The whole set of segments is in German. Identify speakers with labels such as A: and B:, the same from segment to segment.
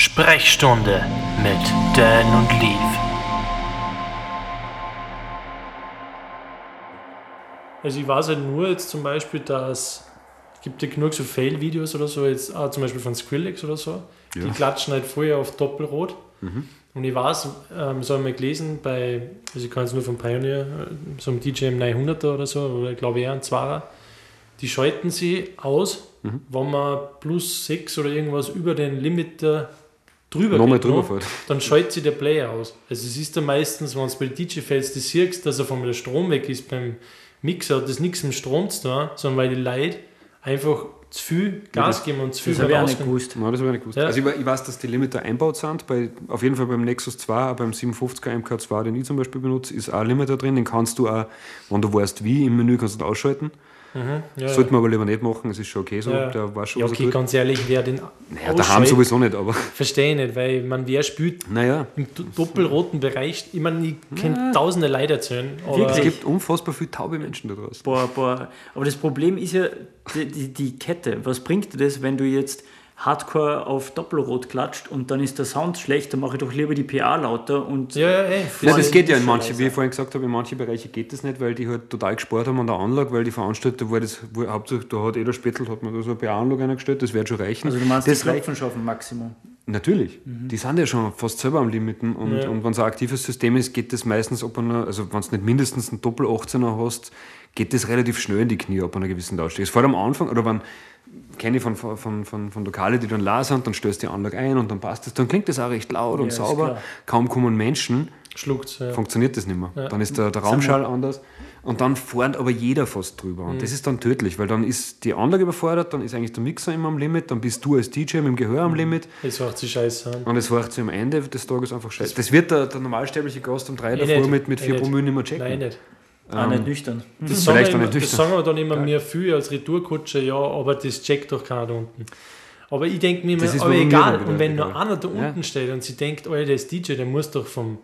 A: Sprechstunde mit Dan und Leaf.
B: Also ich weiß halt nur jetzt zum Beispiel, dass es gibt ja genug so Fail-Videos oder so, jetzt auch zum Beispiel von Skrillex oder so, die
C: Ja.
B: klatschen halt vorher auf Doppelrot. Und ich weiß, ähm, so habe ich mal gelesen, bei, also ich kann es nur von Pioneer, so einem DJM 900er oder so, oder ich glaube eher ein Zwarer, die schalten sie aus, wenn man plus 6 oder irgendwas über den Limiter drüber
C: Nochmal
B: geht,
C: drüber
B: ne?
C: fährt.
B: dann schaltet sie der Player aus. Also es ist dann meistens, wenn es bei den DJ-Fails das siehst, dass auf einmal der Strom weg ist beim Mixer, hat das nichts mit dem Strom zu tun, sondern weil die Leute einfach zu viel Gas geben und zu viel
D: Das habe ich auch nicht gewusst.
C: Nein, das habe ich nicht gewusst.
B: Ja.
C: Also ich, we- ich weiß, dass die Limiter einbaut sind. Bei, auf jeden Fall beim Nexus 2, auch beim 750er MK2, den ich zum Beispiel benutze, ist auch ein Limiter drin. Den kannst du auch, wenn du weißt wie, im Menü kannst du ihn ausschalten.
B: Ja,
C: Sollte man aber lieber nicht machen, es ist schon okay so.
B: Ja.
C: Der weiß schon,
B: ja, okay, ganz ehrlich, wer den
C: Naja, daheim sowieso nicht, aber
B: Verstehe ich nicht, weil man wer spielt
C: naja.
B: im do- doppelroten Bereich, ich meine, ich kann tausende Leute erzählen?
C: Es gibt unfassbar viele taube Menschen da draußen.
D: Boah, boah. Aber das Problem ist ja die, die, die Kette. Was bringt dir das, wenn du jetzt Hardcore auf Doppelrot klatscht und dann ist der Sound schlecht, dann mache ich doch lieber die PA lauter und
B: ja, ja, ey.
C: Ja, das geht ja in
D: schon
C: manche,
D: leiser.
C: wie ich vorhin gesagt habe, in manchen Bereichen geht das nicht, weil die halt total gespart haben an der Anlage, weil die Veranstalter, wo das, wo, hauptsächlich, da hat jeder Spittel, hat man da so eine PA-Anlage eingestellt, das wird schon reichen.
D: also du meinst
C: das
D: das Klopfen schaffen Maximum.
C: Natürlich, die sind ja schon fast selber am Limiten und,
B: Ja.
C: und wenn es ein aktives System ist, geht das meistens, ob einer, also wenn du nicht mindestens einen Doppel-18er hast, geht das relativ schnell in die Knie ab einer gewissen Lautstärke. Vor allem am Anfang, oder wenn, kenne ich von, von, von, von Lokale, die dann la sind, dann stößt die Anlage ein und dann passt das, dann klingt das auch recht laut und
D: ist
C: sauber. Kaum kommen Menschen,
B: schluckt ja.
C: funktioniert das nicht mehr.
B: Ja.
C: Dann ist der, der Raumschall anders und dann fährt aber jeder fast drüber. Und das ist dann tödlich, weil dann ist die Anlage überfordert, dann ist eigentlich der Mixer immer am Limit, dann bist du als DJ mit dem Gehör am Limit.
B: Jetzt macht sie scheiße an.
C: Und es war am Ende des Tages einfach scheiße. Das wird der, der normalsterbliche Gast um drei
B: Eh
C: davor
B: nicht,
C: mit, mit
B: eh
C: vier. Promille nicht mehr checken.
B: Nein, nicht.
D: Ah, nicht nüchtern.
B: Das sagen,
C: Vielleicht
B: wir
C: auch
B: immer,
C: nicht
B: das
C: nüchtern.
B: sagen wir dann immer mir viel als Retourkutscher, ja, aber das checkt doch keiner da unten. Aber ich denke mir immer,
C: Das ist
B: aber egal. Und wenn nur einer da
C: Ja.
B: unten steht und sie denkt, oh, der ist DJ, der muss doch vom,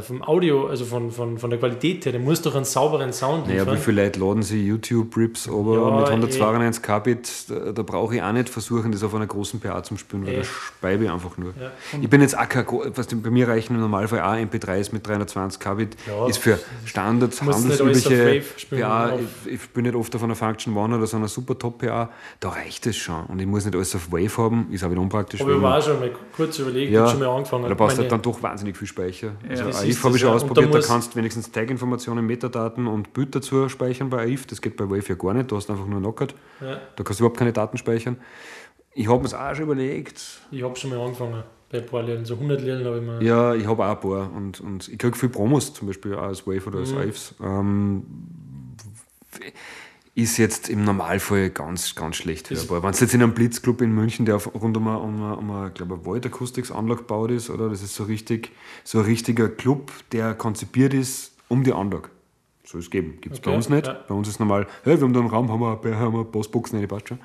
B: vom Audio, also von, von, von der Qualität her, der muss doch einen sauberen Sound
C: Naja,
B: liefern.
C: wie viele Leute laden sie YouTube-Rips aber
B: Ja,
C: mit
B: eh.
C: 192 Kbit, da, da brauche ich auch nicht versuchen, das auf einer großen PA zu spielen, weil
B: Eh.
C: da speibe ich einfach nur.
B: Ja.
C: Ich bin jetzt auch kein, was bei mir reichen im Normalfall auch MP3s mit 320 Kbit,
B: Ja,
C: ist für Standards, handelsübliche PA, ich, ich bin nicht oft auf einer Function One oder so einer super Top PA, da reicht es schon und ich muss nicht alles auf Wave haben, ist auch wieder unpraktisch.
B: aber ich war schon mal kurz überlegt,
C: ja,
B: schon mal angefangen.
C: da brauchst du halt dann doch wahnsinnig viel Speicher. Also AIF habe ich schon ausprobiert,
B: da
C: da kannst du wenigstens Tag-Informationen, Metadaten und Bild dazu speichern bei AIF. Das geht bei Wave ja gar nicht, du hast einfach nur Knockout.
B: Ja,
C: Da kannst du überhaupt keine Daten speichern. Ich habe mir es auch schon überlegt.
B: ich habe schon mal angefangen bei ein paar Liedern, so 100 Liedern habe ich mal.
C: Ja, ich habe auch ein paar und, und ich kriege viel Promos, zum Beispiel auch als Wave oder als
B: Mhm.
C: AIFs. Ähm, ist jetzt im Normalfall ganz, ganz schlecht hörbar. Wenn es jetzt in einem Blitzclub in München, der auf, rund um eine, um eine, um eine glaube ich, Waldakustiksanlage gebaut ist, oder? Das ist so richtig, so ein richtiger Club, der konzipiert ist um die Anlage. Soll es geben. Gibt es bei
B: Okay,
C: uns nicht.
B: ja.
C: Bei uns ist normal, hey, wir haben da einen Raum, haben wir, eine- haben wir Bassboxen, die passt schon.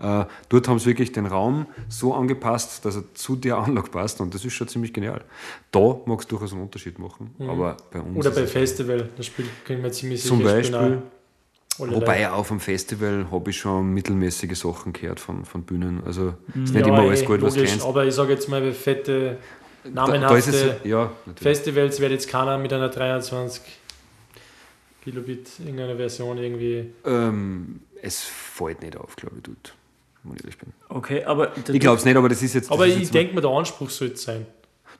C: Äh, dort haben sie wirklich den Raum so angepasst, dass er zu der Anlage passt und das ist schon ziemlich genial. Da mag es durchaus einen Unterschied machen, aber bei uns
B: Mhm. Oder bei
C: es-
B: Festival, das Spiel können wir ziemlich sicher
C: Zum Beispiel.
B: Alle
C: Wobei
B: Leute.
C: auf dem Festival habe ich schon mittelmäßige Sachen gehört von, von Bühnen. Also ist nicht
B: Ja,
C: immer alles
B: eh,
C: gut, was du
B: logisch,
C: kennst.
B: Aber ich sage jetzt mal, fette,
C: Da,
B: namenhafte
C: da ist es, ja.
B: Festivals wird jetzt keiner mit einer 23 Kilobit irgendeiner Version irgendwie.
C: Ähm, es fällt nicht auf, glaube ich, wenn ich ehrlich bin.
D: Okay, aber
C: Ich glaube es nicht, aber das ist jetzt, das
B: Aber
C: ist
B: ich denke mir, der Anspruch sollte sein.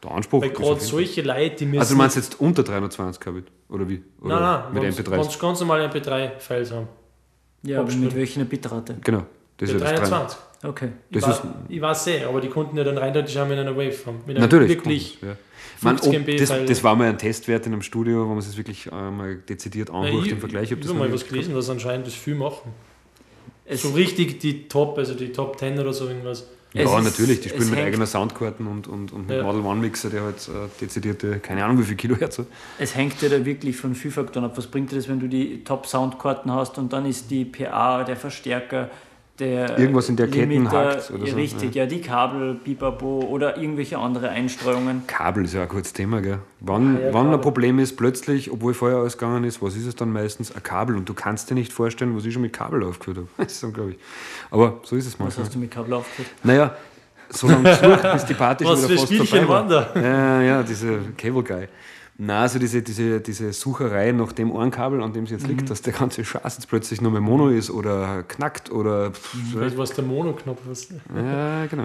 C: Der Anspruch.
B: Weil
C: ist
B: gerade solche Leute, die müssen.
C: Also du meinst jetzt unter 320 Kbit? Oder wie? Oder
B: nein, nein,
C: mit
B: wenn
C: MP3s?
B: sie ganz normale MP3-Files haben.
D: ja, aber mit welcher Bitrate?
C: Genau. Das ist ja das
B: 23.
D: Okay.
C: Das
B: ich,
C: ist-
B: war, ich weiß eh, aber die konnten ja dann reindeutig auch mit einer Wave haben. Mit einer
C: Natürlich.
B: Wirklich.
C: Ja. Man,
B: 50
C: ob,
B: MB
C: das, das war mal ein Testwert in einem Studio, wo man es wirklich einmal dezidiert
B: Nein,
C: anguckt im Vergleich.
B: ich habe mal was gelesen, dass anscheinend das viel machen.
D: Es,
B: So richtig die Top, also die Top 10 oder so irgendwas.
C: Ja,
D: Es
C: natürlich, die spielen mit
D: hängt-
C: eigener Soundkarten und, und, und mit
B: Ja.
C: Model One Mixer, der halt äh, dezidierte, keine Ahnung wie viel Kilohertz hat.
D: es hängt ja da wirklich von vielen Faktoren ab. Was bringt dir das, wenn du die Top-Soundkarten hast und dann ist die PA, der Verstärker, der
C: Irgendwas in der Ketten
D: Limiter,
C: hakt oder so,
D: Richtig, ja. die Kabel, Bibabo oder irgendwelche andere Einstreuungen.
C: Kabel ist ja ein kurzes Thema, gell? Wann,
B: Ah, ja,
C: wann ein Problem ist, plötzlich, obwohl Feuer ausgegangen ist, was ist es dann meistens? Ein Kabel. Und du kannst dir nicht vorstellen, was ich schon mit Kabel aufgeführt habe. Das ist unglaublich. Aber so ist es
D: Was
C: manchmal.
D: hast du mit Kabel aufgeführt?
C: Naja, so lange gesucht, bis die Party
B: Was
C: schon wieder fast
B: Spielchen
C: vorbei war.
B: da?
C: Ja, ja, diese Cable Guy. Na, also diese, diese, diese Sucherei nach dem einen Kabel, an dem es jetzt
B: Mhm.
C: liegt, dass der ganze Scheiß jetzt plötzlich nur mehr Mono ist oder knackt oder.
B: Vielleicht war es der Monoknopf.
C: Ja, genau.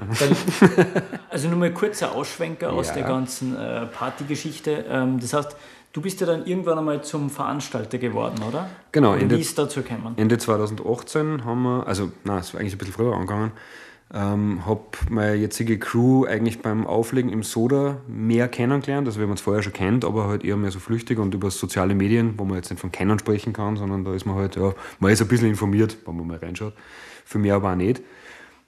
D: Also nur mal kurzer Ausschwenker aus
C: Ja.
D: der ganzen äh, Partygeschichte. Ähm, das heißt, du bist ja dann irgendwann einmal zum Veranstalter geworden, oder?
C: Genau,
D: Oder
C: Ende-
D: wie ist dazu gekommen?
C: Ende 2018 haben wir, also nein, es war eigentlich ein bisschen früher angegangen, ähm, habe meine jetzige Crew eigentlich beim Auflegen im Soda mehr kennengelernt, also wir haben uns vorher schon kennt, aber halt eher mehr so flüchtig und über soziale Medien, wo man jetzt nicht von kennen sprechen kann, sondern da ist man halt, ja, man ist ein bisschen informiert, wenn man mal reinschaut, für mehr aber auch nicht.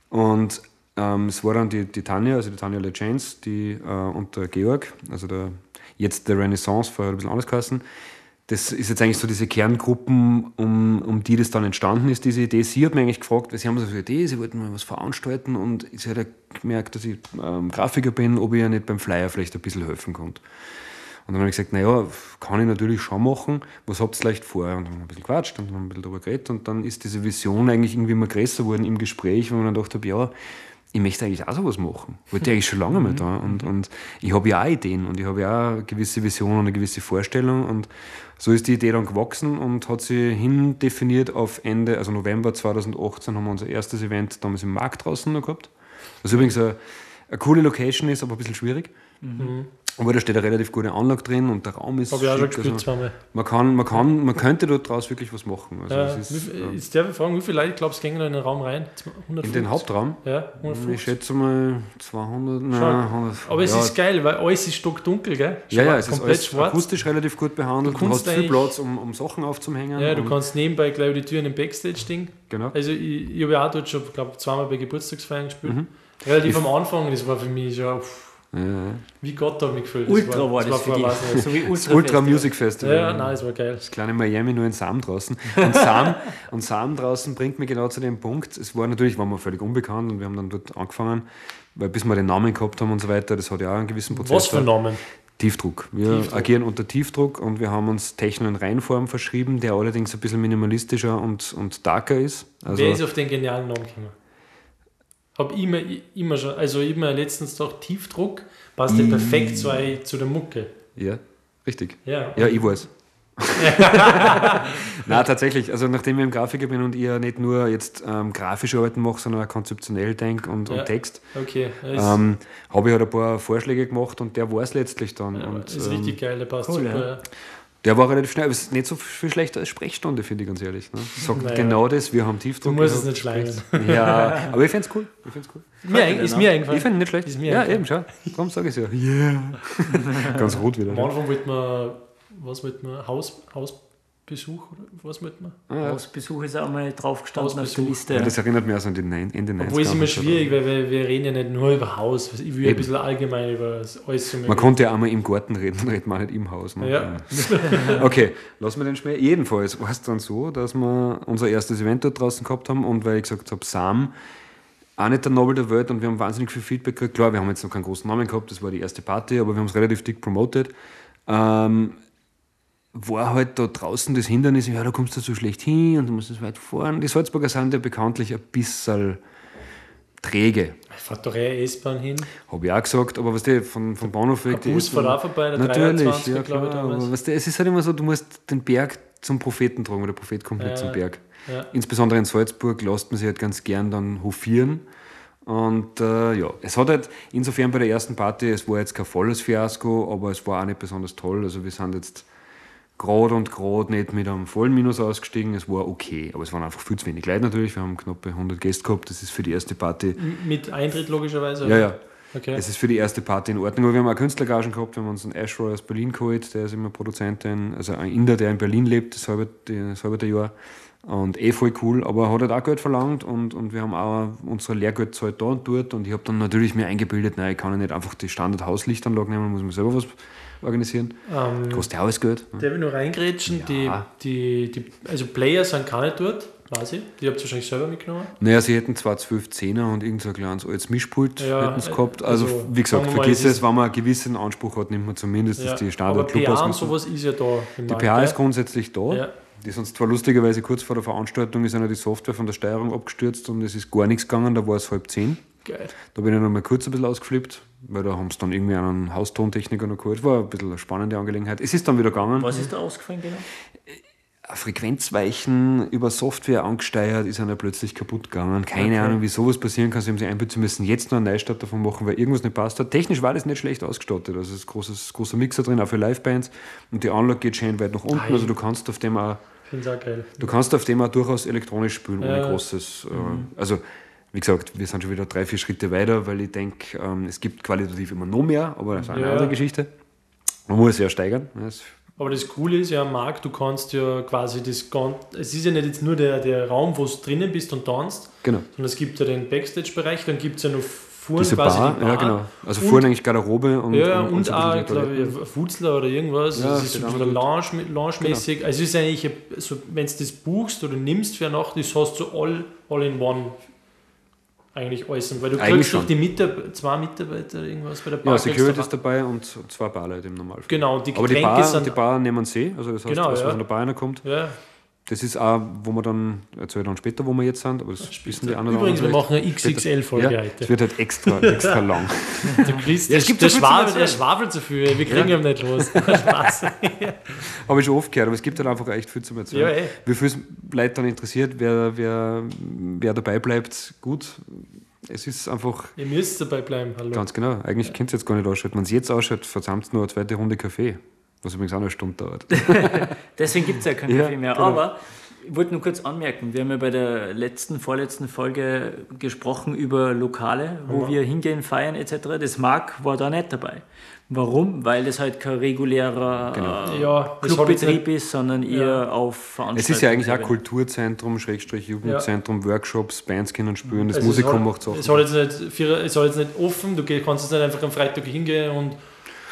C: Und ähm, es war dann die, die Tanja, also die Tanja LeChance, die äh, und der Georg, also der, jetzt der Renaissance, vorher ein bisschen anders geheißen. Das ist jetzt eigentlich so diese Kerngruppen, um, um die das dann entstanden ist, diese Idee. Sie hat mich eigentlich gefragt, weil sie haben so eine Idee, sie wollten mal was veranstalten und sie hat ja gemerkt, dass ich ähm, Grafiker bin, ob ich ja nicht beim Flyer vielleicht ein bisschen helfen konnte. Und dann habe ich gesagt, naja, kann ich natürlich schon machen. Was habt ihr vielleicht vor? Und dann haben wir ein bisschen gequatscht und haben ein bisschen darüber geredet. Und dann ist diese Vision eigentlich irgendwie immer größer geworden im Gespräch, wo man dann gedacht habe, ja, ich möchte eigentlich auch sowas machen. Wollte eigentlich schon lange mal da. Und, und ich habe ja auch Ideen und ich habe ja auch eine gewisse Vision und eine gewisse Vorstellung. Und so ist die Idee dann gewachsen und hat sich hindefiniert auf Ende, also November 2018 haben wir unser erstes Event damals im Markt draußen noch gehabt. Was übrigens eine, eine coole Location ist, aber ein bisschen schwierig. Aber da steht eine relativ gute Anlage drin und der Raum ist
B: Habe ich auch schon gespielt
C: also
B: zweimal.
C: man, kann, man, kann, man könnte dort draus wirklich was machen. Also
B: Ja,
C: ist, ähm,
B: jetzt darf ich fragen, wie viele Leute glaubst du gehen da in den Raum rein? 150?
C: in den Hauptraum,
B: Ja,
C: ich
B: 150.
C: schätze mal 200, nein,
B: Schon.
C: 100.
B: Aber es
C: ja,
B: ist geil, weil alles ist stockdunkel, gell?
C: Ja, ja,
B: Schwarz,
C: es ist
B: komplett
C: alles
B: schwarz.
C: akustisch relativ gut behandelt.
B: Du
C: hast viel Platz, um, um Sachen aufzuhängen.
B: Ja, du kannst nebenbei gleich die Türen im Backstage-Ding.
C: Genau.
B: Also ich, ich habe ja auch dort schon, glaube zweimal bei Geburtstagsfeiern gespielt.
C: Mhm.
B: Relativ am Anfang, das war für mich schon, pff,
C: Ja.
B: wie Gott hat mich gefühlt.
D: Ultra war das,
B: war
D: für
B: vor,
D: dich.
B: weiß nicht.
D: So wie
C: Das
D: Ultra,
C: Ultra. Music Festival.
B: Ja, nein, es war geil.
C: Das kleine Miami nur in Sam draußen. Und Sam, und Sam draußen bringt mich genau zu dem Punkt. Es war natürlich, waren wir völlig unbekannt und wir haben dann dort angefangen, weil bis wir den Namen gehabt haben und so weiter, das hat ja auch einen gewissen Prozess.
B: Was für Namen?
C: Tiefdruck. Wir
B: Tiefdruck.
C: agieren unter Tiefdruck und wir haben uns Techno in Reinform verschrieben, der allerdings ein bisschen minimalistischer und, und darker ist. Also,
B: Wer ist auf den genialen Namen gekommen? Hab ich immer, immer schon, also mir letztens gedacht, Tiefdruck passt ja perfekt zu, zu der Mucke.
C: ja, richtig.
B: Ja,
C: Ja, ich weiß. Na tatsächlich. Also nachdem ich ein Grafiker bin und ich ja nicht nur jetzt ähm, grafische Arbeiten mache, sondern auch konzeptionell denke und,
B: Ja.
C: und Text,
B: okay.
C: Ähm, habe ich halt ein paar Vorschläge gemacht und der war es letztlich dann.
B: ja,
C: und,
B: ist
C: ähm,
B: richtig geil, der passt
D: cool,
B: super.
D: ja.
B: Ja.
C: Der war relativ schnell, aber es ist nicht so viel schlechter als Sprechstunde, finde ich ganz ehrlich. Ne? Sagt
B: Naja.
C: genau das, wir haben
B: Du
C: Tiefdruck.
B: musst
C: ihr
B: es nicht schleimen.
C: Ja, aber ich finde es cool. Ich find's cool.
B: Mir, ist mir
C: Ich
B: eingefallen.
C: finde ihn nicht schlecht.
B: Ist mir
C: ja, eben, schau. Darum sage ich es ja. Yeah. ganz rot wieder.
B: Am? Anfang wollte man, was wollte man, Haus, Hausbesuch oder was wollte man?
C: Ah, ja.
D: Hausbesuch ist auch mal draufgestanden auf der. Liste.
C: Ja, das erinnert mich auch so an die Nein- Ende 90er.
B: Obwohl es immer schwierig, weil wir, wir reden ja nicht nur über Haus. Ich will ein
C: Eben.
B: bisschen allgemein über das alles so
C: Man konnte ja einmal im Garten reden, dann redet man nicht im Haus. Ne?
B: Ja.
C: Okay, lassen wir den Schmäh. Jedenfalls war es dann so, dass wir unser erstes Event dort draußen gehabt haben und weil ich gesagt habe, Sam, auch nicht der Nobel der Welt und wir haben wahnsinnig viel Feedback gekriegt. Klar, wir haben jetzt noch keinen großen Namen gehabt, das war die erste Party, aber wir haben es relativ dick promoted. Ähm, war halt da draußen das Hindernis, ja, da kommst du so schlecht hin und du musst es weit fahren. Die Salzburger sind ja bekanntlich ein bisschen träge,
B: Fahrt doch eher S-Bahn hin.
C: habe ich auch gesagt, aber was der von, vom Bahnhof weg,
B: Der Bus fährt auch vorbei, der
C: Natürlich,
B: 23,
C: ja, klar, aber weißt du, es ist halt immer so, du musst den Berg zum Propheten tragen, oder der Prophet kommt nicht
B: Ja,
C: zum Berg.
B: ja.
C: Insbesondere in Salzburg lässt man sich halt ganz gern dann hofieren. Und äh, ja, es hat halt insofern bei der ersten Party, es war jetzt kein volles Fiasko, aber es war auch nicht besonders toll. Also wir sind jetzt gerade und gerade nicht mit einem vollen Minus ausgestiegen. Es war okay, aber es waren einfach viel zu wenig Leute natürlich. Wir haben knappe 100 Gäste gehabt. Das ist für die erste Party.
B: Mit Eintritt logischerweise.
C: Ja, ja.
B: Okay.
C: Es ist für die erste Party in Ordnung. Aber wir haben auch Künstlergagen gehabt. Wir haben uns einen Ash Roy aus Berlin geholt. Der ist immer Produzent, in- also ein Inder, der in Berlin lebt, das halbe, das halbe Jahr. Und eh voll cool. Aber er hat halt auch Geld verlangt. Und, und wir haben auch unsere Lehrgeld zahlt da und dort. Und ich habe dann natürlich mir eingebildet, nein, ich kann ja nicht einfach die Standard-Hauslichtanlage nehmen, muss mir selber was organisieren.
B: ähm,
C: Kostet ja alles Geld. ne?
B: darf ich noch reingrätschen?
C: Ja.
B: Die, die, die, also Player sind keine dort, weiß ich. Die habt ihr wahrscheinlich selber mitgenommen.
C: Naja, sie hätten zwar 12 Zehner und irgend so ein kleines altes Mischpult
B: Ja,
C: hätten sie
B: äh,
C: gehabt. Also,
B: also,
C: wie gesagt, vergiss
B: es
C: wenn man einen gewissen Anspruch hat, nimmt man zumindest
B: Ja.
C: die standard
B: PA und sowas ist ja da.
C: Die
B: Markt,
C: PA ist grundsätzlich da.
B: Ja.
C: Die uns zwar lustigerweise kurz vor der Veranstaltung ist einer die Software von der Steuerung abgestürzt und es ist gar nichts gegangen, da war es halb zehn.
B: Geil.
C: Da bin ich noch mal kurz ein bisschen ausgeflippt, weil da haben sie dann irgendwie einen Haustontechniker noch geholt. War ein bisschen eine spannende Angelegenheit. Es ist dann wieder gegangen.
D: Was ist da ausgefallen genau?
C: Frequenzweichen über Software angesteuert, ist einer plötzlich kaputt gegangen. Keine
D: Okay.
C: Ahnung, wie sowas passieren kann. Sie haben sich einbilden müssen, jetzt noch einen Neustart davon machen, weil irgendwas nicht passt hat. Technisch war das nicht schlecht ausgestattet. Also es ist großes, großer Mixer drin, auch für Livebands. Und die Anlage geht schön weit nach unten. Also du kannst auf dem auch,
B: Ich auch geil.
C: du kannst auf dem auch durchaus elektronisch spielen, ohne
B: Ja.
C: großes. Äh, also wie gesagt, wir sind schon wieder drei, vier Schritte weiter, weil ich denke, ähm, es gibt qualitativ immer noch mehr, aber das ist eine
B: Ja.
C: andere Geschichte. Man muss ja steigern. Das
B: Aber das Coole ist ja Markt, du kannst ja quasi das Ganze, es ist ja nicht jetzt nur der, der Raum, wo du drinnen bist und tanzt,
C: genau.
B: sondern es gibt ja den Backstage-Bereich, dann gibt es ja noch Fuhren,
C: Diese
B: quasi
C: Bar,
B: Bar.
C: ja genau. Also
B: Und-
C: vorne eigentlich Garderobe und,
B: Ja,
C: und,
B: und,
C: so ein
B: auch, glaube ich, Futzler oder irgendwas.
C: Ja,
B: das ist so
C: genau.
B: ein bisschen Lounge, Lounge-mäßig. Also es ist eigentlich, so, wenn du das buchst oder nimmst für eine Nacht, das hast du all, all in one eigentlich alles. Weil du
C: Eigentlich
B: kriegst doch
C: schon.
B: die Mitarbeiter, zwei Mitarbeiter irgendwas bei der
C: Ja,
B: Bar. kriegst
C: Security ist dabei und zwei Barleute im Normalfall.
B: Genau, und die
C: Aber die
B: Getränke
C: Bar,
B: sind...
C: die Bar nehmen sie, also das heißt,
B: Genau,
C: was
B: ja.
C: von der Bar kommt.
B: ja,
C: Das ist auch, wo wir dann, erzähle ich dann später, wo wir jetzt sind, aber das wissen die anderen
B: Übrigens, wir machen eine XXL-Folge
C: ja,
B: heute.
C: Es wird halt extra, extra lang.
B: Der Chris, der,
C: es gibt
B: der,
C: so
B: schwafelt, der schwafelt so viel, wir kriegen ihn nicht los. Spaß.
C: Habe ich schon oft gehört, aber es gibt halt einfach echt viel zu erzählen.
B: Ja, eh.
C: Wie viel es Leute dann interessiert, wer, wer, wer dabei bleibt, gut. Es ist einfach
B: Ihr müsst dabei bleiben, hallo.
C: ganz genau. Eigentlich könnt ihr jetzt gar nicht ausschaut. Wenn es jetzt ausschaut, verdammt nur eine zweite Runde Kaffee. Was übrigens auch eine Stunde dauert.
D: Deswegen gibt es ja keinen
C: Ja,
D: Kaffee mehr.
C: genau.
D: Aber ich wollte nur kurz anmerken, wir haben ja bei der letzten, vorletzten Folge gesprochen über Lokale, wo wir hingehen, feiern etc. Das Mark war da nicht dabei. Warum? Weil das halt kein regulärer
C: Genau.
D: äh,
B: Ja,
D: Clubbetrieb ist, sondern eher
B: Ja.
D: auf Veranstaltungen.
C: Es ist ja eigentlich auch Kulturzentrum, Schrägstrich Jugendzentrum, Workshops, Bands können spielen, das
B: Also
C: Musikum macht Sachen.
B: Es hat jetzt nicht, es hat jetzt nicht offen, du kannst jetzt nicht einfach am Freitag hingehen und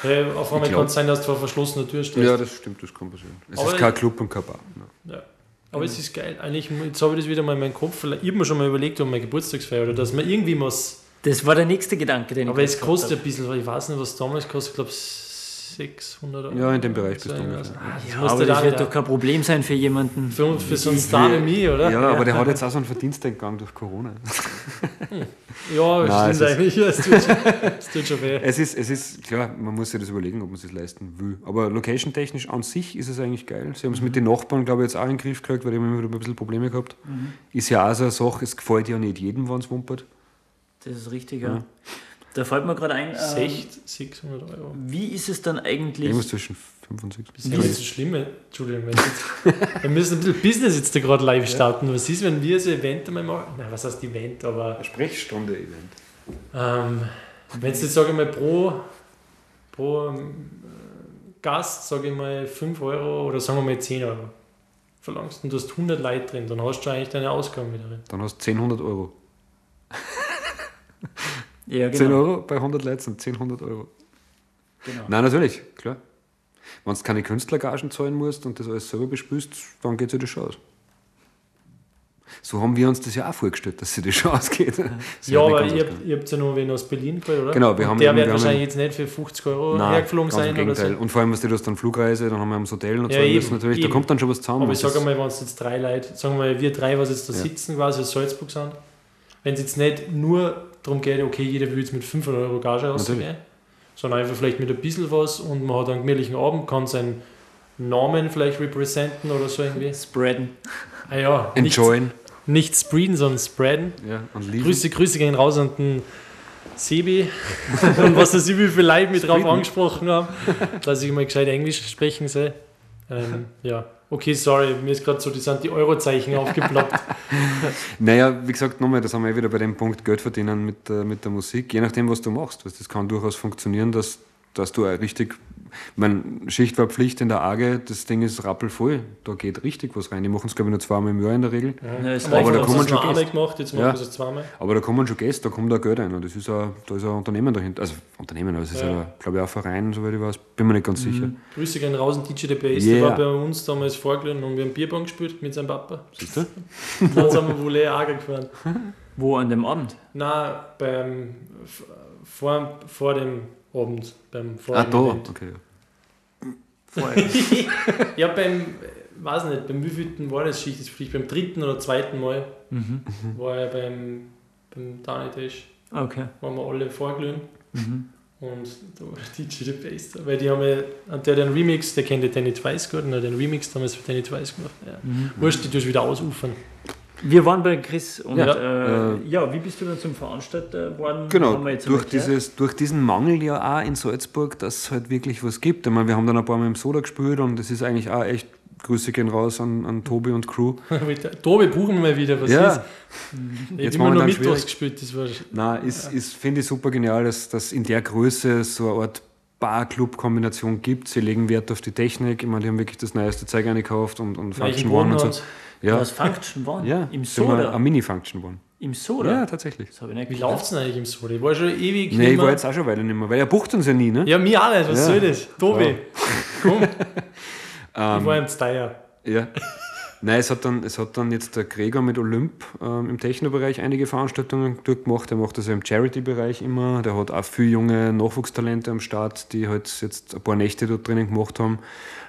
B: hey, auf einmal kann es sein, dass du vor verschlossener Tür stehst.
C: Ja, das stimmt, das kann passieren. Es
B: Aber
C: ist kein Club und kein Bar. Ja.
B: Ja. Aber es ist geil. Eigentlich, jetzt habe ich das wieder mal in meinem Kopf. Ich habe mir schon mal überlegt, um meine Geburtstagsfeier oder dass man irgendwie was.
D: Das war der nächste Gedanke, den
B: Aber
D: ich
B: es
D: gehabt
B: kostet ein bisschen, weil ich weiß nicht, was es damals kostet. Ich glaube 600 Euro.
C: Ja, in dem Bereich bist du ungefähr.
B: Ah, das
D: Ja, aber das
B: da
D: wird doch kein Problem sein für jemanden.
B: für, für so einen Star wie mich, oder?
C: Ja, aber der hat jetzt auch so einen Verdiensteingang durch Corona.
B: Ja,
C: Nein,
B: stimmt
C: es ist-
B: eigentlich. Ja, Es tut, schon, es tut schon weh.
C: Es ist, es ist klar, man muss sich das überlegen, ob man es sich leisten will. Aber location-technisch an sich ist es eigentlich geil. Sie haben es mit den Nachbarn, glaube ich, jetzt auch in den Griff gekriegt, weil die haben immer wieder ein bisschen Probleme gehabt. Ist ja auch so eine Sache, es gefällt ja nicht jedem, wenn es wumpert.
D: Das ist richtig, ja. Da fällt mir gerade ein, äh,
B: 600, 600 Euro.
D: wie ist es dann eigentlich?
C: Irgendwas zwischen 5 und 6.
B: Das ist nicht so schlimm. Entschuldigung. Wir müssen ein bisschen Business jetzt da gerade live starten. Was ist, wenn wir so ein Event einmal machen? Nein, was heißt Event, aber
C: Sprechstunde-Event.
B: ähm, wenn du jetzt, sage ich mal, pro, pro ähm, Gast, sage ich mal, 5 Euro oder sagen wir mal 10 Euro verlangst und du hast 100 Leute drin, dann hast du eigentlich deine Ausgaben wieder drin.
C: Dann hast du 10, 100 Euro.
D: ja,
C: 10
D: genau.
C: Euro bei 100 Leuten sind 10, 100 Euro.
D: genau.
C: Nein, natürlich, klar. Wenn du keine Künstlergagen zahlen musst und das alles selber bespielst, dann geht sich das schon aus. So haben wir uns das ja auch vorgestellt, dass sich das schon ausgeht. Das
B: Ja, aber ihr habt, ihr habt ja noch wen aus Berlin geholt, oder?
C: Genau, wir
B: Und
C: haben
B: der wird wahrscheinlich jetzt nicht für 50 Euro
C: Nein,
B: hergeflogen
C: ganz im
B: sein oder
C: Gegenteil.
B: so.
C: Und vor allem, was du hast dann Flugreise, dann haben wir am Hotel und
B: Ja,
C: zahlen
B: eben,
C: natürlich. Da
B: eben.
C: kommt dann schon was zusammen.
B: Aber ich sage einmal, wenn es jetzt drei Leute, sagen wir mal, wir drei, was jetzt da
C: Ja.
B: sitzen, quasi aus Salzburg sind, wenn es jetzt nicht nur darum geht, okay, jeder will jetzt mit 500 Euro Gage ausgehen, sondern einfach vielleicht mit ein bisschen was und man hat einen gemütlichen Abend, kann seinen Namen vielleicht representen oder so irgendwie.
D: Spreaden.
B: Ah ja, nicht,
C: Enjoyen.
B: nicht spreaden, sondern spreaden.
C: Ja, und lieben.
B: Grüße, Grüße gehen raus an den Sebi und was ich, wie viele Leute mit drauf angesprochen haben, dass ich mal gescheit Englisch sprechen soll. Ähm, ja, okay, sorry, mir ist gerade so, die sind die Eurozeichen aufgeploppt.
C: Naja, wie gesagt, nochmal, das haben wir eh wieder bei dem Punkt Geld verdienen mit, der- mit der Musik, je nachdem, was du machst. Das kann durchaus funktionieren, dass, dass du richtig, meine Schicht war Pflicht in der AGE, das Ding ist rappelvoll, da geht richtig was rein. Die machen es, glaube ich, nur zweimal im Jahr in der Regel.
D: Ja, ist
B: Aber
C: da
B: da
C: kommen schon Gäste.
B: gemacht, jetzt machen
C: Ja.
B: wir es zweimal.
C: Aber da kommen schon Gäste, da kommt auch Geld rein. Und das ist auch, da ist ein Unternehmen dahinter. Also Unternehmen, aber es ist
B: Ja.
C: glaube ich, auch ein Verein, soweit ich weiß. Bin mir nicht ganz sicher.
B: Grüße gehen raus an DJ The Bass,
C: Yeah.
B: der war bei uns damals vorgeladen und wir haben Bierbahn gespielt mit seinem Papa.
C: Siehst du?
B: Dann sind wir wohl eh Ager gefahren.
D: Wo an dem Abend?
B: Nein, beim, vor, vor dem Abend, beim vor
C: Ah, da. Okay. Ja.
B: Ja, beim, weiß nicht, beim wievielten war das Schicht? Das vielleicht beim dritten oder zweiten Mal
C: Mhm.
B: war er beim, beim Dani Dash.
D: Okay.
B: waren wir alle vorglühen. Und da war DJ The Bass, weil die haben ja, der hat einen Remix, der kennt ja Danny Twice gut, und hat einen Remix damals für Danny Twice gemacht. Ja. Wurscht, die tust wieder ausufern.
D: Wir waren bei Chris und
C: Ja,
D: ja, äh,
C: äh,
D: ja wie bist du dann zum Veranstalter geworden?
C: Genau,
D: Haben wir jetzt
C: durch, dieses, durch diesen Mangel ja auch in Salzburg, dass es halt wirklich was gibt. Ich meine, wir haben dann ein paar Mal im Soda gespielt und es ist eigentlich auch echt, Grüße gehen raus an, an Tobi und Crew.
B: Mit Tobi, buchen wir mal wieder, was
C: Ja.
B: ist? Ich
C: Jetzt
B: habe immer nur
C: momentan
B: mittwochs
C: schwierig.
B: gespielt, das war
C: Nein, ist, ist finde ich super genial, dass dass in der Größe so eine Art Bar-Club-Kombination gibt. Sie legen Wert auf die Technik. Ich meine, die haben wirklich das neueste Zeug eingekauft und, und Function One und so. Ja,
D: Was Function One?
C: ja
D: Im Soda?
C: Eine Mini-Function One.
D: Im Soda?
C: Ja, tatsächlich.
D: Das habe ich nicht
B: Wie läuft es denn eigentlich im Soda? Ich war schon ewig
C: Nee, ich war jetzt auch schon Weile nicht mehr, weil er bucht uns ja nie, ne?
B: Ja, mir auch nicht, was
C: Ja.
B: soll das? Tobi, komm. ich war im Steyr.
C: Ja. Nein, es hat, dann, es hat dann jetzt der Gregor mit Olymp ähm, im Technobereich einige Veranstaltungen durchgemacht. Der macht das ja im Charity-Bereich immer. Der hat auch viele junge Nachwuchstalente am Start, die halt jetzt ein paar Nächte dort drinnen gemacht haben.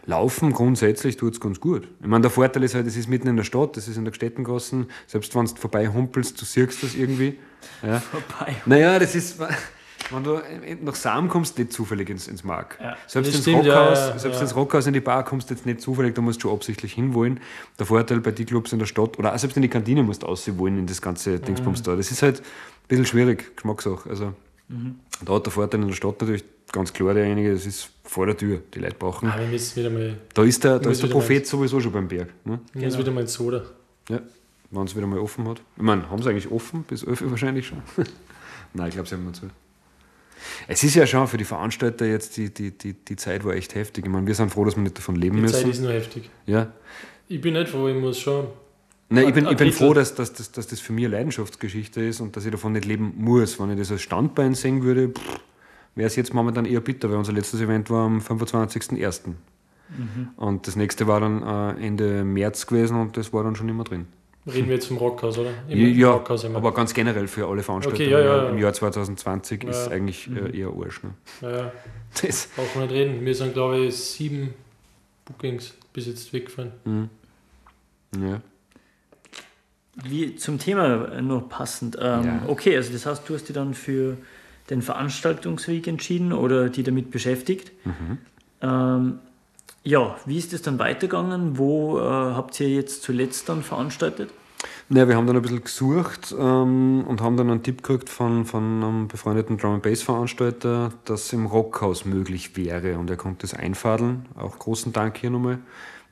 C: Laufen grundsätzlich tut es ganz gut. Ich meine, der Vorteil ist halt, es ist mitten in der Stadt, es ist in der Städtengassen. Selbst wenn du vorbei humpelst, du siehst das irgendwie. Ja.
D: Vorbei.
C: Naja, das ist, wenn du nach Sam kommst, nicht zufällig ins, ins Mark.
B: Ja,
C: selbst ins
B: stimmt,
C: Rockhaus,
B: ja,
C: selbst
B: ja.
C: ins Rockhaus in die Bar kommst du jetzt nicht zufällig, da musst du schon absichtlich hinwollen. Der Vorteil bei den Clubs in der Stadt, oder auch selbst in die Kantine musst du aussehen in das ganze Dingsbums da. Das ist halt ein bisschen schwierig, Geschmackssache. Also, da hat der Vorteil in der Stadt natürlich ganz klar derjenige, das ist vor der Tür, die Leute brauchen.
B: Ah, wir müssen wieder mal,
C: Da ist der, da ist der Prophet sowieso schon beim Berg. Ne?
B: wir müssen wieder mal ins Soda.
C: Ja, wenn es wieder mal offen hat. Ich meine, haben sie eigentlich offen? Bis 11 Uhr wahrscheinlich schon. Nein, ich glaube, sie haben nur zu. Es ist ja schon für die Veranstalter jetzt, die, die, die, die Zeit war echt heftig. Ich meine, wir sind froh, dass wir nicht davon leben
B: Die Zeit
C: müssen.
B: ist nur heftig.
C: Ja.
B: Ich bin nicht froh, ich muss schon.
C: Nein, ich bin, ich bin froh, dass, dass, dass, dass das für mich eine Leidenschaftsgeschichte ist und dass ich davon nicht leben muss. Wenn ich das als Standbein sehen würde, wäre es jetzt momentan eher bitter, weil unser letztes Event war am 25.01. Und das nächste war dann äh, Ende März gewesen und das war dann schon immer drin.
B: Reden wir jetzt vom Rockhaus, oder? Immer
C: Ja,
B: Rockhaus immer.
C: aber ganz generell für alle Veranstaltungen
B: Okay, ja, ja, ja.
C: im Jahr 2020
B: Ja.
C: ist eigentlich äh, eher Arsch. Ne?
B: ja,
C: Das,
B: brauchen wir nicht reden. Wir sind, glaube ich, sieben Bookings bis jetzt weggefallen.
C: ja.
D: Wie zum Thema noch passend. Ähm,
C: Ja.
D: Okay, also das heißt, du hast dich dann für den Veranstaltungsweg entschieden oder die damit beschäftigt.
C: Mhm.
D: Ähm, ja, wie ist es dann weitergegangen? Wo äh, habt ihr jetzt zuletzt dann veranstaltet?
C: Naja, wir haben dann ein bisschen gesucht ähm, und haben dann einen Tipp gekriegt von, von einem befreundeten Drum Bass Veranstalter, dass im Rockhaus möglich wäre und er konnte das einfadeln. Auch großen Dank hier nochmal.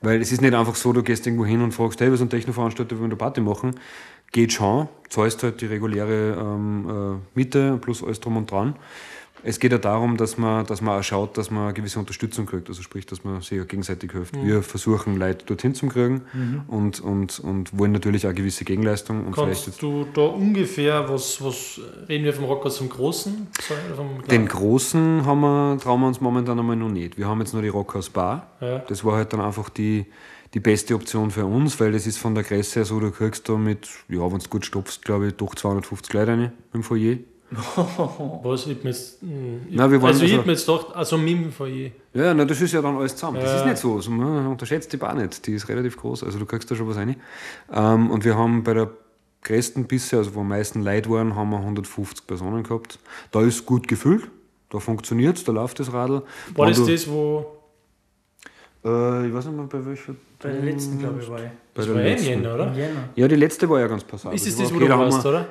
C: Weil es ist nicht einfach so, du gehst irgendwo hin und fragst, hey, wir sind Techno-Veranstalter, wir wollen eine Party machen. Geht schon, zahlst halt die reguläre ähm, äh, Miete plus alles drum und dran. Es geht ja darum, dass man, dass man auch schaut, dass man eine gewisse Unterstützung kriegt. Also sprich, dass man sich ja gegenseitig hilft. Wir versuchen, Leute dorthin zu kriegen und, und, und wollen natürlich auch eine gewisse Gegenleistung. Und
B: Kannst du da ungefähr, was, was reden wir vom Rockhaus zum Großen? Vom
C: Den großen haben wir, trauen wir uns momentan einmal noch nicht. Wir haben jetzt nur die Rockhaus Bar.
B: Ja.
C: Das war halt dann einfach die, die beste Option für uns, weil das ist von der Größe her so, du kriegst da mit, ja, wenn du gut stopfst, glaube ich, doch 250 Leute rein im Foyer.
B: Was? Ich mir jetzt, hm, ich,
C: Nein, wir wollen
B: also, ich
C: also-
B: hab mir jetzt gedacht, also mit dem Foyer.
C: Ja, na, das ist ja dann alles zusammen. Das
B: Ja.
C: ist nicht so. also man unterschätzt die Bar nicht. Die ist relativ groß, also du kriegst da schon was rein. Ähm, und wir haben bei der größten bisher, also wo am meisten Leute waren, haben wir 150 Personen gehabt. Da ist gut gefüllt, da funktioniert es, da läuft das Radl.
B: War
C: Wenn
B: das das, wo.
C: Äh, ich weiß nicht mehr, bei welcher.
D: Bei der letzten, glaube ich, war ich.
C: Bei
B: Das
C: der
B: war im
C: letzten.
B: Jänner, oder?
D: Jänner.
C: Ja, die letzte war ja ganz passabel.
B: Ist es
C: Die
B: das,
C: war
B: wo du
C: da haben
B: warst,
C: wir,
B: oder?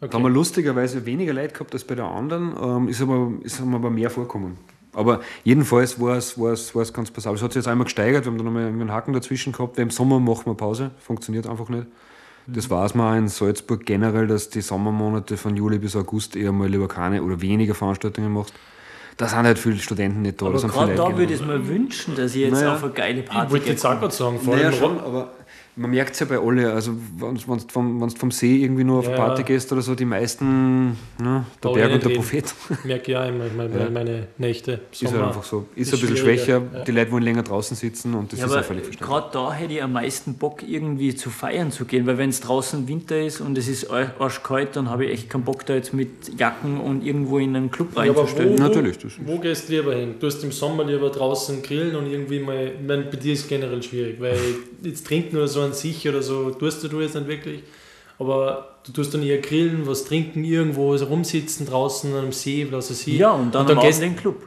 C: Da haben wir lustigerweise weniger Leute gehabt als bei der anderen, ähm, ist, aber, ist aber mehr vorkommen. Aber jedenfalls war es, war es, war es ganz passabel. Es hat sich jetzt einmal gesteigert, wir haben dann nochmal einen Haken dazwischen gehabt, weil im Sommer machen wir Pause, funktioniert einfach nicht. Das war es mal in Salzburg generell, dass die Sommermonate von Juli bis August eher mal lieber keine oder weniger Veranstaltungen machst. Da sind halt viele Studenten nicht da.
D: Aber gerade da würde ich es mir wünschen, dass ich jetzt
C: Naja.
D: auf eine geile
B: Ich
D: Party
B: wollte jetzt auch gerade sagen, vor
C: Naja,
B: allem
C: schon, aber man merkt es ja bei alle. Also, wenn du vom, wenn's vom See irgendwie nur auf eine
B: Ja.
C: Party gehst oder so, die meisten, ne, der Berg und der Prophet,
B: merke ich auch immer meine,
C: Ja.
B: meine Nächte.
C: ist halt
B: Sommer.
C: einfach so. Ist,
B: ist
C: ein bisschen schwächer,
B: ja.
C: die Leute wollen länger draußen sitzen und das
D: Ja,
C: ist
D: aber
C: auch völlig verständlich.
D: gerade da hätte ich am meisten Bock, irgendwie zu feiern zu gehen, weil wenn es draußen Winter ist und es ist ar- arschkalt, dann habe ich echt keinen Bock, da jetzt mit Jacken und irgendwo in einen Club
B: Ja, aber
D: reinzustellen.
B: wo,
C: Natürlich, das ist-
B: wo gehst du lieber hin? Du hast im Sommer lieber draußen grillen und irgendwie mal, ich meine, bei dir ist es generell schwierig, weil jetzt trinken oder so an sich oder so tust du du jetzt nicht wirklich. aber du tust dann eher grillen, was trinken, irgendwo so rumsitzen draußen am See, was weiß ich.
D: Ja, und dann,
B: und dann
D: am
B: gehst
D: in den Club.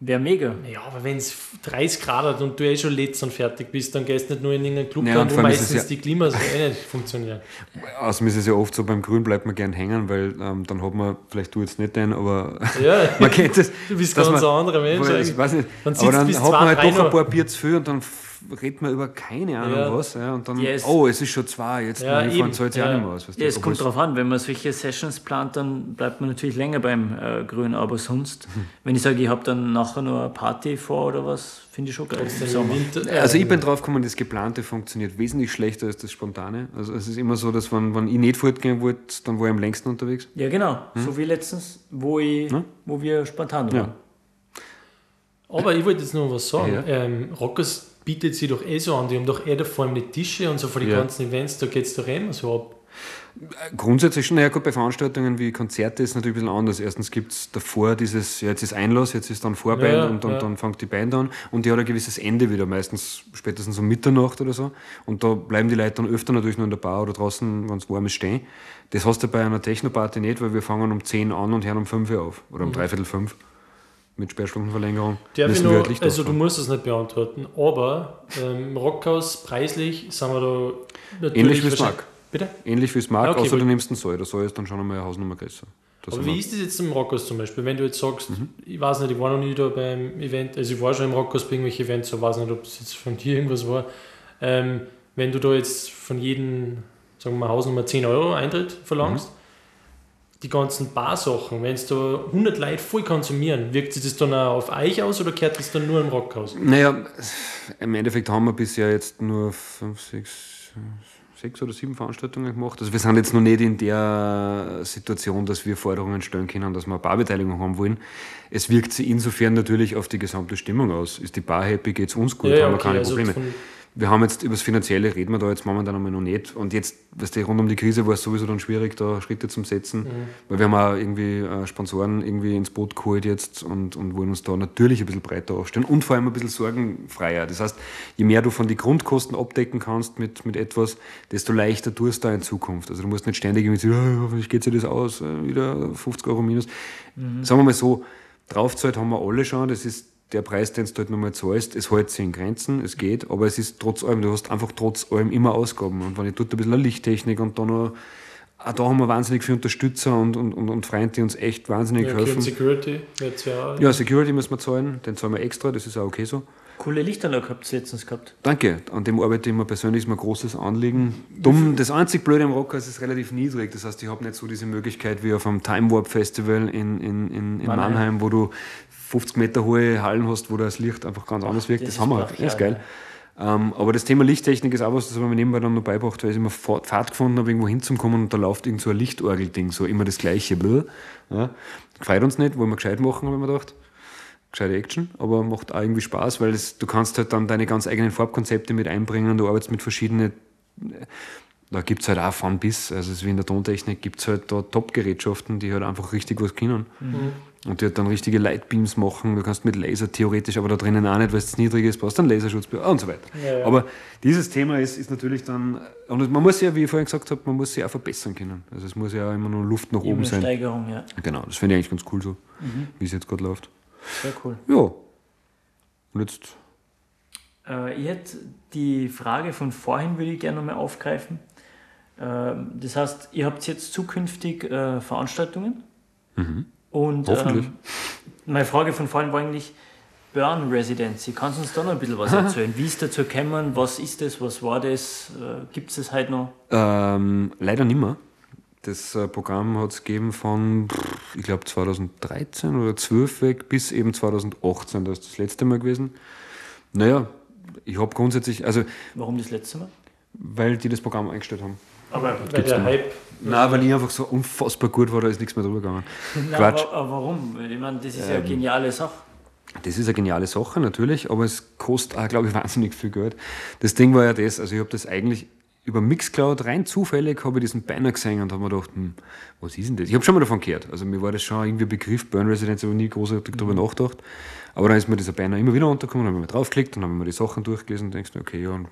D: Wäre mega.
B: Ja, aber wenn es 30 Grad hat und du eh schon letzt und fertig bist, dann gehst du nicht nur in irgendeinen Club,
C: Ja,
B: rein,
C: und
B: wo meistens
C: ja-
B: die Klimas eh nicht funktionieren.
C: Außerdem ist es ja oft so, beim Grün bleibt man gern hängen, weil ähm, dann hat man, vielleicht du jetzt nicht den, aber
B: Ja,
C: man kennt es.
B: du bist ganz
C: man-
B: ein anderer Mensch.
C: Ich weiß nicht,
B: Dann
C: aber
B: sitzt
C: dann
B: bis
C: hat man halt doch ein paar Bier zu viel und dann redet man über keine Ahnung
B: Ja.
C: was. Ja, und dann,
D: Ja, es-
C: oh, es ist schon zwei, jetzt
B: Ja,
C: ja, fahren
B: eben.
C: zahlt sich auch
B: Ja.
C: nicht mehr aus. Weißt du,
D: Ja, es
C: obwohl
D: kommt darauf an, wenn man solche Sessions plant, dann bleibt man natürlich länger beim äh, Grün, aber sonst,
C: Hm.
D: wenn ich sage, ich habe dann nachher noch eine Party vor oder was, finde ich schon geil.
B: Äh,
C: Also ich bin drauf gekommen, das Geplante funktioniert wesentlich schlechter als das Spontane. Also es ist immer so, dass wenn, wenn ich nicht fortgehen wollte, dann war ich am längsten unterwegs.
D: Ja, genau. So wie letztens, wo, ich,
C: Hm?
D: wo wir spontan waren.
C: Ja.
B: Aber ich wollte jetzt noch was sagen.
C: Ja.
B: Ähm, Rockers bietet sie doch eh so an. Die haben doch eh da vor allem die Tische und so für die
C: Ja.
B: ganzen Events. Da geht es doch eh immer so ab.
C: Grundsätzlich schon, naja gut, bei Veranstaltungen wie Konzerte ist es natürlich ein bisschen anders. Erstens gibt es davor dieses, ja, jetzt ist Einlass, jetzt ist dann Vorband
B: Ja,
C: und, und
B: ja.
C: dann fängt die Band an und die hat ein gewisses Ende wieder, meistens spätestens um Mitternacht oder so. Und da bleiben die Leute dann öfter natürlich noch in der Bar oder draußen, wenn es warm ist, stehen. Das hast du bei einer Techno-Party nicht, weil wir fangen um 10 an und hören um 5 Uhr auf. Oder um dreiviertel 5 mit Sperrstundenverlängerung.
B: Ich
C: Müssen wir halt Licht
B: also du musst es nicht beantworten, aber ähm, im Rockhaus preislich sind wir da natürlich
C: Ähnlich wie es mag.
B: Bitte?
C: Ähnlich wie es mag,
B: okay,
C: außer du nimmst einen Soll. Der Soll ist dann schon einmal eine Hausnummer größer. Da
B: Aber wie
C: wir-
B: ist das jetzt im Rockhaus zum Beispiel? Wenn du jetzt sagst,
C: Mhm.
B: ich weiß nicht, ich war noch nie da beim Event, also ich war schon im Rockhaus bei irgendwelchen Events, so weiß nicht, ob es jetzt von dir irgendwas war. Ähm, wenn du da jetzt von jedem, sagen wir mal, Hausnummer 10 Euro Eintritt verlangst,
C: Mhm.
B: Die ganzen Barsachen, wenn es da 100 Leute voll konsumieren, wirkt sich das dann auch auf euch aus oder kehrt das dann nur im Rockhaus?
C: Naja, im Endeffekt haben wir bisher jetzt nur fünf, sechs, sechs oder sieben Veranstaltungen gemacht. Also wir sind jetzt noch nicht in der Situation, dass wir Forderungen stellen können, dass wir eine Barbeteiligung haben wollen. Es wirkt sich insofern natürlich auf die gesamte Stimmung aus. Ist die Bar happy, geht es uns gut, haben wir keine
B: also
C: Probleme.
B: von-
C: Wir haben jetzt über das Finanzielle reden wir da jetzt momentan einmal noch nicht. Und jetzt, weißt du, rund um die Krise war es sowieso dann schwierig, da Schritte zu setzen. Weil wir haben auch irgendwie äh, Sponsoren irgendwie ins Boot geholt jetzt und, und wollen uns da natürlich ein bisschen breiter aufstellen und vor allem ein bisschen sorgenfreier. Das heißt, je mehr du von den Grundkosten abdecken kannst mit, mit etwas, desto leichter tust du da in Zukunft. Also du musst nicht ständig irgendwie sagen, "Ja, hoffentlich geht sich das aus, äh, wieder 50 Euro minus. Sagen wir mal so, draufzahlt haben wir alle schon, das ist der Preis, den du halt nochmal zahlst, es hält sich in Grenzen, es geht, aber es ist trotz allem, du hast einfach trotz allem immer Ausgaben. Und wenn ich tut ein bisschen eine Lichttechnik und dann noch, auch da haben wir wahnsinnig viele Unterstützer und, und, und, und Freunde, die uns echt wahnsinnig
B: Ja,
C: helfen.
B: Security wird ja,
C: Ja, Security müssen wir zahlen, den zahlen wir extra, das ist auch okay so.
D: Coole Lichtanlage habt ihr letztens gehabt.
C: Danke, an dem arbeite ich mir persönlich, ist mir ein großes Anliegen. Dumm, das einzig Blöde am Rocker ist, es ist relativ niedrig. Das heißt, ich habe nicht so diese Möglichkeit wie auf einem Time Warp Festival in, in, in, in
D: Mannheim.
C: Mannheim, wo du 50 Meter hohe Hallen hast, wo das Licht einfach ganz anders wirkt.
D: das
C: Das,
D: ist
C: haben wir halt. Das ist geil. Ähm, aber das Thema Lichttechnik ist auch was, das habe ich mir nebenbei dann noch beigebracht, weil ich immer Fahrt gefunden habe, irgendwo hinzukommen und da läuft irgend so ein Lichtorgel-Ding, so immer das Gleiche. Bläh. Ja. Gefreut uns nicht, wollen wir gescheit machen, habe ich mir gedacht gescheite Action, aber macht auch irgendwie Spaß, weil es, du kannst halt dann deine ganz eigenen Farbkonzepte mit einbringen, du arbeitest mit verschiedenen, da gibt es halt auch von bis, also es ist wie in der Tontechnik, gibt es halt da Top-Gerätschaften, die halt einfach richtig was können. Und die halt dann richtige Lightbeams machen, du kannst mit Laser theoretisch, aber da drinnen auch nicht, weil es niedrig ist, brauchst dann Laserschutz und so weiter.
B: Ja, ja.
C: Aber dieses Thema ist, ist natürlich dann, und man muss ja, wie ich vorhin gesagt habe, man muss sich auch verbessern können. Also es muss ja auch immer noch Luft nach oben sein.
D: Steigerung, ja.
C: Genau, das finde ich eigentlich ganz cool so, wie es jetzt gerade läuft.
D: Sehr cool.
C: Ja. Und jetzt.
D: Äh, ich hätte die Frage von vorhin, würde ich gerne nochmal aufgreifen. Ähm, das heißt, ihr habt jetzt zukünftig äh, Veranstaltungen. Und
C: Hoffentlich.
D: Ähm, meine Frage von vorhin war eigentlich Burn Residency. Kannst du uns da noch ein bisschen was erzählen? Wie ist dazu gekommen? Was ist das? Was war das? Äh, Gibt es das heute noch?
C: Ähm, leider nimmer. Das äh, Programm hat es gegeben von, ich glaube, 2013 oder 12 weg bis eben 2018. Das ist das letzte Mal gewesen. Naja, ich habe grundsätzlich, also,
D: Warum das letzte Mal?
C: weil die das Programm eingestellt haben.
B: Aber weil der
C: nicht.
B: Hype
C: Nein, weil ich einfach so unfassbar gut war, da ist nichts mehr drüber gegangen.
D: Nein,
C: Quatsch.
D: Aber, aber warum? Ich meine, das ist ja eine geniale Sache.
C: Das ist eine geniale Sache natürlich, aber es kostet auch, glaube ich, wahnsinnig viel Geld. Das Ding war ja das, also ich habe das eigentlich über Mixcloud rein zufällig habe ich diesen Banner gesehen und habe mir gedacht, hm, was ist denn das? Ich habe schon mal davon gehört. Also mir war das schon irgendwie ein Begriff, Burn Residence, aber nie großartig darüber nachgedacht. Aber dann ist mir dieser Banner immer wieder untergekommen, dann habe ich mal draufgeklickt, dann habe mir die Sachen durchgelesen und denkst mir, okay, ja, eine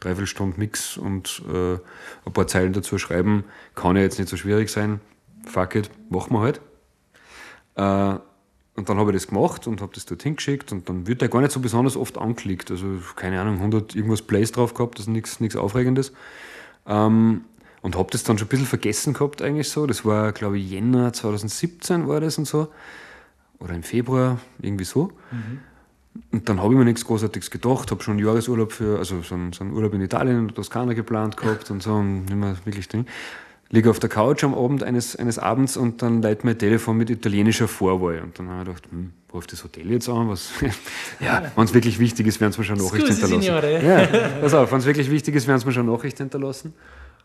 C: Dreiviertelstunde Mix und äh, ein paar Zeilen dazu schreiben, kann ja jetzt nicht so schwierig sein. Fuck it, machen wir halt. Äh, und dann habe ich das gemacht und habe das dort hingeschickt und dann wird der gar nicht so besonders oft angeklickt. Also keine Ahnung, 100 irgendwas Plays drauf gehabt, das ist nichts Aufregendes. Ähm, und habe das dann schon ein bisschen vergessen gehabt eigentlich so. Das war, glaube ich, Jänner 2017 war das und so. Oder im Februar, irgendwie so. Mhm. Und dann habe ich mir nichts Großartiges gedacht, habe schon einen Jahresurlaub für, also so einen, so einen Urlaub in Italien und Toskana geplant gehabt und so und nicht mehr wirklich drin liege auf der Couch am Abend eines, eines Abends und dann leitet mein Telefon mit italienischer Vorwahl. Und dann habe ich gedacht, hm, ruft das Hotel jetzt an? Was? ja, wenn es wirklich wichtig ist, werden sie mir schon Nachricht Scusi, hinterlassen. Signore. Ja, pass auf, wenn es wirklich wichtig ist, werden sie mir schon Nachricht hinterlassen.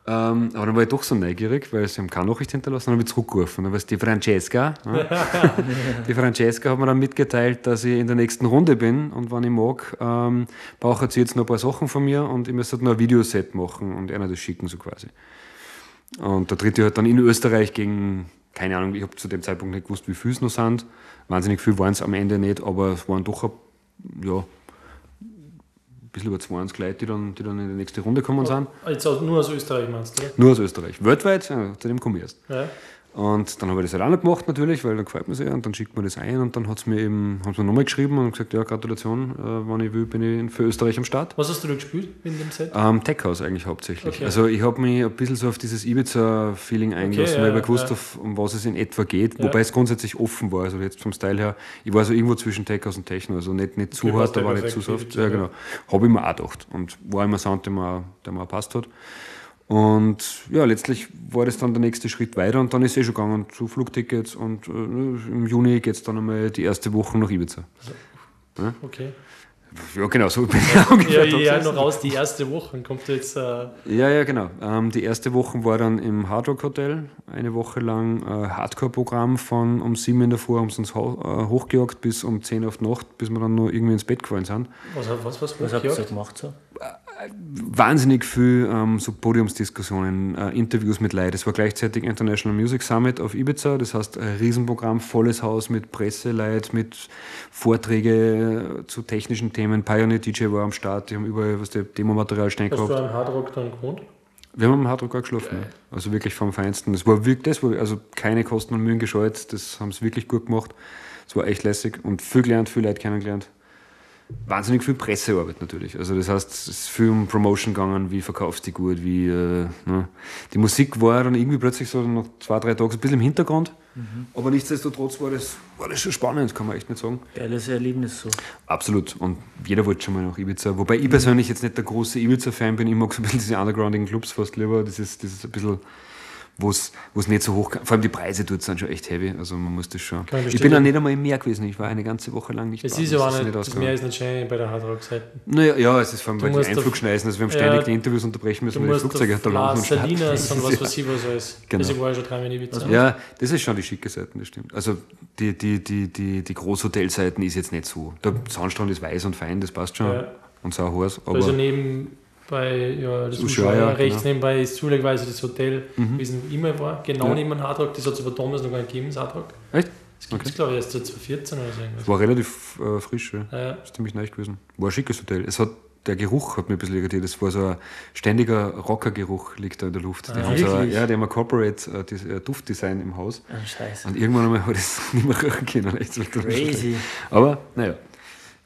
C: Ähm, aber dann war ich doch so neugierig, weil sie haben keine Nachricht hinterlassen, dann habe ich zurückgerufen. Dann war es die Francesca. Ja. die Francesca hat mir dann mitgeteilt, dass ich in der nächsten Runde bin und wenn ich mag, ähm, braucht sie jetzt noch ein paar Sachen von mir und ich müsste noch ein Videoset machen und einer das schicken, so quasi. Und der dritte hat dann in Österreich gegen, keine Ahnung, ich habe zu dem Zeitpunkt nicht gewusst, wie viele es noch sind. Wahnsinnig viel waren es am Ende nicht, aber es waren doch, ja, ein bisschen über 20 Leute, die dann, die dann in die nächste Runde gekommen sind.
B: Jetzt nur aus Österreich meinst du, oder?
C: Nur aus Österreich. Weltweit, ja, zu dem komme ich erst. Ja. Und dann habe ich das halt auch noch gemacht natürlich, weil dann gefällt mir sehr und dann schickt man das ein und dann hat's mir eben, haben sie mir nochmal geschrieben und gesagt, ja, Gratulation, äh, wann ich will, bin ich für Österreich am Start.
B: Was hast du da gespielt in dem Set?
C: Ähm, Tech House eigentlich hauptsächlich. Okay. Also ich habe mich ein bisschen so auf dieses Ibiza-Feeling eingelassen, okay, ja, weil ich gewusst ja. auf, um was es in etwa geht, ja. wobei es grundsätzlich offen war, also jetzt vom Style her, ich war so irgendwo zwischen Tech House und Techno, also nicht, nicht zu hart, aber nicht zu soft. Ja, genau. Habe ich mir auch gedacht und war immer Sound, der mir, der mir passt hat. Und ja, letztlich war das dann der nächste Schritt weiter und dann ist es eh schon gegangen zu Flugtickets und äh, im Juni geht es dann einmal die erste Woche nach Ibiza.
B: Also, ja? Okay.
C: Ja, genau, so
B: bin ich ungefähr. Ja, ja, noch raus, die erste Woche kommt jetzt. Äh
C: ja, ja, genau. Ähm, die erste Woche war dann im Hard Rock Hotel, eine Woche lang äh, Hardcore-Programm von um sieben in der Früh haben sie uns ho äh, hochgejagt bis um zehn auf Nacht, bis wir dann noch irgendwie ins Bett gefallen sind.
B: Was, was, was, was habt ihr gemacht so?
C: Wahnsinnig viel ähm, so Podiumsdiskussionen, äh, Interviews mit Leuten. Es war gleichzeitig International Music Summit auf Ibiza, das heißt ein Riesenprogramm, volles Haus mit Presseleit, mit Vorträge zu technischen Themen. Pioneer DJ war am Start, die haben überall was der Demomaterial stehen
B: gehabt. Hast du am Hardrock dann gewohnt?
C: Wir haben am Hardrock auch geschlafen, ja. also wirklich vom Feinsten. Das war wirklich, das war also keine Kosten und Mühen gescheut, das haben sie wirklich gut gemacht. Es war echt lässig und viel gelernt, viel Leute kennengelernt wahnsinnig viel Pressearbeit natürlich. Also das heißt, es ist viel um Promotion gegangen, wie verkaufst du gut, wie äh, ne. die Musik war dann irgendwie plötzlich so nach zwei, drei Tagen ein bisschen im Hintergrund. Mhm. Aber nichtsdestotrotz war das, war das schon spannend, kann man echt nicht sagen.
D: Geiles Erlebnis so.
C: Absolut. Und jeder wollte schon mal nach Ibiza. Wobei ich persönlich jetzt nicht der große Ibiza-Fan bin. Ich mag so ein bisschen diese undergroundigen Clubs fast lieber. Das ist, das ist ein bisschen wo es nicht so hoch Vor allem die Preise dort sind schon echt heavy. Also man muss das schon. Ich bin auch nicht einmal im Meer gewesen. Ich war eine ganze Woche lang nicht
B: Es ist ja auch nicht, das Meer ist nicht schön bei der Hardrock-Seite.
C: Naja, ja, es ist vor allem, weil die Einflugschneisen, also wir haben ständig ja, die Interviews unterbrechen müssen, weil die Flugzeuge
B: da landen und Salinas und was weiß ich was alles. Genau. Also ich war ja schon dreimal in Ibiza.
C: Ja, das ist schon die schicke Seite, das stimmt. Also die, die, die, die, die Großhotelseiten ist jetzt nicht so. Der Sandstrand ist weiß und fein, das passt schon. Ja. Und sau heiß.
B: also neben bei ja, das Ushuaia, rechts genau. nebenbei ist zufälligerweise das Hotel, mhm. wie es immer war, genau ja. neben dem Hardrock. Das hat es aber damals noch gar nicht gegeben, das Hardrock. Echt? Das gibt es, okay. glaube ich, erst 2014 oder so.
C: Irgendwas. War relativ äh, frisch, ja. ja. ist ziemlich neu gewesen. War ein schickes Hotel. Es hat, der Geruch hat mir ein bisschen irritiert. Es war so ein ständiger Rockergeruch liegt da in der Luft. Ah, die haben so ein, ja, die haben ein Corporate äh, äh, Duftdesign im Haus.
B: Oh, scheiße.
C: Und irgendwann einmal hat es nicht mehr riechen können. Echt
B: Crazy.
C: Aber, naja.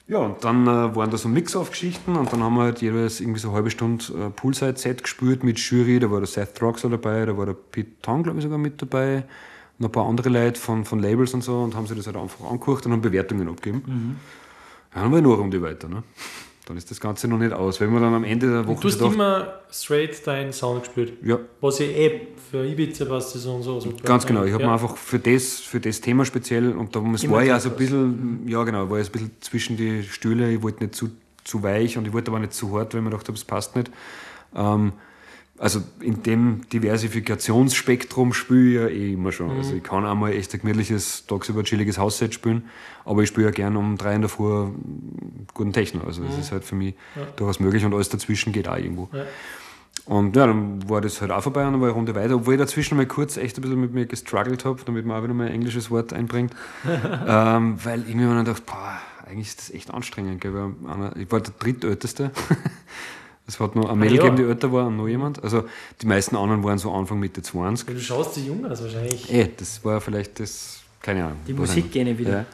C: Ja, und dann äh, waren da so Mix-Off-Geschichten und dann haben wir halt jeweils irgendwie so eine halbe Stunde äh, Poolside-Set gespielt mit Jury. Da war der Seth Troxler dabei, da war der Pete Tong, glaube ich, sogar mit dabei. Noch ein paar andere Leute von, von Labels und so und haben sich das halt einfach angeguckt und haben Bewertungen abgegeben. Mhm. Ja, dann war ich nur eine Runde weiter. Ne? Dann ist das Ganze noch nicht aus. Wenn man dann am Ende der Woche.
B: Und du hast immer straight deinen Sound gespielt.
C: Ja.
B: Was ich eh für Ibiza passt das und so.
C: Super. Ganz genau. Ich habe ja. mir einfach für das, für das Thema speziell, und da es war ja so ein bisschen, ja genau, war ja ein bisschen zwischen die Stühle. Ich wollte nicht zu, zu weich und ich wollte aber nicht zu hart, weil gedacht habe, es passt nicht. Ähm, also in dem Diversifikationsspektrum spiele ich ja eh immer schon. Mhm. Also ich kann auch mal echt ein gemütliches, tagsüber chilliges Hausset spielen, aber ich spiele ja gerne um drei in der Früh guten Techno. Also das mhm. ist halt für mich ja. durchaus möglich und alles dazwischen geht auch irgendwo. Ja. Und ja, dann war das halt auch vorbei und dann war eine Runde weiter, obwohl ich dazwischen mal kurz echt ein bisschen mit mir gestruggelt habe, damit man auch wieder mal ein englisches Wort einbringt. ähm, weil ich mir dann gedacht, boah, eigentlich ist das echt anstrengend. Gell? weil Ich war der drittälteste. Es hat noch eine Mädel
B: ja.
C: gegeben, die älter war und noch jemand. Also die meisten anderen waren so Anfang Mitte 20.
B: Du schaust die jung aus wahrscheinlich.
C: Eh, das war vielleicht das, keine Ahnung.
D: Die
C: wahrscheinlich.
D: Musikgene wieder.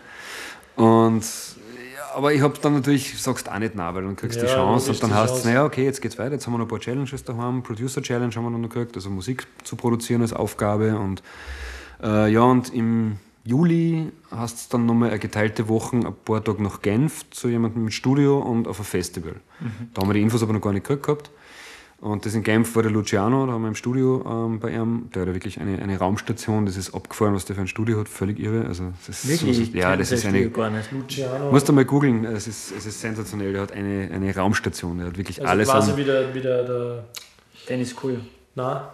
C: Ja. Und ja, aber ich habe dann natürlich, sagst auch nicht nein, weil dann kriegst du die Chance und dann heißt es, naja, okay, jetzt geht's weiter, jetzt haben wir noch ein paar Challenges daheim, Producer Challenge haben wir noch gekriegt, also Musik zu produzieren als Aufgabe und äh, ja, und im Juli hast es dann nochmal eine geteilte Woche, ein paar Tage nach Genf zu jemandem mit Studio und auf ein Festival. Da haben wir die Infos aber noch gar nicht gekriegt gehabt. Und das in Genf war der Luciano, da haben wir im Studio ähm, bei ihm, der hat ja wirklich eine, eine Raumstation, das ist abgefahren, was der für ein Studio hat, völlig irre. Also das ist
D: Wirklich?
C: so, ja, das ist eine,
D: gar nicht.
B: Luciano.
C: Musst du mal googeln, es ist, es ist sensationell. Der hat eine, eine Raumstation, der hat wirklich
B: also
C: alles
B: quasi
C: an.
B: wieder, wieder der,
D: Dennis Cool.
B: na,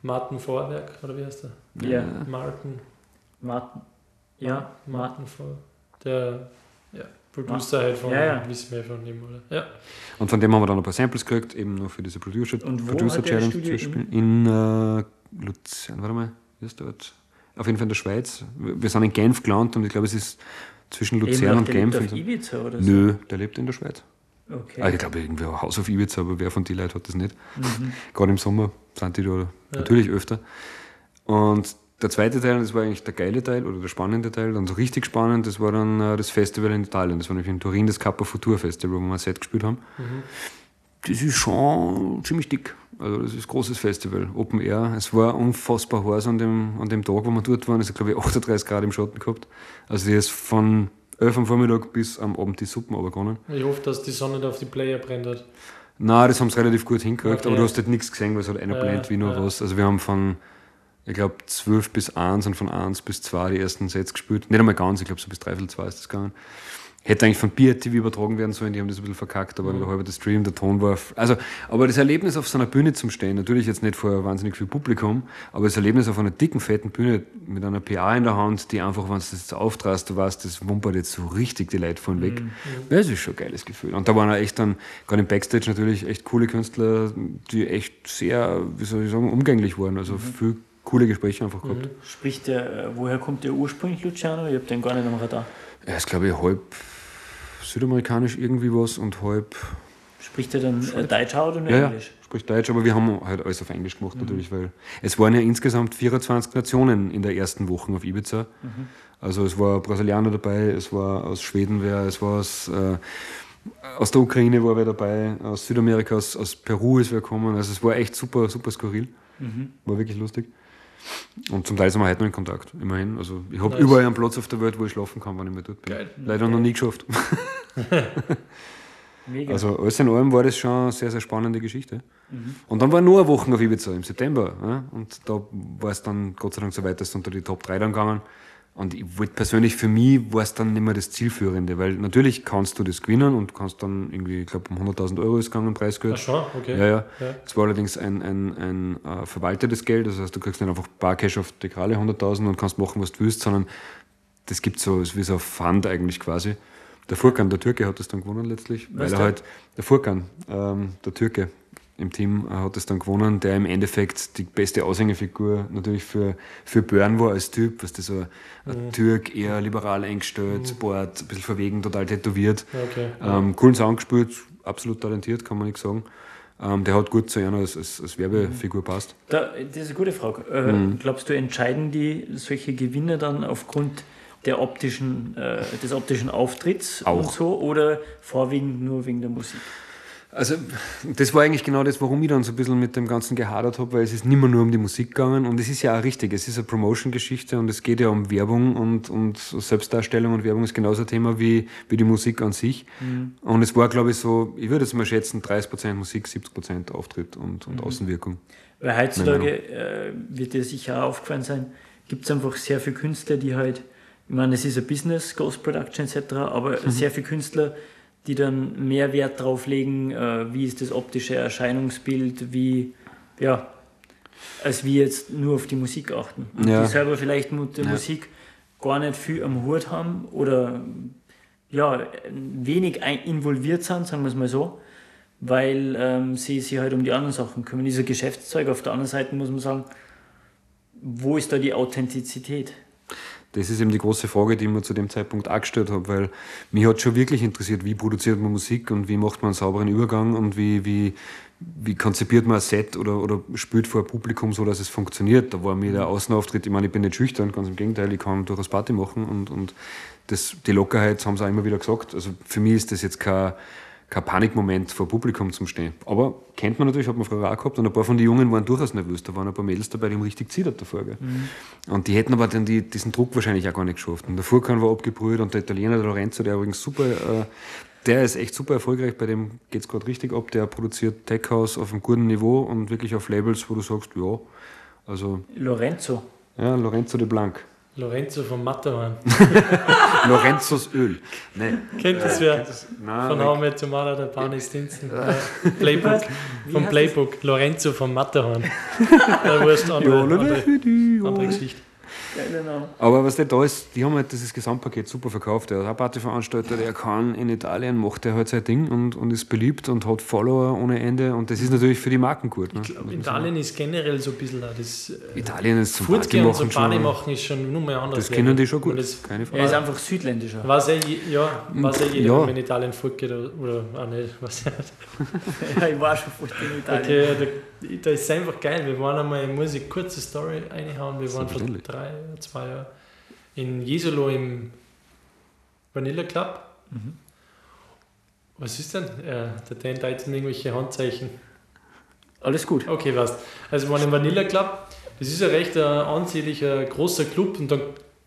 B: Martin Vorwerk, oder wie heißt der?
D: Ja.
B: Martin,
D: Martin. Ja, Martin.
B: Vor, der ja, Producer halt von,
D: Ja, ja.
B: wissen wir von ihm, oder? Ja.
C: Und von dem haben wir dann ein paar Samples gekriegt, eben nur für diese Producer,
D: Und wo
C: Producer Challenge zu spielen. In äh, Luzern, warte mal, wie ist dort? Auf jeden Fall in der Schweiz. Wir sind in Genf gelandet und ich glaube, es ist zwischen Luzern
D: Eben,
C: und
D: der lebt
C: Genf.
D: auf
C: und so.
D: Ibiza oder so.
C: Nö, der lebt in der Schweiz.
D: Okay.
C: Ah, ich glaube, irgendwie ein Haus auf Ibiza, aber wer von den Leuten hat das nicht?
D: Mhm.
C: Gerade im Sommer sind die da natürlich öfter. Und der zweite Teil, das war eigentlich der geile Teil oder der spannende Teil, dann so richtig spannend, das war dann äh, das Festival in Italien. Das war nämlich in Turin das Kappa Futur Festival, wo wir ein Set gespielt haben. Das ist schon ziemlich dick. Also das ist ein großes Festival, Open Air. Es war unfassbar heiß an dem, an dem Tag, wo wir dort waren. Es hat, glaube ich, 38 Grad im Schatten gehabt. Also die ist von 11 am Vormittag bis am Abend die Suppen runtergegangen.
B: Ich hoffe, dass die Sonne da auf die Player brennt hat.
C: Nein, das haben sie relativ gut hingekriegt,
B: Okay.
C: aber du hast halt nichts gesehen, weil es halt einer
B: Ja,
C: blendet wie nur
B: ja.
C: was. Also wir haben von, ich glaube, 12 bis 1 und von 1 bis 2 die ersten Sets gespielt. Nicht einmal ganz, ich glaube so bis dreiviertel 2 ist das gegangen. Hätte eigentlich von BRTV übertragen werden sollen, die haben das ein bisschen verkackt, aber der halbe Stream, der Ton war. Also, aber das Erlebnis auf so einer Bühne zum Stehen, natürlich jetzt nicht vor wahnsinnig viel Publikum, aber das Erlebnis auf einer dicken, fetten Bühne mit einer PA in der Hand, die einfach, wenn du das jetzt auftrast, du weißt, das wumpert jetzt so richtig die Leute von weg. Ja, Das ist schon ein geiles Gefühl. Und da waren auch echt dann, gerade im Backstage natürlich, echt coole Künstler, die echt sehr, wie soll ich sagen, umgänglich waren. Also viel coole Gespräche einfach gehabt.
D: Spricht der, äh, woher kommt der ursprünglich, Luciano? Ich habe den gar nicht am Radar.
C: Er ist, glaube ich, halb südamerikanisch irgendwie was und halb
D: Spricht er dann äh, Deutsch auch oder nur
C: Ja, ja,
D: Englisch?
C: spricht Deutsch, aber wir haben halt alles auf Englisch gemacht natürlich, weil es waren ja insgesamt 24 Nationen in der ersten Woche auf Ibiza. Also es war Brasilianer dabei, es war aus Schweden wer, es war aus, äh, aus der Ukraine war wer dabei, aus Südamerika, aus, aus Peru ist wer gekommen. Also es war echt super, super skurril. War wirklich lustig. Und zum Teil sind wir heute noch in Kontakt, immerhin. Also ich habe
B: Nice.
C: überall einen Platz auf der Welt, wo ich schlafen kann, wenn ich mal dort bin.
B: Geil.
C: Leider noch nie geschafft.
D: Mega.
C: Also alles in allem war das schon eine sehr, sehr spannende Geschichte. Und dann war nur eine Woche auf Ibiza im September. Ja? Und da war es dann Gott sei Dank so weit, dass es unter die Top 3 dann gegangen. Und ich wollte persönlich, für mich war es dann nicht mehr das Zielführende, weil natürlich kannst du das gewinnen und kannst dann irgendwie, ich glaube, um 100.000 Euro ist gegangen, Preisgeld.
B: Ach schon, okay.
C: Ja, ja.
B: Ja.
C: Es war allerdings ein, ein, ein äh, verwaltetes Geld, das heißt, du kriegst nicht einfach Barcash auf die Kralle 100.000 und kannst machen, was du willst, sondern das gibt so, ist wie so ein Fund eigentlich quasi. Der Furkan, der Türke, hat das dann gewonnen letztlich, weil er
D: der?
C: halt, der Furkan, ähm, der Türke im Team, hat das dann gewonnen, der im Endeffekt die beste Aushängefigur natürlich für, für Börn war als Typ, was das so ein Türk, eher liberal eingestellt, Sport, ein bisschen verwegen, total tätowiert.
B: Okay.
C: Ähm, coolen Sound gespielt, absolut talentiert, kann man nicht sagen. Ähm, der hat gut zu einer als, als, als Werbefigur passt.
D: Da, das ist eine gute Frage. Äh,
C: Mhm.
D: Glaubst du, entscheiden die solche Gewinner dann aufgrund der optischen, äh, des optischen Auftritts und
C: Auch.
D: so oder vorwiegend nur wegen der Musik?
C: Also, das war eigentlich genau das, warum ich dann so ein bisschen mit dem Ganzen gehadert habe, weil es ist nicht mehr nur um die Musik gegangen und es ist ja auch richtig, es ist eine Promotion-Geschichte und es geht ja um Werbung und, und Selbstdarstellung und Werbung ist genauso ein Thema wie, wie die Musik an sich. Und es war, glaube ich, so, ich würde jetzt mal schätzen, 30% Musik, 70% Auftritt und, und Außenwirkung.
D: Weil heutzutage äh, wird dir sicher auch aufgefallen sein, gibt es einfach sehr viele Künstler, die halt, ich meine, es ist ein Business, Ghost Production etc., aber
C: Mhm.
D: sehr viele Künstler, die dann mehr Wert drauf legen, äh, wie ist das optische Erscheinungsbild, wie, ja, als wir jetzt nur auf die Musik achten. Und
C: Ja.
D: die selber vielleicht mit der
C: Ja.
D: Musik gar nicht viel am Hut haben oder ja, wenig involviert sind, sagen wir es mal so. weil ähm, sie sich halt um die anderen Sachen kümmern. Dieser Geschäftszeug. Auf der anderen Seite muss man sagen, wo ist da die Authentizität?
C: Das ist eben die große Frage, die ich mir zu dem Zeitpunkt auch gestellt habe, weil mich hat schon wirklich interessiert, wie produziert man Musik und wie macht man einen sauberen Übergang und wie, wie, wie konzipiert man ein Set oder, oder spielt vor Publikum so, dass es funktioniert. Da war mir der Außenauftritt, ich meine, ich bin nicht schüchtern, ganz im Gegenteil, ich kann durchaus Party machen und, und das, die Lockerheit, haben sie auch immer wieder gesagt. Also für mich ist das jetzt kein, kein Panikmoment vor Publikum zum Stehen. Aber kennt man natürlich, hat man früher auch gehabt und ein paar von den Jungen waren durchaus nervös. Da waren ein paar Mädels dabei, die haben richtig zittert davor. Gell? Und die hätten aber dann die, diesen Druck wahrscheinlich auch gar nicht geschafft. Und der Furkan war abgebrüht und der Italiener, der Lorenzo, der übrigens super, äh, der ist echt super erfolgreich, bei dem geht es gerade richtig ab. Der produziert Tech House auf einem guten Niveau und wirklich auf Labels, wo du sagst, ja, also,
D: Lorenzo.
C: ja, Lorenzo de Blanc.
B: Lorenzo vom Matterhorn.
C: Lorenzos Öl. Nein.
B: Kennt das wer?
C: Nein,
B: Von. How Met Mother, der Barney Stinson. Äh, Playbook. Vom Playbook. Lorenzo vom Matterhorn. Der Wurst andere, andere, andere Geschichte.
D: Name.
C: Aber was der da ist, die haben halt dieses Gesamtpaket super verkauft. Der ist auch Partyveranstalter, der kann in Italien, macht er halt sein Ding und, und ist beliebt und hat Follower ohne Ende. Und das ist natürlich für die Marken gut. Ne?
B: Ich glaube, Italien ist generell so ein bisschen auch das. äh,
C: Italien ist zum
B: Fortgehen und so
C: machen
B: Party machen ist schon nur mal anders.
C: Das kennen die schon gut.
B: Das
C: Keine
D: Er
C: Frage.
D: ist einfach südländischer.
B: weiß eh, je- ja, weiß eh jeder,
C: Ja.
B: wenn man in Italien fortgeht oder, oder auch nicht. Nicht.
D: Ja, ich war schon fast in Italien.
B: Okay, da, da ist einfach geil. Wir waren einmal, muss ich kurze Story reinhauen, wir waren vor drei, zwei Jahren in Jesolo im Vanilla Club.
C: Mhm.
B: Was ist denn? Ja, der Dan deutet mir irgendwelche Handzeichen.
D: Alles gut.
B: Okay, was? Also wir waren im Vanilla Club. Das ist ein recht äh, ansehnlicher, großer Club und da,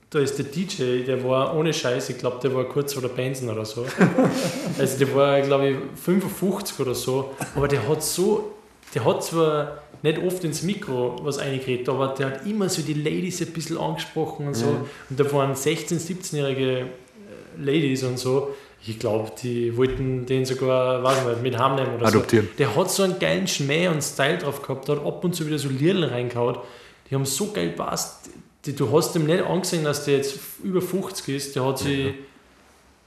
B: da ist der DJ, der war ohne Scheiß, ich glaube, der war kurz vor der Benson oder so. also der war, glaube ich, 55 oder so, aber der hat so, der hat zwar nicht oft ins Mikro was eingeredet, aber der hat immer so die Ladies ein bisschen angesprochen und so. Und da waren 16-, 17-jährige äh, Ladies und so. Ich glaube, die wollten den sogar, weiß ich nicht, mit heimnehmen oder
C: Adoptieren.
B: so. Der hat so einen geilen Schmäh und Style drauf gehabt, der hat ab und zu wieder so Lirlen reingehauen. Die haben so geil passt. Die, du hast ihm nicht angesehen, dass der jetzt über 50 ist. Der hat sich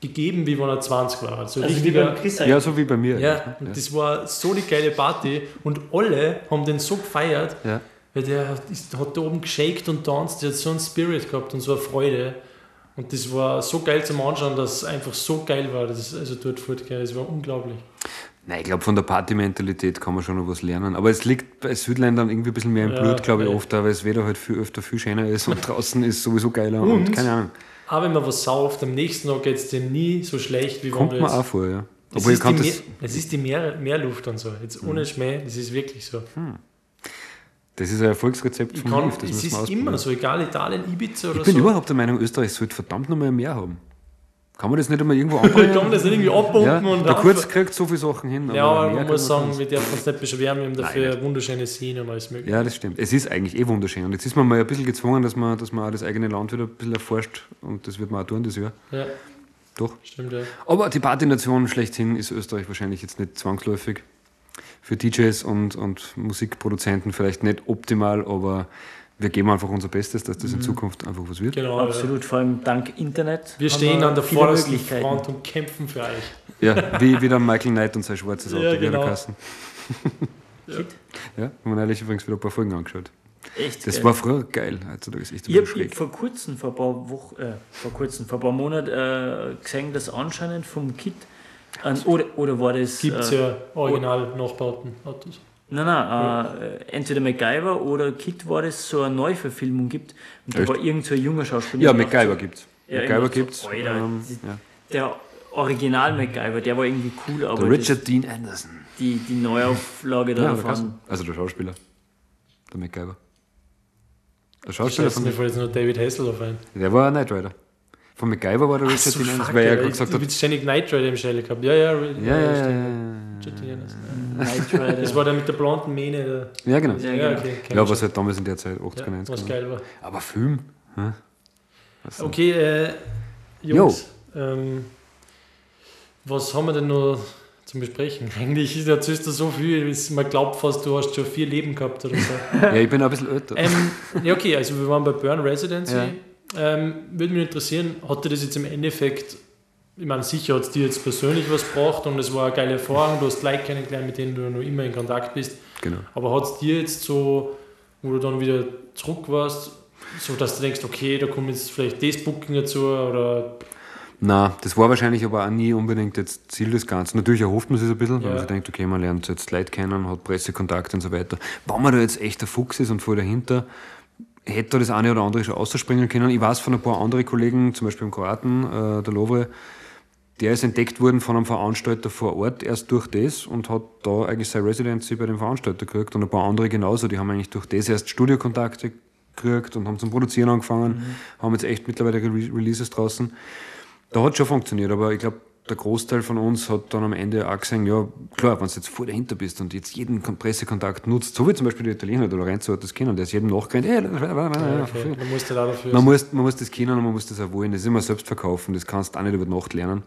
B: gegeben, wie wenn er 20 war. Also,
D: Also wie
B: richtiger,
D: beim Chris
C: Ja, so wie bei mir.
B: ja, und das war so die geile Party und alle haben den so gefeiert,
C: Ja.
B: weil der ist, hat da oben geshakt und tanzt, der hat so einen Spirit gehabt und so eine Freude. Und das war so geil zum Anschauen, dass es einfach so geil war. Das ist, also dort fortgehen, das war unglaublich.
C: Nein, ich glaube, von der Partymentalität kann man schon noch was lernen. Aber es liegt bei Südländern irgendwie ein bisschen mehr im
B: Ja,
C: Blut, glaube ich,
B: ja.
C: oft, da, weil es weder halt viel öfter viel schöner ist und draußen ist sowieso geiler und,
B: Und?
C: keine Ahnung.
B: Aber wenn man was sauft, am nächsten Tag geht es dir nie so schlecht, wie
C: Kommt
B: wenn du
C: mir
B: jetzt...
C: auch vor, ja.
B: Es
C: Obwohl ich
B: ist, die
C: das,
B: Meer, es ist die Meer, Meerluft und so. Jetzt ohne Schmäh, das ist wirklich so.
C: das ist ein Erfolgsrezept von Liv, das
B: es ist immer so, egal Italien, Ibiza oder
C: Ich bin
B: so.
C: überhaupt der Meinung, Österreich sollte verdammt noch mal mehr haben. Kann man das nicht einmal irgendwo
B: Ich kann
C: anbringen?
B: das nicht irgendwie abpumpen
C: ja,
B: und
C: der Kurz kriegt so viele Sachen hin.
B: Ja, aber man muss sagen, wir dürfen uns nicht beschweren, wir haben dafür
C: Nein,
B: wunderschöne Szenen und alles mögliche.
C: Ja, das stimmt. Es ist eigentlich eh wunderschön. Und jetzt ist man mal ein bisschen gezwungen, dass man, dass man auch das eigene Land wieder ein bisschen erforscht. Und das wird man auch tun das Jahr.
B: Ja,
C: Doch.
B: stimmt, ja.
C: Aber die Partynation schlechthin ist Österreich wahrscheinlich jetzt nicht zwangsläufig. Für DJs und, und Musikproduzenten vielleicht nicht optimal, aber wir geben einfach unser Bestes, dass das in Zukunft einfach was wird.
B: Genau. Ja.
D: Absolut, vor allem dank Internet.
B: Wir stehen an der vordersten
D: Möglichkeiten.
B: Front und kämpfen für euch.
C: Ja, wie, wie der Michael Knight und sein schwarzes Auto,
B: Ja,
C: wie
B: genau.
C: der Kassen.
D: Shit.
C: Ja, haben wir neulich übrigens wieder ein paar Folgen angeschaut.
D: Echt
C: Das
D: geil.
C: war früher geil, heutzutage ist echt
D: Ich habe vor kurzem, vor ein paar Wochen, äh, vor kurzem, vor ein paar Monaten äh, gesehen, dass anscheinend vom Kit ein, oder, oder war das
B: Gibt es
D: äh,
B: ja original nachbauten Autos.
D: Nein, nein, äh, entweder MacGyver oder Kit war das so eine Neuverfilmung gibt. Und da
C: Echt?
D: war irgend so ein junger Schauspieler.
C: Ja, MacGyver
D: so,
C: gibt's.
D: Ja,
C: MacGyver
D: so,
C: gibt's.
D: Alter,
C: ähm, ja.
D: Der Original MacGyver, der war irgendwie cool, aber
C: Der Richard
D: das,
C: Dean Anderson.
D: die, die Neuauflage da
C: Ja,
D: davon.
C: Also der Schauspieler. Der MacGyver. Der
B: Ich
C: Schauspieler
B: schätze,
C: von
B: mir fällt jetzt nur David Hasselhoff ein.
C: Der war ein Knight Rider. Von MacGyver war der Richard
B: so,
C: Dean Anderson, weil er gesagt
B: du
C: hat.
B: willst ständig Knight Rider im Schelle gehabt. Ja, ja,
C: Ja, ja, ja, ja, ja.
D: Rider.
B: Das war der mit der blonden Mähne. Der,
C: Ja, genau.
D: Ja,
B: ja,
D: genau.
B: okay.
C: Ja,
B: ich
C: was halt damals in der Zeit 80er,
B: ja,
C: 90er.
B: was geil war.
C: Aber Film? Denn?
B: Okay, äh, Jungs, ähm, was haben wir denn noch zum Besprechen? Eigentlich erzählst du so viel, man glaubt fast, du hast schon vier Leben gehabt oder so.
C: Ja, ich bin auch ein bisschen älter.
B: ähm, ja, okay, also wir waren bei Burn Residency.
C: Ja.
B: Ähm, würde mich interessieren, hat dir das jetzt im Endeffekt ich meine, sicher hat es dir jetzt persönlich was gebracht und es war eine geile Erfahrung, du hast Leute kennengelernt, mit denen du noch immer in Kontakt bist.
C: Genau.
B: Aber hat es dir jetzt so, wo du dann wieder zurück warst, so dass du denkst, okay, da kommt jetzt vielleicht das Booking dazu oder
C: Na, das war wahrscheinlich aber auch nie unbedingt jetzt Ziel des Ganzen. Natürlich erhofft man sich ein bisschen, weil
B: Ja.
C: man sich denkt, okay, man lernt jetzt Leute kennen, hat Pressekontakte und so weiter. Wenn man da jetzt echt der Fuchs ist und voll dahinter, hätte da das eine oder andere schon ausspringen können. Ich weiß von ein paar anderen Kollegen, zum Beispiel im Kroaten, äh, der Lovre, der ist entdeckt worden von einem Veranstalter vor Ort erst durch das und hat da eigentlich seine Residency bei dem Veranstalter gekriegt und ein paar andere genauso. Die haben eigentlich durch das erst Studiokontakte gekriegt und haben zum Produzieren angefangen, haben jetzt echt mittlerweile Re Releases draußen. Da hat schon funktioniert, aber ich glaube, der Großteil von uns hat dann am Ende auch gesehen, ja, klar, wenn du jetzt voll dahinter bist und jetzt jeden Kon- Pressekontakt nutzt, so wie zum Beispiel der Italiener, der Lorenzo hat das kennen, der ist jedem nachgerannt, hey,
B: okay, da dafür.
C: man muss, man muss das kennen und man muss das auch wollen. Das ist immer Selbstverkaufen, das kannst du auch nicht über Nacht lernen.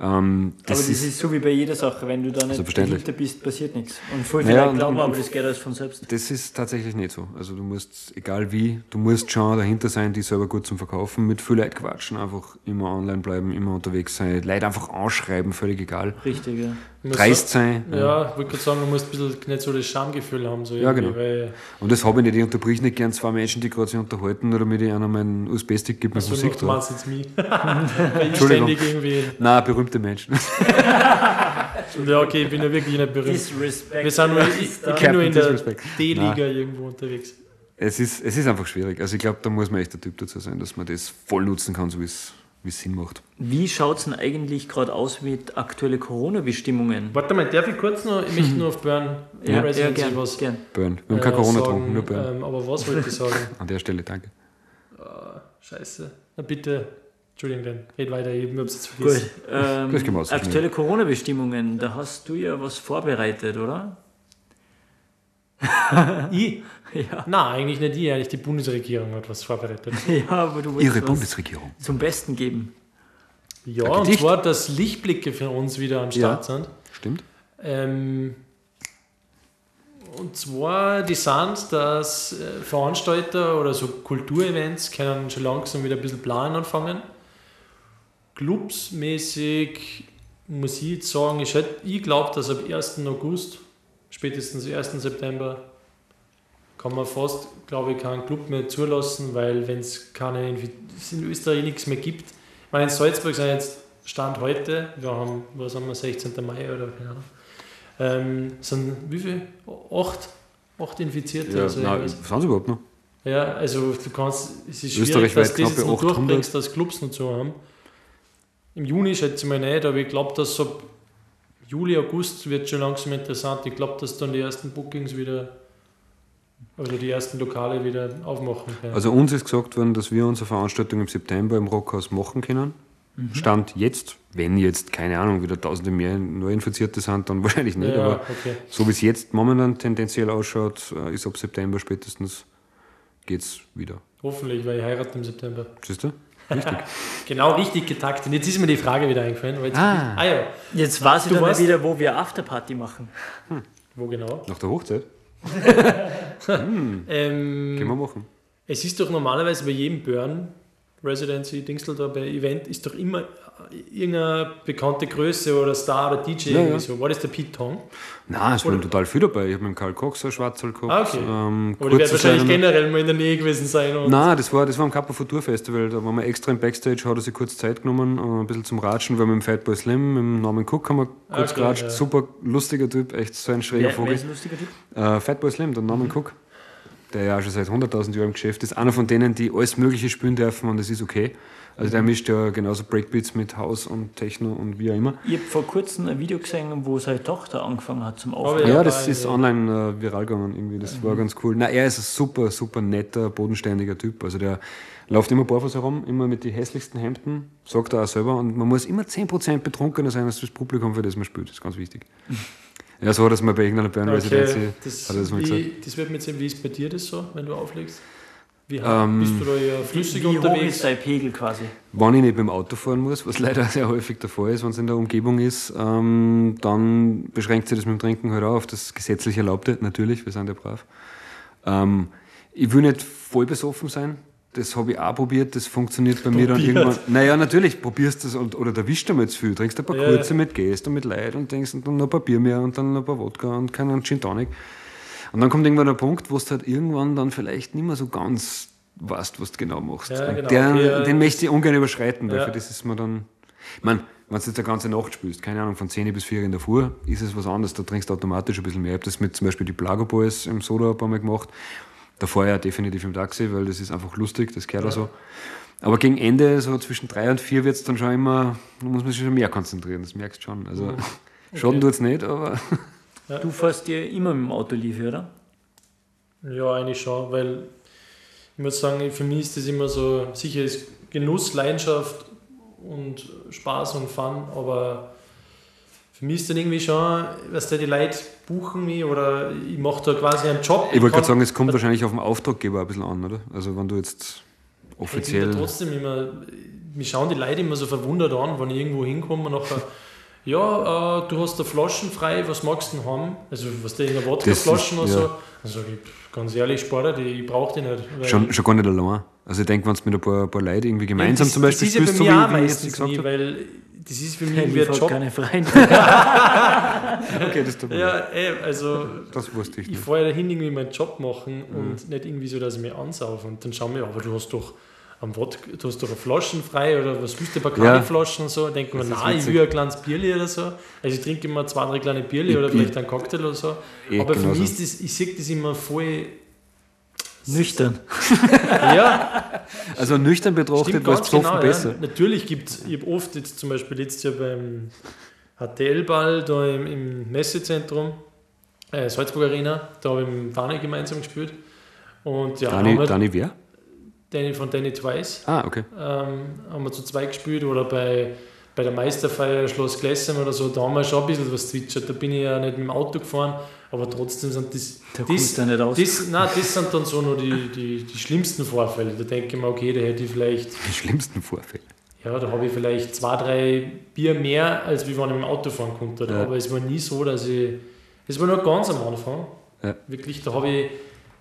C: Ähm,
D: aber
C: das
D: das
C: ist,
D: ist so wie bei jeder Sache, wenn du da nicht
C: Selbstverständlich.
D: dahinter bist, passiert nichts. Und voll
C: Naja,
D: viele
C: und-
D: glauben
C: und-
D: aber, das geht alles von selbst.
C: das ist tatsächlich nicht so. Also du musst, egal wie, du musst schon dahinter sein, die selber gut zum Verkaufen, mit viel Leuten quatschen, einfach immer online bleiben, immer unterwegs sein, Leute einfach anschreiben, völlig egal.
D: Richtig, ja.
C: Dreist sein.
B: Ja, ja ich wollte gerade sagen, du musst ein bisschen nicht so das Schamgefühl haben. So
C: Ja, genau. Und das habe ich nicht. Ich unterbrich nicht gern zwei Menschen, die gerade sich unterhalten, oder damit ich einer meinen USB-Stick gibt mit
B: so
C: Musik
B: du
C: drauf.
B: meinst jetzt mich.
C: Entschuldigung.
B: ständig irgendwie.
C: Nein, berühmte Menschen.
B: Ja, okay, ich bin ja wirklich nicht berühmt.
D: Disrespect.
B: Wir sind nur, ich, ich nur in der. D-Liga irgendwo unterwegs.
C: Es ist, es ist einfach schwierig. Also ich glaube, da muss man echt der Typ dazu sein, dass man das voll nutzen kann, so wie es wie es Sinn macht.
D: Wie schaut es denn eigentlich gerade aus mit aktuellen Corona-Bestimmungen?
B: Warte mal, darf ich kurz noch, ich möchte nur auf Burn
C: Ja.
B: Residency
D: gern,
B: was
D: gern.
C: Burn. Wir haben
B: äh,
C: kein Corona getrunken, nur Burn.
B: ähm, Aber was wollte ich sagen?
C: An der Stelle, danke.
B: Scheiße. Na bitte, Entschuldigung, dann red weiter, ich hab's jetzt
D: Gut.
B: vergessen.
D: Ähm,
C: Das gehen wir aus,
D: aktuelle Corona-Bestimmungen, da hast du ja was vorbereitet, oder?
B: Ich?
D: Ja.
B: Nein, eigentlich nicht ich, eigentlich die Bundesregierung hat was vorbereitet.
D: Ja, aber du
C: Ihre Bundesregierung.
D: zum Besten geben.
B: Ja, und zwar, dass Lichtblicke für uns wieder am Start sind.
C: Stimmt?
B: Ähm, und zwar die sind, dass äh, Veranstalter oder so Kulturevents können schon langsam wieder ein bisschen planen anfangen. Clubsmäßig muss ich jetzt sagen, ich, hätt- ich glaube, dass ab 1. August, spätestens 1. September, kann man fast, glaube ich, keinen Club mehr zulassen, weil wenn es keine es in Österreich nichts mehr gibt. Ich meine, in Salzburg sind jetzt Stand heute, wir haben, was haben wir, 16. Mai oder keine Ahnung, ähm, sind wie viel? Acht, acht Infizierte.
C: Ja,
B: also
C: nein, sind sie überhaupt noch?
B: ja, also du kannst, es ist schwierig, dass du das jetzt noch
C: 800.
B: durchbringst, dass Clubs noch zu haben. Im Juni schätze ich mal nicht, aber ich glaube, dass ab Juli, August wird schon langsam interessant. Ich glaube, dass dann die ersten Bookings wieder, oder die ersten Lokale wieder aufmachen können.
C: Also uns ist gesagt worden, dass wir unsere Veranstaltung im September im Rockhaus machen können.
B: Mhm.
C: Stand jetzt, wenn jetzt, keine Ahnung, wieder tausende mehr Neuinfizierte sind, dann wahrscheinlich nicht,
B: ja,
C: aber
B: okay.
C: so wie es jetzt momentan tendenziell ausschaut, äh, ist ab September spätestens geht's wieder.
B: Hoffentlich, weil ich heirate im September.
C: Siehst du? Richtig.
B: Genau richtig getaktet. Jetzt ist mir die Frage wieder eingefallen. weil Jetzt
C: Ah.
B: ah ja,
D: Jetzt weiß ich
B: Du
D: dann mal
B: weißt-
D: wieder, wo wir Afterparty machen.
B: wo genau?
C: Nach der Hochzeit?
B: Ähm,
C: Können wir machen.
B: Es ist doch normalerweise bei jedem Burn Residency, Dingsel da bei Event, ist doch immer irgendeine bekannte Größe oder Star oder DJ
C: Ja, ja.
B: so. War das der Pete Tong?
C: Nein, es waren total viel dabei. Ich habe mit dem Karl Cox ein Schwarzal gehabt.
B: Ah, okay.
C: Ähm,
B: Aber die werden wahrscheinlich
C: noch-
B: generell mal in der Nähe gewesen sein.
C: Nein, das war, das war am Kappa Futur Festival. Da waren wir extra im Backstage, hat er sich kurz Zeit genommen, äh, ein bisschen zum Ratschen, weil mit dem Fatboy Slim, mit dem Norman Cook haben wir kurz
B: Okay,
C: geratscht.
B: ja.
C: Super lustiger Typ, echt so ein schräger
D: Wer, wer
C: Vogel.
D: ist ein lustiger Typ?
C: Äh, Fatboy Slim, der Norman Cook, der ja auch schon seit 100.000 Jahren im Geschäft ist. Einer von denen, die alles Mögliche spielen dürfen und das ist okay. Also der mischt ja genauso Breakbeats mit House und Techno und wie auch immer.
D: Ich habe vor kurzem ein Video gesehen, wo seine Tochter angefangen hat zum Aufnehmen.
C: Ja,
B: Ja,
C: das ist online äh, viral gegangen irgendwie. Das war ganz cool. Na, er ist ein super, super netter, bodenständiger Typ. Also der läuft immer barfuß herum, immer mit den hässlichsten Hemden, sagt er auch selber. Und man muss immer 10% betrunkener sein als das Publikum, für das man spielt. Das ist ganz wichtig. Ja, so hat das mal bei irgendeiner Burn Residency.
B: okay, das,
C: hat das mal gesagt.
B: wie, das wird mir jetzt sehen, wie ist bei dir das so, wenn du auflegst? Wie
C: Ähm,
B: bist du da eher flüssig
D: Wie hoch ist
B: unterwegs?
D: dein Pegel quasi?
C: Wenn ich nicht mit dem Auto fahren muss, was leider sehr häufig der Fall ist, wenn es in der Umgebung ist, ähm, dann beschränkt sich das mit dem Trinken halt auch auf das gesetzlich Erlaubte, natürlich, wir sind ja brav. Ähm, ich will nicht voll besoffen sein, das habe ich auch probiert, das funktioniert bei mir dann irgendwann. Naja, natürlich, probierst du das und, oder du mal zu viel, trinkst ein paar
B: Ja,
C: kurze mit, gehst du mit Leid und denkst und dann noch ein paar Bier mehr und dann noch ein paar Wodka und keinen Gin Tonic. Und dann kommt irgendwann der Punkt, wo du halt irgendwann dann vielleicht nicht mehr so ganz weißt, was du genau machst.
B: Ja,
C: und
B: genau.
C: der,
B: Ja.
C: den möchte ich ungern überschreiten, weil für das ist man dann. Ich meine, wenn du jetzt eine ganze Nacht spielst, keine Ahnung, von 10 bis 4 in der Früh, ist es was anderes, da trinkst du automatisch ein bisschen mehr. Ich habe das mit zum Beispiel die Plago Boys im Soda ein paar Mal gemacht. Da fahre ich ja definitiv im Taxi, weil das ist einfach lustig, das gehört ja. so. Aber gegen Ende, so zwischen 3 und 4, wird es dann schon immer, da muss man sich schon mehr konzentrieren, das merkst du schon. Also Schaden tut es nicht, aber
D: Du fährst dir immer mit dem Auto lief, oder?
B: Ja, eigentlich schon, weil ich muss sagen, für mich ist das immer so, sicher ist Genuss, Leidenschaft und Spaß und Fun, aber für mich ist dann irgendwie schon, was die Leute buchen mich oder ich mache da quasi einen Job.
C: ich wollte gerade sagen, es kommt wahrscheinlich auf den Auftraggeber ein bisschen an, oder? Also wenn du jetzt
B: Ich bin
C: offiziell.
B: da trotzdem immer, mich schauen die Leute immer so verwundert an, wenn ich irgendwo hinkomme und nachher, ja, äh, du hast da Flaschen frei, was magst du denn haben? Also, was der in der Wodkaflaschen oder so.
C: ja.
B: Dann sage ich, ganz ehrlich, Sparer, die, ich brauche die nicht.
C: Schon, schon gar nicht allein. Also ich denke, wenn du mit ein paar, paar Leuten irgendwie
B: Ja,
C: gemeinsam
B: das,
C: zum Beispiel
B: das ist ja bei
C: so
B: mir
C: wie,
B: auch
C: ich
B: meistens
C: gesagt
B: nie, weil das ist für mich
D: Hey,
B: irgendwie ein Job.
D: keine Freunde.
C: Okay, das tut mir leid.
B: Ja, ey, also
C: Das wusste ich
B: ich
C: nicht.
B: fahre ja dahin irgendwie meinen Job machen
C: Mhm.
B: und nicht irgendwie so, dass ich mich ansaufe. Und dann schauen wir, aber du hast doch am Wodka, du hast doch eine Flaschen frei oder was willst du, Bacardi-Flaschen und so. Denken wir, nein, ich will ein kleines Bierli oder so. Also ich trinke immer zwei, drei kleine Bierli
C: Ich-
B: oder
C: ich-
B: vielleicht einen Cocktail oder so.
C: Eh,
B: aber für
C: genauso.
B: mich ist das, ich sehe das immer voll,
D: Nüchtern.
B: ja,
C: Also nüchtern betrachtet war es besoffen
B: genau.
C: besser.
B: Ja. Natürlich gibt es, ich habe oft jetzt zum Beispiel letztes Jahr beim HTL-Ball da im, im Messezentrum, äh, Salzburg Arena, da habe ich mit Fahne gemeinsam gespielt. Und ja,
C: Dani,
B: haben wir,
C: Dani wer?
B: Danny von Danny Twice
C: Ah, okay.
B: ähm, haben wir zu zweit gespielt oder bei, bei der Meisterfeier Schloss Glessem oder so, da haben wir schon ein bisschen was zwitschert. Da bin ich ja nicht mit dem Auto gefahren, aber trotzdem sind das.
D: Da
B: das,
D: ja nicht aus.
B: das, nein, das sind dann so nur die, die, die schlimmsten Vorfälle. Da denke ich mir, okay, da hätte ich vielleicht
C: Die schlimmsten Vorfälle.
B: ja, da habe ich vielleicht zwei, drei Bier mehr, als wie wenn ich mit dem Auto fahren konnte.
C: Ja.
B: Aber es war nie so, dass ich. Es war nur ganz am Anfang.
C: Ja.
B: Wirklich, da habe ich,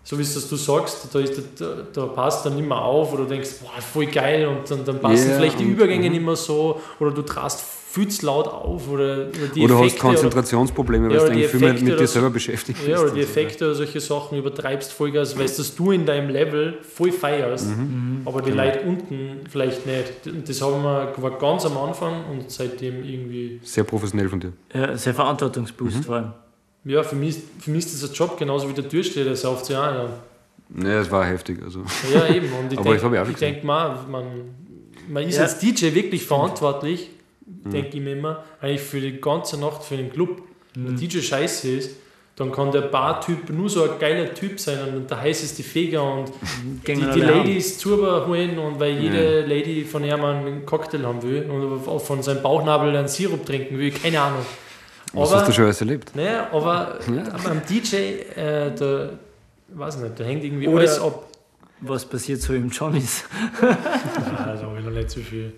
B: so wie es das du sagst, da, ist, da, da passt dann mehr auf oder denkst, boah, voll geil und dann, dann passen
C: Ja,
B: vielleicht die Übergänge
C: mhm.
B: nicht mehr so oder du trast viel zu laut auf oder, oder die
C: oder hast
B: Effekte
C: Konzentrationsprobleme, weil
B: Ja,
C: du eigentlich viel mehr mit dir selber beschäftigt
B: Oder, ja, oder die Effekte oder solche Sachen übertreibst Vollgas, weißt dass du in deinem Level voll feierst,
C: Mhm.
B: aber die
C: Genau.
B: Leute unten vielleicht nicht. Und das haben wir war ganz am Anfang und seitdem irgendwie,
C: Sehr professionell von dir.
D: Ja, sehr verantwortungsbewusst
C: Mhm.
D: vor allem.
B: Ja, für mich, für mich ist das ein Job, genauso wie der Türsteher, der sauft sich auch ein.
C: Ja, es war heftig. Also.
B: Ja, eben. Und ich denke denk mal, man, man ist
D: Ja.
B: als DJ wirklich verantwortlich,
C: Mhm.
B: denke ich mir immer, eigentlich für die ganze Nacht für den Club. Wenn
C: Mhm.
B: der DJ scheiße ist, dann kann der Bartyp nur so ein geiler Typ sein und der heißeste Feger und die,
D: Gehen
B: die
D: an.
B: Ladies Zurber holen und weil jede Lady von ihm einen Cocktail haben will und von seinem Bauchnabel einen Sirup trinken will, keine Ahnung.
C: Was
B: Aber-
C: hast du schon alles erlebt?
B: Naja, aber
C: Ja.
B: am DJ, äh, da, weiß ich nicht, da hängt irgendwie
D: Oder-
B: alles ab.
D: Was passiert so im Johnny's?
B: Ja, da habe ich noch nicht so viel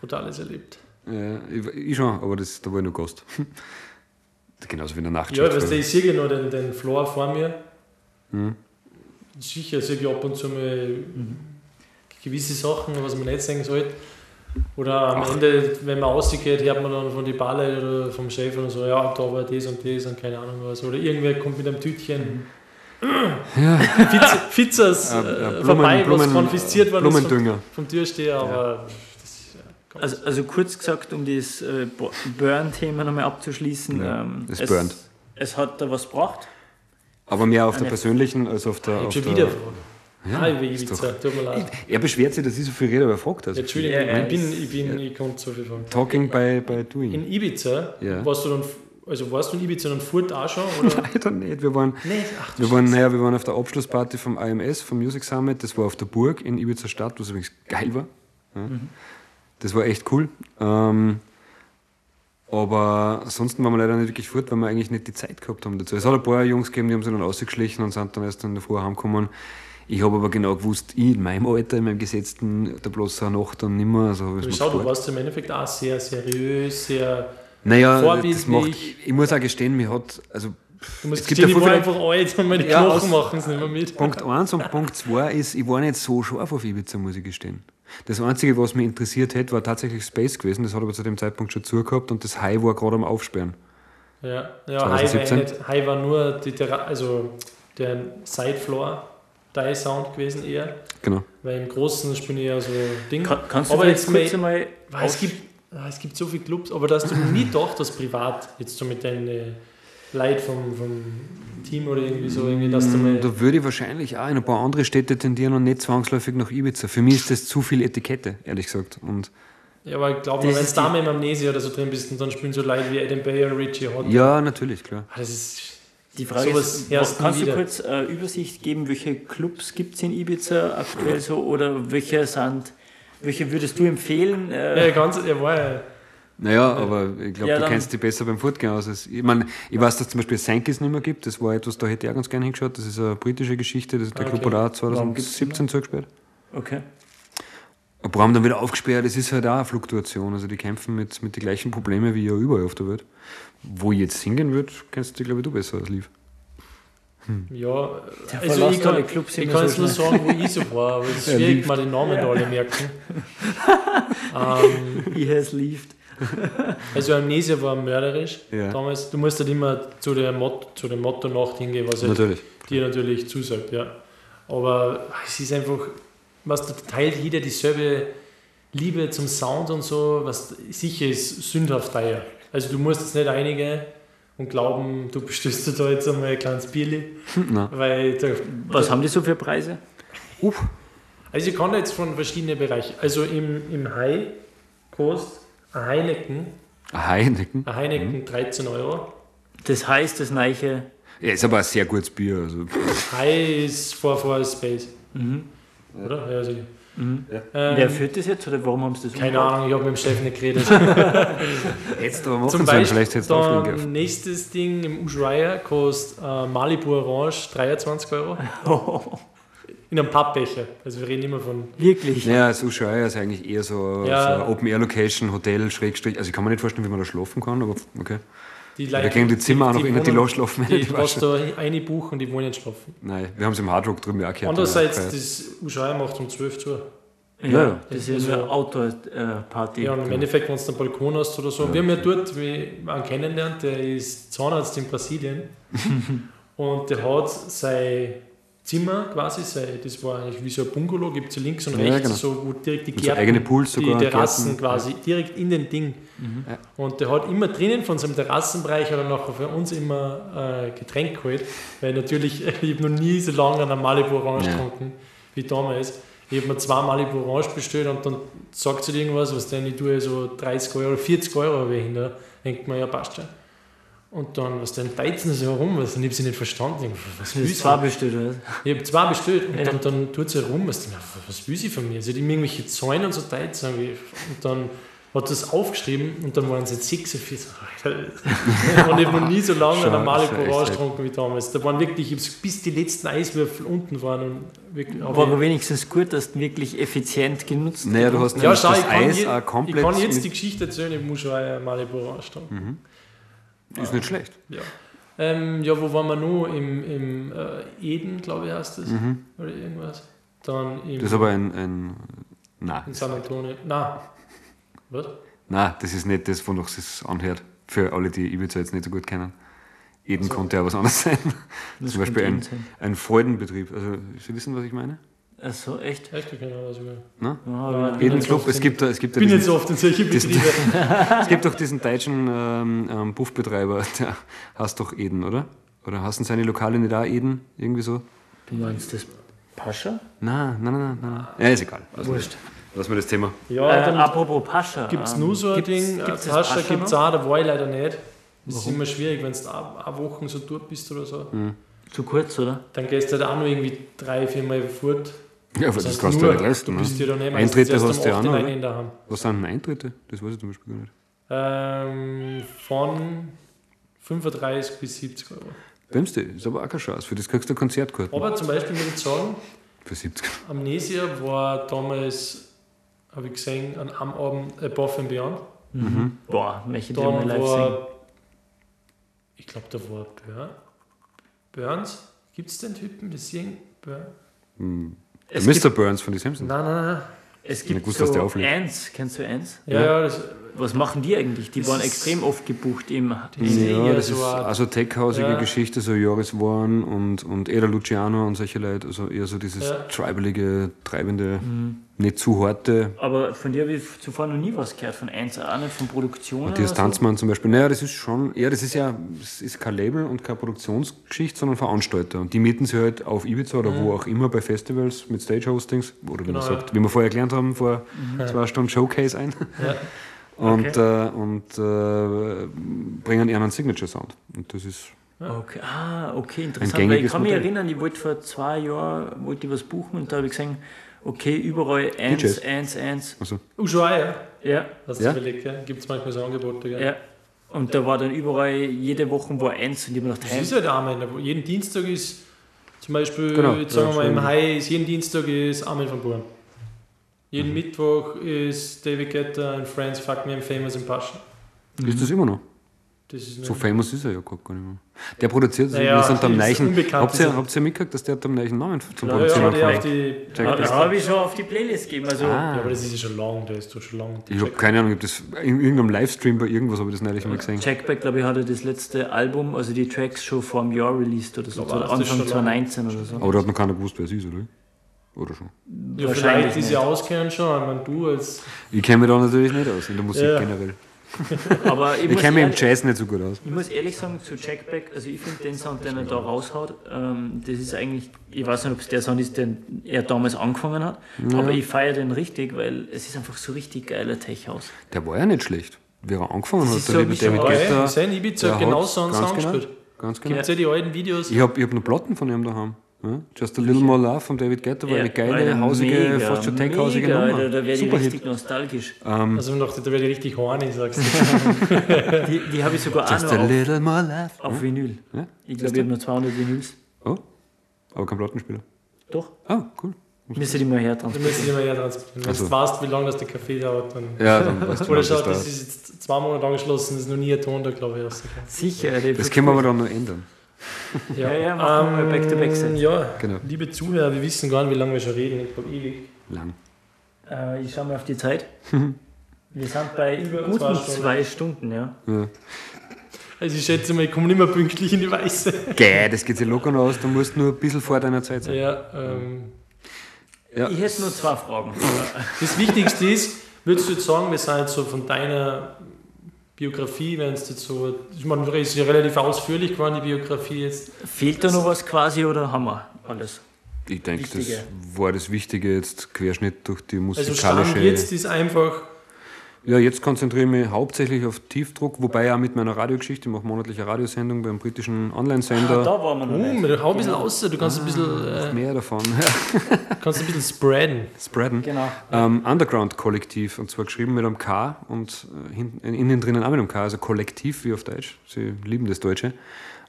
B: Brutales erlebt.
C: Ja, ich, ich schon, aber das, da war ich nur Gast. Genauso wie in der Nacht.
B: Ja, weißt du, ich sehe noch den, den Floor vor mir.
C: Mhm.
B: Sicher sehe ich ab und zu mal gewisse Sachen, was man nicht sagen sollte. Oder am Ende, wenn man rausgeht, hört man dann von die Balle oder vom Chef oder so, ja, da war das und das und keine Ahnung was. Oder irgendwer kommt mit einem Tütchen
C: Ja,
B: Pizza, Pizzas
C: äh,
B: äh,
C: Blumen-
B: vorbei, was
C: Blumen-
B: konfisziert worden ist vom, vom Türsteher, aber das ja
D: Also, also kurz gesagt, um das äh, Burn-Thema nochmal abzuschließen.
C: Ja,
D: ähm,
C: es
D: es,
C: burnt.
D: es hat da was gebracht.
C: Aber mehr auf der
D: Eine-
C: persönlichen als auf der.
B: ich
C: Auf
B: schon
C: der
B: wieder
C: Ja,
B: Ah, ich
C: ist
B: Ibiza,
C: doch-
B: tut mir leid.
C: er beschwert sich, dass ich so viel rede, aber er fragt das.
B: Entschuldigung,
D: Ja, ja,
B: ich bin, ich bin, ich konnte so viel von.
C: Talking by, by doing.
B: In Ibiza,
C: Ja.
B: warst du dann, also warst du in Ibiza und Furt auch schon? Oder?
C: Leider nicht. Wir waren,
B: nee, ach du
C: wir, waren, naja, wir waren auf der Abschlussparty vom IMS, vom Music Summit. Das war auf der Burg in Ibiza Stadt, was übrigens geil war. Ja. Das war echt cool. Ähm, aber ansonsten waren wir leider nicht wirklich fort, weil wir eigentlich nicht die Zeit gehabt haben dazu. Es hat ein paar Jungs gegeben, die haben sich dann ausgeschlichen und sind dann erst in der Früh heimgekommen. Ich habe aber genau gewusst, ich in meinem Alter, in meinem Gesetzten, da bloß eine Nacht dann nicht mehr. Also, macht
B: Schau, du warst im Endeffekt auch sehr seriös, sehr
C: Naja, das
B: vorbildlich.
C: macht, ich muss auch gestehen, mir hat, also
B: Du musst
C: Es gibt
B: gestehen,
C: ja
B: ich war einfach alt und meine
C: Ja,
B: Knochen machen es nicht mehr mit.
C: Punkt 1 und Punkt 2 ist, ich war nicht so scharf auf Ibiza, muss ich gestehen. Das Einzige, was mich interessiert hätte, war tatsächlich Space gewesen. Das hat aber zu dem Zeitpunkt schon zugehabt und das High war gerade am Aufsperren.
B: Ja, ja High, war,
C: 2017?
B: nicht, High war nur die, also der Sidefloor Die Sound gewesen eher,
C: Genau.
B: weil im Großen spielen eher so Ding.
D: Kann, kannst du
B: aber
D: vielleicht
B: jetzt
D: kurz
B: mal,
D: einmal
B: weil es
D: auf-
B: gibt, ah, es gibt so viele Clubs, aber dass du nie doch das privat jetzt so mit deinen äh, Leuten vom, vom Team oder irgendwie so irgendwie, dass du mal
C: Da würde ich wahrscheinlich auch in ein paar andere Städte tendieren und nicht zwangsläufig nach Ibiza. Für mich ist das zu viel Etikette, ehrlich gesagt. Und
B: Ja, aber ich glaube, wenn du da mit Amnesia oder so drin bist und dann spielen so Leute wie Adam Bayer und Richie Hot.
C: ja, natürlich, klar.
B: Ah, Das ist.
D: Die Frage
B: Sowas
D: ist,
B: hörst
D: kannst
B: nie
D: du
B: wieder.
D: kurz äh, Übersicht geben, welche Clubs gibt es in Ibiza aktuell so oder welche sind, welche würdest du empfehlen? Äh,
B: Ja, ganz, er war ja.
C: Naja, aber ich glaube,
D: Ja,
C: du kennst dich besser beim Fortgehen aus. Als ich, meine, ich weiß, dass es zum Beispiel Sankis nicht mehr gibt. Das war etwas, da hätte ich auch ganz gerne hingeschaut. Das ist eine britische Geschichte. Das ist der
B: Ah,
C: Club
B: okay.
C: hat auch
D: Warum gibt's
C: 2017 zugesperrt.
D: Okay.
C: Aber haben dann wieder aufgesperrt. Das ist halt auch eine Fluktuation. Also die kämpfen mit, mit den gleichen Problemen wie ja überall auf der Welt. Wo ich jetzt hingehen würde, kennst du, glaube ich, du besser als Liv.
B: Ja,
D: Der
B: also ich kann,
D: Clubs
B: ich kann jetzt nur sagen, wo ich so war, aber es ist
C: Er
B: schwierig, mal die Namen da alle merken. ähm,
D: He has leaved.
B: also Amnesia war mörderisch
C: Ja.
B: damals. Du musst halt immer zu der, Motto, zu der Motto-Nacht hingehen, was halt
C: Natürlich.
B: dir natürlich zusagt, ja. Aber es ist einfach, was da teilt jeder dieselbe Liebe zum Sound und so, was sicher ist sündhaft teuer. Also du musst jetzt nicht einige und glauben, du bestellst dir da jetzt einmal ein kleines Bierli,
C: Nein.
B: weil da,
D: Was haben die so für Preise?
C: Uff.
B: also ich kann jetzt von verschiedenen Bereichen, also im, im High kostet ein Heineken,
C: Ein Heineken.
B: ein Heineken 13 Euro.
D: Das heißt, das Neiche.
C: Ja, ist aber ein sehr gutes Bier. Also.
B: High ist vor vor Space. Oder? Ja, sicher. Ähm,
D: Wer führt das jetzt oder warum haben sie das
B: Keine
D: umgebaut?
B: Ahnung, ich habe mit dem Chef nicht geredet.
C: Jetzt aber machen
B: Zum
C: sollen,
B: Beispiel
C: vielleicht auflegen
B: dann nächstes Ding im Ushuaia kostet äh, Malibu Orange 23 Euro. In einem Pappbecher. Also wir reden immer von.
D: Wirklich?
C: Naja, das Ushuaia ist eigentlich eher so,
B: Ja.
C: so Open-Air-Location, Hotel, Schrägstrich. Also ich kann mir nicht vorstellen, wie man da schlafen kann, aber okay.
B: Die
C: Da gehen die Zimmer auch noch in die Loge schlafen. wenn
B: Die
C: die
B: brauchst
C: waschen.
B: du eine buchen und die wollen nicht schlafen.
C: Nein, wir haben es im Hardrock drüben auch gehört.
B: Andererseits,
C: Ja,
B: das Ushuaia macht um 12 Uhr.
D: Ja,
C: Ja.
D: das ist
B: Also-
D: eine Outdoor-Party.
B: Ja, und im Endeffekt, wenn du einen Balkon hast oder so. Wir haben ja dort wie einen kennengelernt, der ist Zahnarzt in Brasilien. und der hat sein Zimmer quasi, sein, das war eigentlich wie so ein Bungalow, gibt es links und
C: Ja,
B: rechts,
C: genau.
B: so, wo direkt die
C: so
B: Gärten,
C: sogar,
B: die Terrassen
C: Gärten,
B: quasi, direkt in den Ding.
C: Ja.
B: Und der hat immer drinnen von seinem Terrassenbereich oder nachher für uns immer äh, Getränk geholt, weil natürlich, ich habe noch nie so lange einen Malibu Orange
C: Ja.
B: getrunken wie damals. Ich habe mir zwei Malibu Orange bestellt und dann sagt sie irgendwas, was denn ich tue, so 30 Euro, 40 Euro habe ich hin. Da denkt man, ja, passt schon. Und dann, was denn, beizen sie herum, was, ich habe sie nicht verstanden. Ich Was will
D: ist
B: sie?
D: zwei bestellt, oder?
B: Ich habe zwei bestellt und
D: Ja.
B: dann, dann tut sie herum, was, was will sie von mir? Sie hat immer irgendwelche Zäune und so teilt und dann hat das aufgeschrieben und dann waren es jetzt 46. Alter. Und ich habe noch nie so lange eine normale
C: alt.
B: getrunken wie damals. Da waren wirklich, ich bis die letzten Eiswürfel unten waren und wirklich.
D: Aber
B: aber
D: wenigstens gut, dass du wirklich effizient genutzt
C: Naja, du hast
B: ja, schau,
C: das
B: ich
C: Eis
B: je,
C: auch
B: ich
C: komplett.
B: kann jetzt die Geschichte erzählen, ich muss schon eine Malibu Orange trinken.
C: Ist nicht schlecht.
B: Ja. Ähm, ja, wo waren wir noch? Im, im äh, Eden, glaube ich, heißt das. Oder irgendwas. Dann im,
C: Mhm. Das ist aber ein. ein nein.
B: in San Antonio. Nein. Was?
C: nein, das ist nicht das, wonach es anhört. Für alle, die Ibiza jetzt nicht so gut kennen. Eden
B: Also-
C: konnte ja was anderes sein. Zum Beispiel ein,
D: sein.
C: ein Freudenbetrieb. Also, Sie wissen, was ich meine?
D: Achso, echt?
B: Echt, ich kenne das sogar.
C: Ne?
D: Ja,
B: Ja,
D: ja.
B: bin
C: Eden
B: jetzt
C: Club, es gibt, da- es gibt, da
B: Ich bin
C: diesen,
B: so oft in solche Betriebe.
C: es gibt doch diesen deutschen ähm, ähm, Buffbetreiber, der heißt doch Eden, oder? Oder hassen seine Lokale nicht auch Eden? Irgendwie so?
D: Du meinst das Pascha?
C: Nein, nein, nein, nein. nein. Ja, ist egal. Mal,
D: Wurscht.
C: lass mal das Thema.
B: Ja,
D: Äh,
B: dann
D: apropos Pascha.
B: gibt es
D: ähm,
B: nur so ein
D: gibt's-
B: Ding.
D: gibt's
B: Tascha
D: Pascha
B: gibt es auch, da war ich leider nicht. Das ist immer schwierig, wenn du eine Woche so dort bist oder so.
D: Zu kurz, oder?
B: Dann gehst du halt auch noch irgendwie drei, vier Mal fort.
C: Ja, aber das,
B: heißt
C: kannst du
B: nur,
C: ja nicht leisten.
B: Du bist
C: Ne?
B: ja dann nicht
C: Eintritte
B: erst
C: hast du ja auch
B: 8
C: noch, oder? Was sind denn Eintritte? Das weiß ich zum Beispiel gar nicht.
B: Ähm, von 35 bis 70 Euro.
C: Bremst du, ist aber auch keine Chance. Für das kriegst du eine Konzertkarte.
B: Aber zum Beispiel muss ich sagen,
C: Für 70.
B: Amnesia war damals, habe ich gesehen, an am Abend Above and Beyond.
D: Boah, möchte ich
B: Dann
D: mal live
B: war, ich glaube, da war Bör Burns? Gibt es den Typen? Das Singen? Bur
D: Es
C: Mr. Burns von den Simpsons.
B: Nein, nein, nein.
D: es
C: Ich
D: gibt
C: gewusst, dass der
D: so
C: auflegt.
D: Ants. Kennst du Ants?
B: Ja, ja, das,
D: Was machen die eigentlich? Die
B: Das
D: waren extrem oft gebucht im.
B: sind
C: Ja, das
B: so
C: ist also tech-hausige
B: Ja.
C: Geschichte, so Joris Warren und, und Eda Luciano und solche Leute, also eher so dieses
B: Ja.
C: tribalige, treibende,
D: Mhm.
C: nicht zu harte.
D: Aber von dir habe ich zuvor noch nie was gehört, von Ants, auch nicht von Produktionen.
C: Matthias
D: so.
C: Tanzmann zum Beispiel. Naja, das ist schon, ja, das ist ja, es ist kein Label und keine Produktionsgeschichte, sondern Veranstalter. Und die mieten sie halt auf Ibiza oder wo auch immer bei Festivals mit Stage-Hostings oder wie
B: Genau,
C: man sagt,
B: ja.
C: wie wir vorher gelernt haben, vor zwei Stunden Showcase ein.
B: Ja.
C: Und, äh, und äh, bringen ihren Signature-Sound. Und das ist
D: Okay. Ah, okay, interessant. Weil ich kann mich
C: Modell.
D: erinnern, ich wollte vor zwei Jahren wollte ich was buchen und da habe ich gesehen, okay, überall
C: DJs.
D: Ants, Ants.
C: also
B: auch, ja.
D: Ja,
B: Hast du
C: Ja?
B: überlegt, gell? Gibt es manchmal so Angebote, gell?
D: ja. Und da war dann überall, jede Woche war Ants und ich habe mir gedacht,
B: Das ist halt wo Jeden Dienstag ist zum Beispiel,
C: Genau,
B: jetzt sagen
C: ja,
B: wir mal im. Hai, ist jeden Dienstag ist Armin von Buren. Jeden
C: Mhm.
B: Mittwoch ist David Guetta and Friends Fuck Me I'm Famous in Passion.
C: ist das immer noch.
B: Das ist
C: So famous ist er ja gar nicht mehr. Der produziert,
B: Naja,
C: wir sind am
B: unbekannt,
C: Habt ihr, habt ihr mitgekriegt, dass der hat am Neichen Namen zum
B: ja, ja,
C: Produzieren
B: hat er die.
C: Check
D: ja,
C: das.
D: das habe ich schon auf die Playlist gegeben. Also,
C: Ah.
B: Ja, aber das ist ja schon lang, der ist doch schon lang.
C: Ich habe keine Ahnung, habe das in irgendeinem Livestream bei irgendwas habe ich das neulich mal gesehen.
D: Jackback, glaube ich, hatte das letzte Album, also die Tracks schon vor einem Jahr released oder so, oder
B: das
D: Anfang
B: schon lang.
D: 2019 oder so.
C: Aber da hat noch keiner gewusst, wer es ist, oder? Oder schon?
B: Ja,
D: Wahrscheinlich
B: vielleicht die
D: nicht.
B: sich auskennen schon. Ich meine, du als.
C: Ich kenne mich da natürlich nicht aus, in der Musik
B: Ja.
C: generell.
D: Aber ich,
C: Ich
D: muss
C: kenne mich im Jazz nicht so gut aus.
D: Ich muss ehrlich sagen, zu Jackback, also ich finde den Sound, den er da raushaut, ähm, das ist eigentlich, ich weiß nicht, ob es der Sound ist, den er damals angefangen hat, aber ich feiere den richtig, weil es ist einfach so richtig geiler Tech-House.
C: Der war ja nicht schlecht. Wie er angefangen
D: Das
C: hat,
D: ist
C: der
D: so
C: liebe David
B: Ja,
C: Guetta.
B: sein Ibiza hat genau so einen
C: ganz
B: Sound
C: genau,
B: gespielt.
C: Ganz genau.
B: Gibt ja die alten Videos?
C: Ich habe ich hab noch Platten von ihm daheim. Ja? Just a Little More Love von David Guetta war eine geile, hausige,
D: mega,
C: fast schon tech-hausige
D: mega,
C: Nummer.
D: Alter, da werde ich
C: Super
D: richtig
C: Hit.
D: nostalgisch.
B: Also ich dachte, da werde ich richtig horny, sagst du.
D: Die, die habe ich sogar
C: Just
D: auch
C: a
D: noch auf,
C: little more love.
D: auf Vinyl.
C: Ja?
D: Ich glaube, ich habe nur 200 Vinyls.
C: Oh, aber kein Plattenspieler.
D: Doch,
C: Oh, cool.
D: müsste die mal
B: Du
D: hertransportieren.
B: müsstest immer her transportieren. Wenn
C: Also.
B: du weißt, wie lange das der Kaffee dauert, dann.
C: Ja, dann weißt du,
B: Oder
C: was
B: schau,
C: das
B: ist jetzt zwei Monate angeschlossen, das ist noch nie ein Ton da, glaube ich.
D: Sicher,
C: Das können wir aber dann noch ändern.
D: Ja, ja, machen wir mal Back-to-Back setzen.
B: Ja,
C: Genau.
B: liebe Zuhörer, wir wissen gar nicht, wie lange wir schon reden. Ich glaube, ewig.
C: Lang.
D: Äh, ich schaue mal auf die Zeit. Wir sind bei
B: Über
D: guten
B: zwei Stunden.
D: zwei Stunden, ja.
C: Ja.
B: Also ich schätze mal, ich komme nicht mehr pünktlich in die Weiße.
C: Gäh, das geht sich locker noch aus. Du musst nur ein bisschen vor deiner Zeit sein.
B: Ja, ähm,
C: Ja.
D: Ich hätte nur zwei Fragen.
B: das Wichtigste ist, würdest du jetzt sagen, wir sind jetzt so von deiner Biografie, wenn es jetzt so, ich meine, es ist ja relativ ausführlich geworden, die Biografie jetzt.
D: Fehlt da noch was quasi oder haben wir alles?
C: Ich denke, das war das Wichtige jetzt, Querschnitt durch die
B: Also
C: musikalische...
B: Stand jetzt ist einfach,
C: Ja, jetzt konzentriere ich mich hauptsächlich auf Tiefdruck, wobei auch mit meiner Radiogeschichte, ich mache monatliche Radiosendung beim britischen Online-Sender.
D: Ah, da waren wir noch
B: uh,
D: nicht.
B: hau ein bisschen aus, du kannst ein bisschen, äh,
C: Mehr davon.
B: kannst ein bisschen spreaden.
C: Spreaden.
D: Genau.
C: Ähm, Underground-Kollektiv, und zwar geschrieben mit einem K und äh, hinten, innen drinnen auch mit einem K, also Kollektiv wie auf Deutsch. Sie lieben das Deutsche.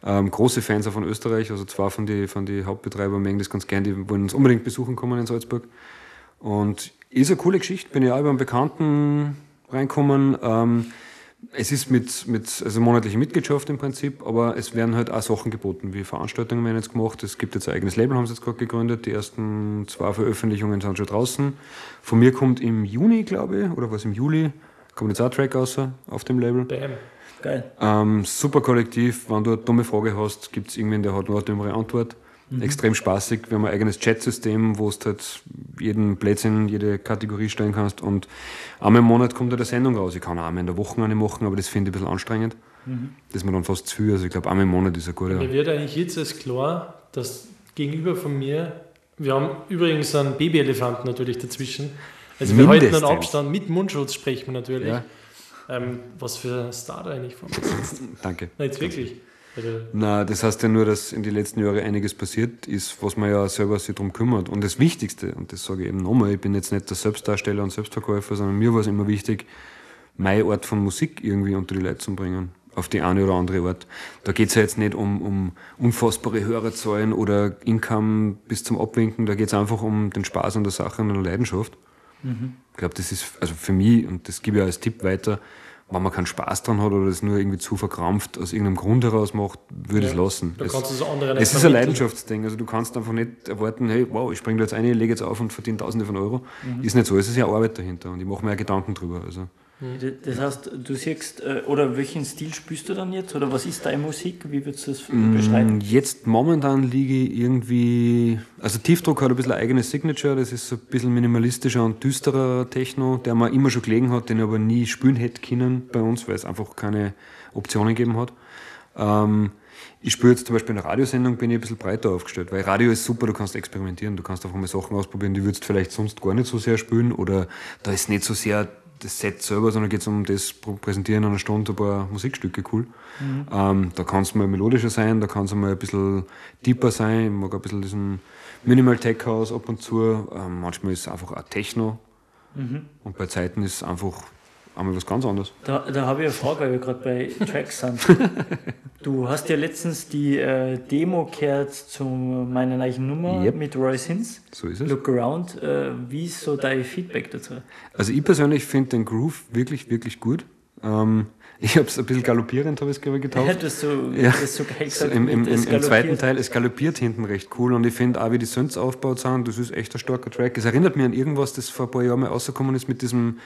C: Ähm, große Fans auch von Österreich, also zwei von den von die Hauptbetreibern mögen das ganz gern, die wollen uns unbedingt besuchen kommen in Salzburg. Und ist eine coole Geschichte, bin ja auch über einen Bekannten reinkommen. Ähm, es ist mit, mit also monatliche Mitgliedschaft im Prinzip, aber es werden halt auch Sachen geboten, wie Veranstaltungen werden jetzt gemacht. Es gibt jetzt ein eigenes Label, haben sie jetzt gerade gegründet. Die ersten zwei Veröffentlichungen sind schon draußen. Von mir kommt im Juni, glaube ich, oder was im Juli, kommt jetzt auch ein Track raus auf dem Label.
B: Bam.
D: Geil.
C: Ähm, super Kollektiv, wenn du eine dumme Frage hast, gibt es irgendwen, der hat eine dümmere Antwort. Extrem spaßig. Wir haben ein eigenes Chatsystem, wo du halt jeden Blödsinn, jede Kategorie stellen kannst. Und einmal im Monat kommt da eine Sendung raus. Ich kann auch einmal in der Woche eine machen, aber das finde ich ein bisschen anstrengend. Das ist mir dann fast zu viel. Also ich glaube, einmal im Monat ist ein guter.
B: Mir wird eigentlich jetzt erst klar, dass gegenüber von mir, wir haben übrigens einen Babyelefanten natürlich dazwischen. Also wir halten einen
C: Mindestens.
B: Abstand, mit Mundschutz sprechen wir natürlich.
C: Ja.
B: Ähm, was für ein Star da eigentlich vor mir sitzt.
C: Danke.
B: Nein, jetzt wirklich. Also,
C: Na, das heißt ja nur, dass in den letzten Jahren einiges passiert ist, was man ja selber sich darum kümmert. Und das Wichtigste, und das sage ich eben nochmal, ich bin jetzt nicht der Selbstdarsteller und Selbstverkäufer, sondern mir war es immer wichtig, meine Art von Musik irgendwie unter die Leute zu bringen. Auf die eine oder andere Art. Da geht es ja jetzt nicht um, um unfassbare Hörerzahlen oder Income bis zum Abwinken, da geht es einfach um den Spaß an der Sache und an der Leidenschaft. Ich glaube, das ist also für mich, und das gebe ich als Tipp weiter, wenn man keinen Spaß dran hat oder das nur irgendwie zu verkrampft aus irgendeinem Grund heraus macht, würde ich es lassen.
B: Da
C: Es-
B: kannst du so andere nicht
C: es ist ein. Leidenschaftsding. Also du kannst einfach nicht erwarten, hey, wow, ich springe da jetzt ein, lege jetzt auf und verdiene Tausende von Euro. Ist nicht so, es ist ja Arbeit dahinter und ich mache mir ja Gedanken drüber. Also.
D: Das heißt, du siehst, äh, oder welchen Stil spielst du dann jetzt? Oder was ist deine Musik? Wie würdest du das
C: Mm,
D: beschreiben?
C: Jetzt momentan liege ich irgendwie, also Tiefdruck hat ein bisschen eine eigene Signature, das ist so ein bisschen minimalistischer und düsterer Techno, der mir immer schon gelegen hat, den ich aber nie spielen hätte können bei uns, weil es einfach keine Optionen gegeben hat. Ähm, ich spiele jetzt zum Beispiel in der Radiosendung, bin ich ein bisschen breiter aufgestellt, weil Radio ist super, du kannst experimentieren, du kannst einfach mal Sachen ausprobieren, die würdest vielleicht sonst gar nicht so sehr spielen oder da ist nicht so sehr das Set selber, sondern geht es um das Präsentieren in einer Stunde ein paar Musikstücke cool. Ähm, da kann es mal melodischer sein, da kann es mal ein bisschen deeper sein, ich mag ein bisschen diesen Minimal Tech House ab und zu, ähm, manchmal ist es einfach auch Techno. Und bei Zeiten ist es einfach einmal was ganz anderes.
D: Da, da habe ich eine Frage, weil wir gerade bei Tracks sind. Du hast ja letztens die äh, Demo gehört zu meiner neuen Nummer
C: Yep.
D: mit Roy Sins.
C: So ist es.
D: Look Around. Äh, wie ist so dein Feedback dazu?
C: Also ich persönlich finde den Groove wirklich, wirklich gut. Ähm, ich habe es ein bisschen galoppierend, habe ich es glaube ich getauft.
D: Hättest du
C: Ja.
D: das so geil
C: So
D: gesagt?
C: Im, im, im, Im zweiten Teil, es galoppiert hinten recht cool und ich finde auch, wie die Synths aufgebaut sind, das ist echt ein starker Track. Es erinnert mich an irgendwas, das vor ein paar Jahren mal rausgekommen ist mit diesem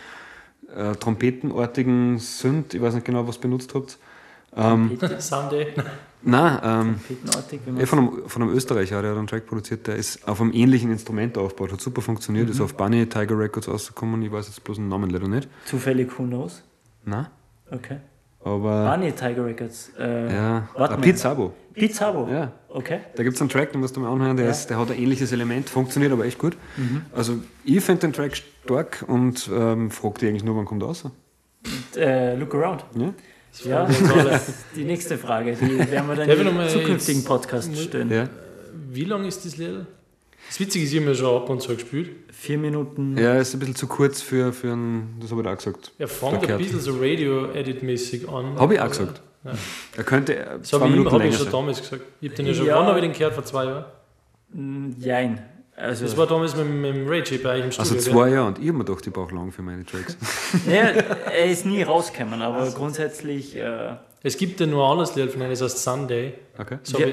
C: äh, trompetenartigen Synth, ich weiß nicht genau, was ihr benutzt habt. Ähm,
B: Someday.
C: nein, ähm,
D: Trompetenartig, wenn
C: eh
D: man
C: von, einem, von einem Österreicher, der hat einen Track produziert, der ist auf einem ähnlichen Instrument aufgebaut, hat super funktioniert,
D: Mhm.
C: ist auf Bunny Tiger Records rausgekommen, ich weiß jetzt bloß den Namen leider nicht.
D: zufällig Who knows?
C: Nein,
D: Okay.
C: aber
D: Bunny Tiger Records. Äh,
C: ja. Pete Sabo.
D: Sabo.
C: Ja.
D: Okay.
C: Da gibt es einen Track, den musst du mal anhören, der,
D: Ja.
C: ist, der hat ein ähnliches Element, funktioniert aber echt gut.
D: Mhm.
C: Also ich finde den Track stark und ähm, frage dich eigentlich nur, wann kommt er raus?
D: Und, äh, look Around.
C: Ja?
D: Ja, die nächste Frage. Die werden wir dann im zukünftigen Podcast stellen.
C: Ja.
B: Wie lang ist das Lied? Das Witzige ist, ich habe mir schon ab und zu gespielt.
D: Vier Minuten.
C: ja, ist ein bisschen zu kurz für, für einen, das habe ich auch gesagt.
B: Er fängt ein bisschen so Radio-Edit-mäßig an.
C: Habe ich auch gesagt.
B: Ja.
C: Er könnte äh,
B: Das habe
C: zwei
B: ich, hab ich schon
C: sein.
B: damals gesagt. Ich habe den ja schon, wann habe ich den gehört? Vor zwei Jahren.
D: Mm, Jein. Also,
B: Das war damals mit, mit dem Ray J bei euch im
C: Also
B: Studio.
C: zwei Jahre und ich habe mir gedacht, ich brauche lang für meine Tracks.
D: ja, er ist nie rausgekommen, aber grundsätzlich. Äh,
B: Es gibt ja nur ein anderes Lied von einem, das heißt Sunday.
C: Okay.
B: Das
D: Ja.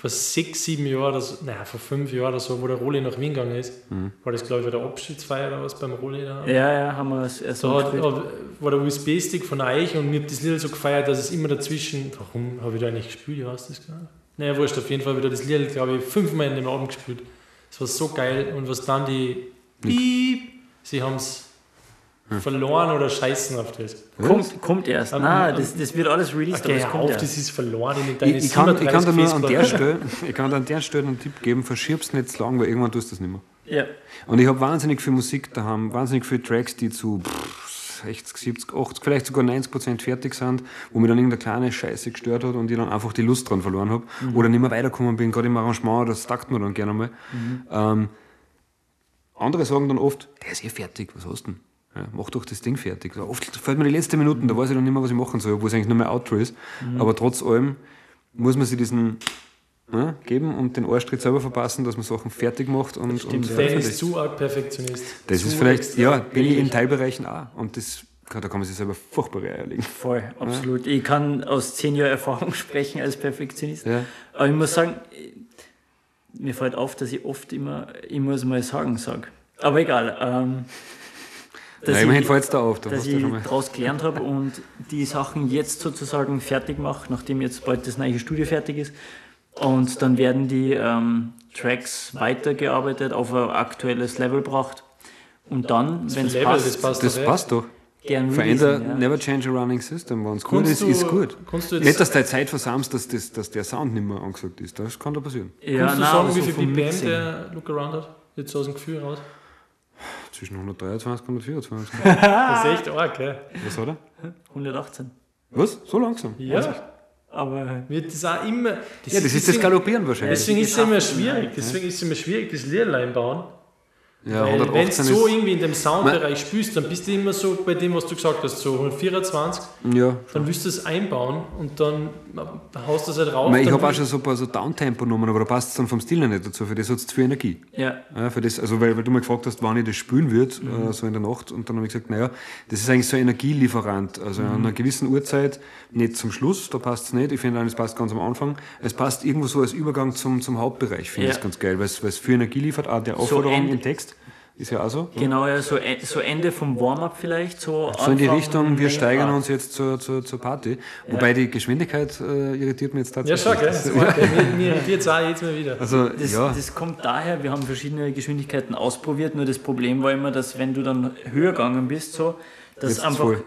B: Vor sechs, sieben Jahren, oder so, nein, vor fünf Jahren oder so, wo der Roli nach Wien gegangen ist. War das, glaube ich, bei der Abschiedsfeier oder was beim Roli da?
D: ja, ja, haben wir es erst
B: Da hat, war der USB-Stick von euch und ich habe das Lied so gefeiert, dass es immer dazwischen. Warum habe ich da nicht gespielt? Wie hast du das gesagt? Naja, wurscht, auf jeden Fall wieder das Lied, glaube ich, fünfmal in dem Abend gespielt. Es war so geil und was dann die. Piep, sie haben es verloren oder scheißen auf das.
D: Kommt, kommt erst.
B: Am-
D: Nein, das, das wird alles released,
B: Okay,
D: aber es kommt
B: auf,
D: erst.
B: das ist verloren in deine
C: Ich, ich, kann, ich, kann da nur an der. Stelle, ich kann an der Stelle einen Tipp geben, verschieb's nicht zu lang, weil irgendwann tust du das nicht mehr.
D: Ja.
C: Und ich habe wahnsinnig viel Musik daheim, wahnsinnig viele Tracks, die zu pff, 60, 70, 80, vielleicht sogar 90 Prozent fertig sind, wo mir dann irgendeine kleine Scheiße gestört hat und ich dann einfach die Lust dran verloren habe oder nicht mehr weitergekommen bin, gerade im Arrangement, das tagt mir dann gerne mal. Ähm, andere sagen dann oft, der ist eh fertig, was hast du denn? Ja, mach doch das Ding fertig. So, oft fällt mir die letzten Minuten, da weiß ich dann nicht mehr, was ich machen soll, obwohl es eigentlich nur mein Outro ist. Aber trotz allem muss man sich diesen ja, geben und den Arschtritt selber verpassen, dass man Sachen fertig macht und, und
B: Dan ist zu arg Perfektionist.
C: Das
B: zu
C: ist vielleicht, ja, bin ich in Teilbereichen auch. Und das, da kann man sich selber furchtbar eierlegen.
D: Voll, absolut. Ich kann aus zehn Jahren Erfahrung sprechen als Perfektionist.
C: Ja.
D: Aber ich muss sagen, mir fällt auf, dass ich oft immer, ich muss mal sagen, sage. Aber egal. Ähm, dass
C: Ja, immerhin
D: ich-
C: fällt es da auf. Da
D: dass
C: du
D: ich daraus gelernt habe und die Sachen jetzt sozusagen fertig mache, nachdem jetzt bald das neue Studio fertig ist. Und dann werden die ähm, Tracks weitergearbeitet, auf ein aktuelles Level gebracht. Und dann, wenn es passt,
B: das passt
C: Das
B: doch,
C: passt doch.
D: gern
C: Veränder,
D: ja.
C: never change a running system. Wenn es gut ist,
B: du-
C: ist gut.
B: du
C: Nicht, dass deine Zeit versammst, dass, das, dass der Sound nicht mehr angesagt ist. Das kann da passieren.
D: Ja,
B: Kannst du
D: nein,
B: sagen, wie
D: so
B: viel
D: vom
B: BPM der Look Around hat? Jetzt aus dem Gefühl raus.
C: Zwischen 123 und 124.
B: Das ist echt arg, gell?
C: Was hat er?
D: 118.
C: Was? So langsam?
B: Ja.
D: Aber
B: Wird das auch immer.
C: Ja, das ist das Galoppieren wahrscheinlich.
B: Deswegen ist es immer schwierig. Deswegen ist es immer schwierig, das Lied einbauen.
C: Ja,
B: wenn du
C: 118
B: so irgendwie in dem Soundbereich spielst, dann bist du immer so bei dem, was du gesagt hast, so 124,
C: Ja.
B: dann willst du es einbauen und dann haust du es halt rauf.
C: Ich, habe auch schon so ein paar so Downtempo-Nummern, aber da passt es dann vom Stil noch nicht dazu. Für das hat es zu viel Energie.
D: Ja.
C: Ja, für das, also weil, weil du mal gefragt hast, wann ich das spülen würde,
B: Mhm.
C: äh, so in der Nacht. Und dann habe ich gesagt, naja, das ist eigentlich so ein Energielieferant. Also
B: Mhm.
C: an einer gewissen Uhrzeit, nicht zum Schluss, da passt es nicht. Ich finde, es passt ganz am Anfang. Es passt irgendwo so als Übergang zum, zum Hauptbereich, finde ich
D: Ja.
C: ganz geil, weil es viel Energie liefert. Auch der Aufforderung
D: Ende-
C: im Text ist ja auch so.
D: Genau, ja, so, e- so Ende vom Warm-up vielleicht. So,
C: So in die Richtung, wir steigern uns jetzt zur, zur, zur Party. Wobei die Geschwindigkeit äh, irritiert mich jetzt
B: Ja,
C: tatsächlich.
B: schau, gell? Das war- Mir, mir irritiert es auch jetzt mal wieder.
C: Also,
D: Das,
C: ja.
D: das kommt daher, wir haben verschiedene Geschwindigkeiten ausprobiert, nur das Problem war immer, dass wenn du dann höher gegangen bist, so, dass
C: Jetzt
D: einfach.
C: voll.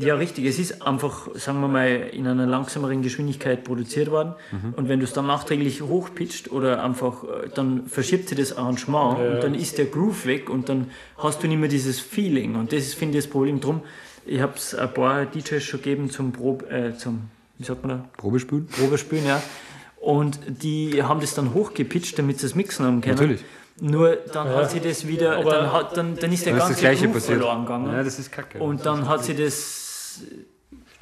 D: Ja, richtig. Es ist einfach, sagen wir mal, in einer langsameren Geschwindigkeit produziert worden.
C: Mhm.
D: Und wenn du es dann nachträglich hochpitcht oder einfach, äh, dann verschiebt sich das Arrangement und dann ist der Groove weg und dann hast du nicht mehr dieses Feeling. Und das ist, finde ich, das Problem. Drum, ich habe es ein paar DJs schon gegeben zum Prob, äh, zum, wie sagt man da?
C: Probespülen?
D: Probespielen, ja. Und die haben das dann hochgepitcht, damit sie es mixen haben können.
C: Natürlich.
D: Nur dann hat sie das wieder, dann, hat, dann, dann ist der ganze
C: das Gleiche
D: Groove verloren gegangen.
C: Ja, das ist kacke.
D: Und dann hat sie das.